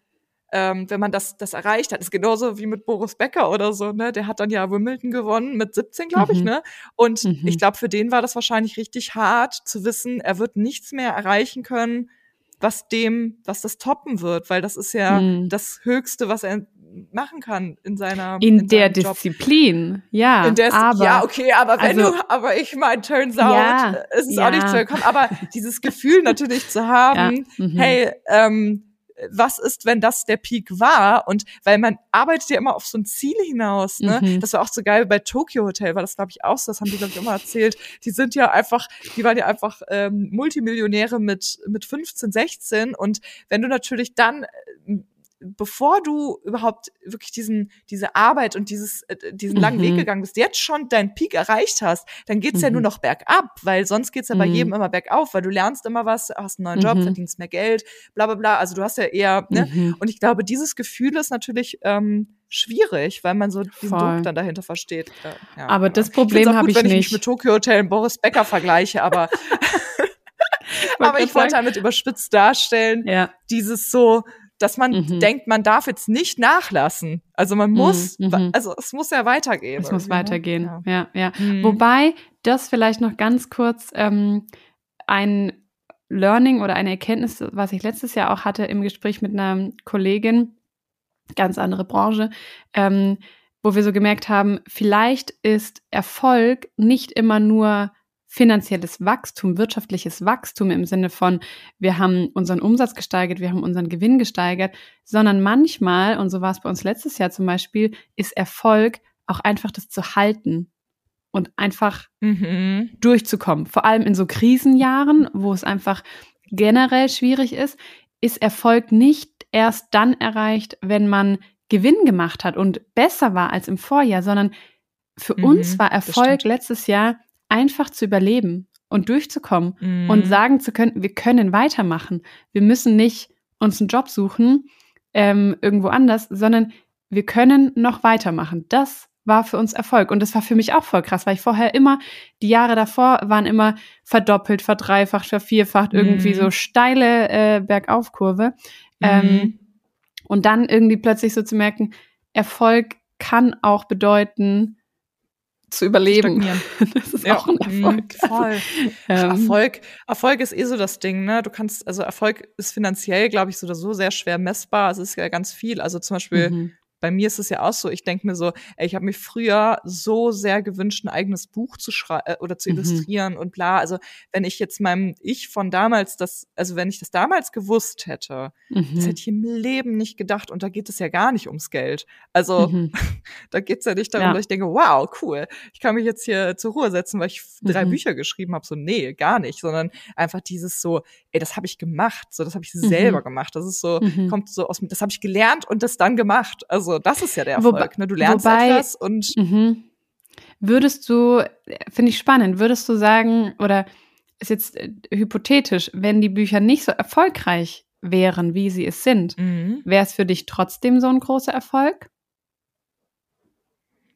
Speaker 1: ähm, wenn man das, das erreicht hat. ist genauso wie mit Boris Becker oder so, ne? Der hat dann ja Wimbledon gewonnen mit 17, glaube mhm. ich, ne? Und mhm. ich glaube, für den war das wahrscheinlich richtig hart zu wissen, er wird nichts mehr erreichen können, was dem, was das toppen wird, weil das ist ja mhm. das Höchste, was er machen kann in seiner
Speaker 2: in, in der Disziplin, ja.
Speaker 1: In der, aber, ja, okay, aber wenn also, du, aber ich meine, turns out, ja, ist es ja. auch nicht zu kommen. Aber dieses Gefühl natürlich zu <laughs> haben, ja, mhm. hey, ähm, was ist, wenn das der Peak war? Und weil man arbeitet ja immer auf so ein Ziel hinaus, ne? Mhm. Das war auch so geil bei Tokyo Hotel, war das, glaube ich, auch so, das haben die, glaube ich, immer erzählt. Die sind ja einfach, die waren ja einfach ähm, Multimillionäre mit, mit 15, 16. Und wenn du natürlich dann äh, bevor du überhaupt wirklich diesen, diese Arbeit und dieses, äh, diesen langen mhm. Weg gegangen bist, jetzt schon deinen Peak erreicht hast, dann geht's mhm. ja nur mhm. noch bergab, weil sonst geht's ja bei jedem mhm. immer bergauf, weil du lernst immer was, hast einen neuen Job, mhm. verdienst mehr Geld, bla bla bla. Also du hast ja eher, ne? Und ich glaube, dieses Gefühl ist natürlich ähm, schwierig, weil man so diesen Voll. Druck dann dahinter versteht.
Speaker 2: Äh, ja, aber genau. das Problem habe ich,
Speaker 1: wenn
Speaker 2: nicht.
Speaker 1: Wenn ich mich mit Tokyo Hotel und Boris Becker vergleiche, aber <laughs> <laughs> aber ich wollte damit überspitzt darstellen, ja. dieses so, dass man mhm. denkt, man darf jetzt nicht nachlassen. Also man mhm, muss, mhm. also es muss ja weitergehen.
Speaker 2: Es muss ne? weitergehen, ja, ja. ja. Mhm. Wobei das vielleicht noch ganz kurz ähm, ein Learning oder eine Erkenntnis, was ich letztes Jahr auch hatte im Gespräch mit einer Kollegin, ganz andere Branche, ähm, wo wir so gemerkt haben, vielleicht ist Erfolg nicht immer nur finanzielles Wachstum, wirtschaftliches Wachstum im Sinne von, wir haben unseren Umsatz gesteigert, wir haben unseren Gewinn gesteigert, sondern manchmal, und so war es bei uns letztes Jahr zum Beispiel, ist Erfolg auch einfach das zu halten und einfach
Speaker 1: Mhm.
Speaker 2: durchzukommen. Vor allem in so Krisenjahren, wo es einfach generell schwierig ist, ist Erfolg nicht erst dann erreicht, wenn man Gewinn gemacht hat und besser war als im Vorjahr, sondern für
Speaker 1: Mhm,
Speaker 2: uns war Erfolg letztes Jahr einfach zu überleben und durchzukommen
Speaker 1: Mhm.
Speaker 2: und sagen zu können, wir können weitermachen. Wir müssen nicht uns einen Job suchen ähm, irgendwo anders, sondern wir können noch weitermachen. Das war für uns Erfolg und das war für mich auch voll krass, weil ich vorher immer die Jahre davor waren immer verdoppelt, verdreifacht, vervierfacht, irgendwie
Speaker 1: Mhm.
Speaker 2: so steile äh, Bergaufkurve. Ähm,
Speaker 1: Mhm.
Speaker 2: und dann irgendwie plötzlich so zu merken, Erfolg kann auch bedeuten, zu überleben. <laughs> Das ist
Speaker 1: Ja,
Speaker 2: auch ein Erfolg.
Speaker 1: mhm, voll.
Speaker 2: Ähm,
Speaker 1: Erfolg, Erfolg ist eh so das Ding, ne? Du kannst, also Erfolg ist finanziell, glaube ich, so oder so sehr schwer messbar. Es ist ja ganz viel. Also zum Beispiel,
Speaker 2: mhm.
Speaker 1: Bei mir ist es ja auch so, ich denke mir so, ey, ich habe mir früher so sehr gewünscht, ein eigenes Buch zu schreiben äh, oder zu
Speaker 2: Mhm.
Speaker 1: illustrieren und bla. Also wenn ich jetzt meinem Ich von damals das, also wenn ich das damals gewusst hätte, das
Speaker 2: Mhm.
Speaker 1: hätte ich im Leben nicht gedacht. Und da geht es ja gar nicht ums Geld. Also
Speaker 2: Mhm. <laughs>
Speaker 1: da geht's ja nicht darum,
Speaker 2: Ja.
Speaker 1: dass ich denke, wow, cool, ich kann mich jetzt hier zur Ruhe setzen, weil ich drei
Speaker 2: Mhm.
Speaker 1: Bücher geschrieben habe. So, nee, gar nicht, sondern einfach dieses so, ey, das habe ich gemacht, so, das habe ich
Speaker 2: Mhm.
Speaker 1: selber gemacht. Das ist so,
Speaker 2: Mhm.
Speaker 1: kommt so aus, das habe ich gelernt und das dann gemacht. Also das ist ja der
Speaker 2: Wobei-
Speaker 1: Erfolg. ne? Du lernst
Speaker 2: wobei-
Speaker 1: etwas und
Speaker 2: Mhm. Würdest du, finde ich spannend, würdest du sagen, oder ist jetzt äh, hypothetisch, wenn die Bücher nicht so erfolgreich wären, wie sie es sind,
Speaker 1: Mhm.
Speaker 2: wäre es für dich trotzdem so ein großer Erfolg?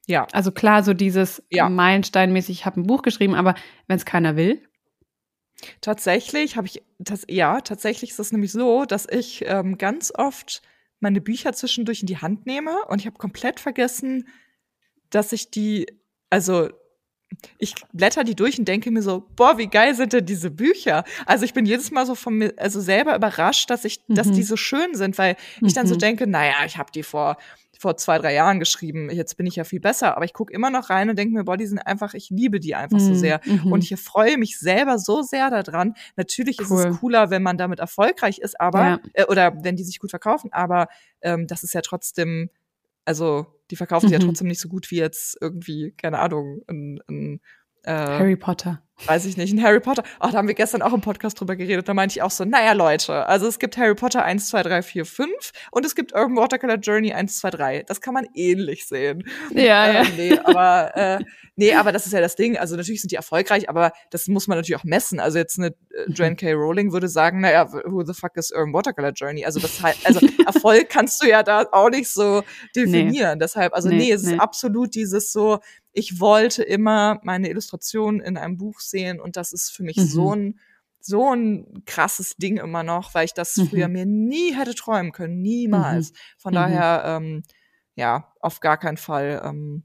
Speaker 1: ja,
Speaker 2: Also klar, so dieses
Speaker 1: Ja.
Speaker 2: Meilensteinmäßig, ich habe ein Buch geschrieben, aber wenn es keiner will,
Speaker 1: Tatsächlich habe ich, das, ja, tatsächlich ist es nämlich so, dass ich ähm, ganz oft meine Bücher zwischendurch in die Hand nehme und ich habe komplett vergessen, dass ich die, also ich blätter die durch und denke mir so, boah, wie geil sind denn diese Bücher? Also ich bin jedes Mal so von mir, also selber überrascht, dass ich, dass
Speaker 2: Mhm.
Speaker 1: die so schön sind, weil ich dann so
Speaker 2: Mhm.
Speaker 1: denke, naja, ich habe die vor vor zwei, drei Jahren geschrieben, jetzt bin ich ja viel besser, aber ich gucke immer noch rein und denke mir, boah, die sind einfach, ich liebe die einfach so
Speaker 2: Mhm,
Speaker 1: sehr.
Speaker 2: mhm.
Speaker 1: Und ich freue mich selber so sehr daran. Natürlich ist
Speaker 2: Cool.
Speaker 1: es cooler, wenn man damit erfolgreich ist, aber,
Speaker 2: Ja.
Speaker 1: äh, oder wenn die sich gut verkaufen, aber ähm, das ist ja trotzdem, also die verkaufen sich ja
Speaker 2: Mhm.
Speaker 1: trotzdem nicht so gut wie jetzt irgendwie, keine Ahnung, ein, ein äh,
Speaker 2: Harry Potter.
Speaker 1: weiß ich nicht, ein Harry Potter. Ach, da haben wir gestern auch im Podcast drüber geredet. Da meinte ich auch so, naja, Leute, also es gibt Harry Potter 1, 2, 3, 4, 5 und es gibt Urban Watercolor Journey 1, 2, 3. Das kann man ähnlich sehen.
Speaker 2: Ja,
Speaker 1: äh,
Speaker 2: ja.
Speaker 1: Nee, aber, äh, nee, aber das ist ja das Ding. Also natürlich sind die erfolgreich, aber das muss man natürlich auch messen. Also jetzt eine äh, Joanne K. Rowling würde sagen, naja, who the fuck is Urban Watercolor Journey? Also das halt, also <laughs> Erfolg kannst du ja da auch nicht so definieren. Deshalb, also
Speaker 2: Nee,
Speaker 1: nee, es
Speaker 2: nee.
Speaker 1: ist absolut dieses so, ich wollte immer meine Illustration in einem Buch sehen und das ist für mich
Speaker 2: Mhm.
Speaker 1: so ein so ein krasses Ding immer noch, weil ich das
Speaker 2: Mhm.
Speaker 1: früher mir nie hätte träumen können, niemals. Von
Speaker 2: Mhm.
Speaker 1: daher, ähm, ja, auf gar keinen Fall ähm,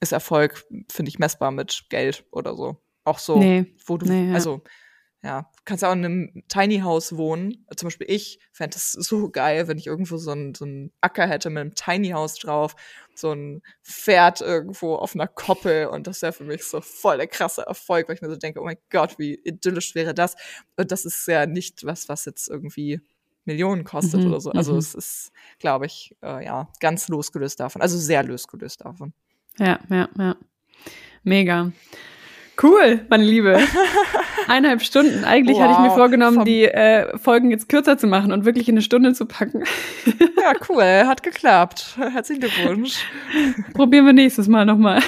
Speaker 1: ist Erfolg, finde ich, messbar mit Geld oder so. Auch so,
Speaker 2: Nee,
Speaker 1: wo du,
Speaker 2: nee, ja.
Speaker 1: also ja, du kannst ja auch in einem Tiny House wohnen. Zum Beispiel ich fände es so geil, wenn ich irgendwo so ein, so ein Acker hätte mit einem Tiny House drauf, so ein Pferd irgendwo auf einer Koppel und das wäre für mich so voll der krasse Erfolg, weil ich mir so denke, oh mein Gott, wie idyllisch wäre das. Und das ist ja nicht was, was jetzt irgendwie Millionen kostet
Speaker 2: Mhm,
Speaker 1: oder so. Also
Speaker 2: mhm.
Speaker 1: es ist, glaube ich, äh, ja, ganz losgelöst davon. Also sehr losgelöst davon.
Speaker 2: Ja, ja, ja. Mega. Cool, meine Liebe. <laughs> Eineinhalb Stunden. Eigentlich hatte ich mir
Speaker 1: Wow,
Speaker 2: vorgenommen, die äh, Folgen jetzt kürzer zu machen und wirklich in eine Stunde zu packen.
Speaker 1: Ja, <laughs> cool, hat geklappt. Herzlichen Glückwunsch.
Speaker 2: Probieren wir nächstes Mal nochmal.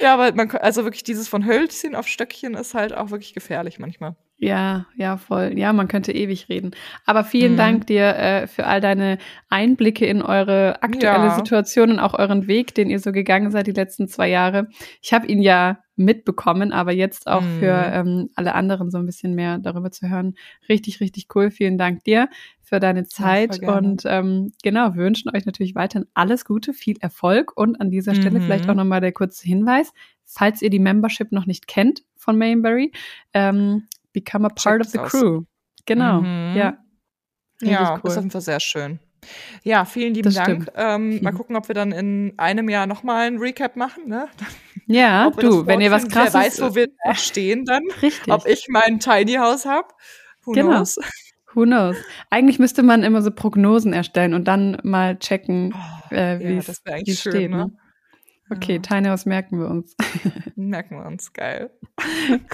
Speaker 1: Ja, aber man, also wirklich dieses von Hölzchen auf Stöckchen ist halt auch wirklich gefährlich manchmal.
Speaker 2: Ja, ja, voll. Ja, man könnte ewig reden. Aber vielen
Speaker 1: Mhm.
Speaker 2: Dank dir äh, für all deine Einblicke in eure aktuelle
Speaker 1: Ja.
Speaker 2: Situation und auch euren Weg, den ihr so gegangen seid die letzten zwei Jahre. Ich habe ihn ja mitbekommen, aber jetzt auch
Speaker 1: Mhm.
Speaker 2: für ähm, alle anderen so ein bisschen mehr darüber zu hören. Richtig, richtig cool. Vielen Dank dir für deine Zeit
Speaker 1: gerne.
Speaker 2: und ähm, genau, wir wünschen euch natürlich weiterhin alles Gute, viel Erfolg und an dieser Stelle
Speaker 1: Mhm.
Speaker 2: vielleicht auch nochmal der kurze Hinweis, falls ihr die Membership noch nicht kennt von Mayberry, ähm, become a part
Speaker 1: Checkt
Speaker 2: of the
Speaker 1: aus.
Speaker 2: crew. Genau,
Speaker 1: Mhm.
Speaker 2: ja. Richtig
Speaker 1: Ja,
Speaker 2: cool.
Speaker 1: ist auf jeden Fall sehr schön. Ja, vielen lieben
Speaker 2: Das
Speaker 1: Dank. Ähm, <laughs> mal gucken, ob wir dann in einem Jahr nochmal ein Recap machen. Ne? <laughs>
Speaker 2: Ja, du, wenn ihr was krasses,
Speaker 1: Wer weiß, wo wir <laughs> da stehen dann.
Speaker 2: richtig.
Speaker 1: Ob ich mein Tiny House hab. Who
Speaker 2: Genau.
Speaker 1: knows?
Speaker 2: Who knows? Eigentlich müsste man immer so Prognosen erstellen und dann mal checken,
Speaker 1: Oh,
Speaker 2: äh, wie
Speaker 1: ja,
Speaker 2: es
Speaker 1: schön,
Speaker 2: steht.
Speaker 1: ne?
Speaker 2: Ne? Okay,
Speaker 1: Ja.
Speaker 2: Tiny House merken wir uns.
Speaker 1: Merken wir uns, geil.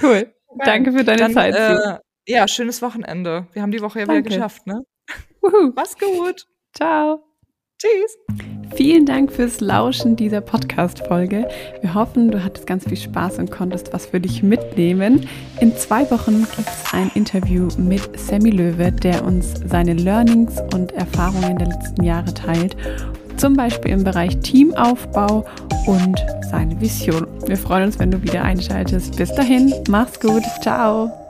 Speaker 2: cool. Danke für deine
Speaker 1: Dann,
Speaker 2: Zeit.
Speaker 1: Äh, ja, schönes Wochenende. Wir haben die Woche ja
Speaker 2: Danke.
Speaker 1: wieder geschafft, ne? Mach's gut.
Speaker 2: Ciao.
Speaker 1: Tschüss.
Speaker 2: Vielen Dank fürs Lauschen dieser Podcast-Folge. Wir hoffen, du hattest ganz viel Spaß und konntest was für dich mitnehmen. In zwei Wochen gibt es ein Interview mit Sammy Löwe, der uns seine Learnings und Erfahrungen der letzten Jahre teilt. Zum Beispiel im Bereich Teamaufbau und seine Vision. Wir freuen uns, wenn du wieder einschaltest. Bis dahin, mach's gut. Ciao.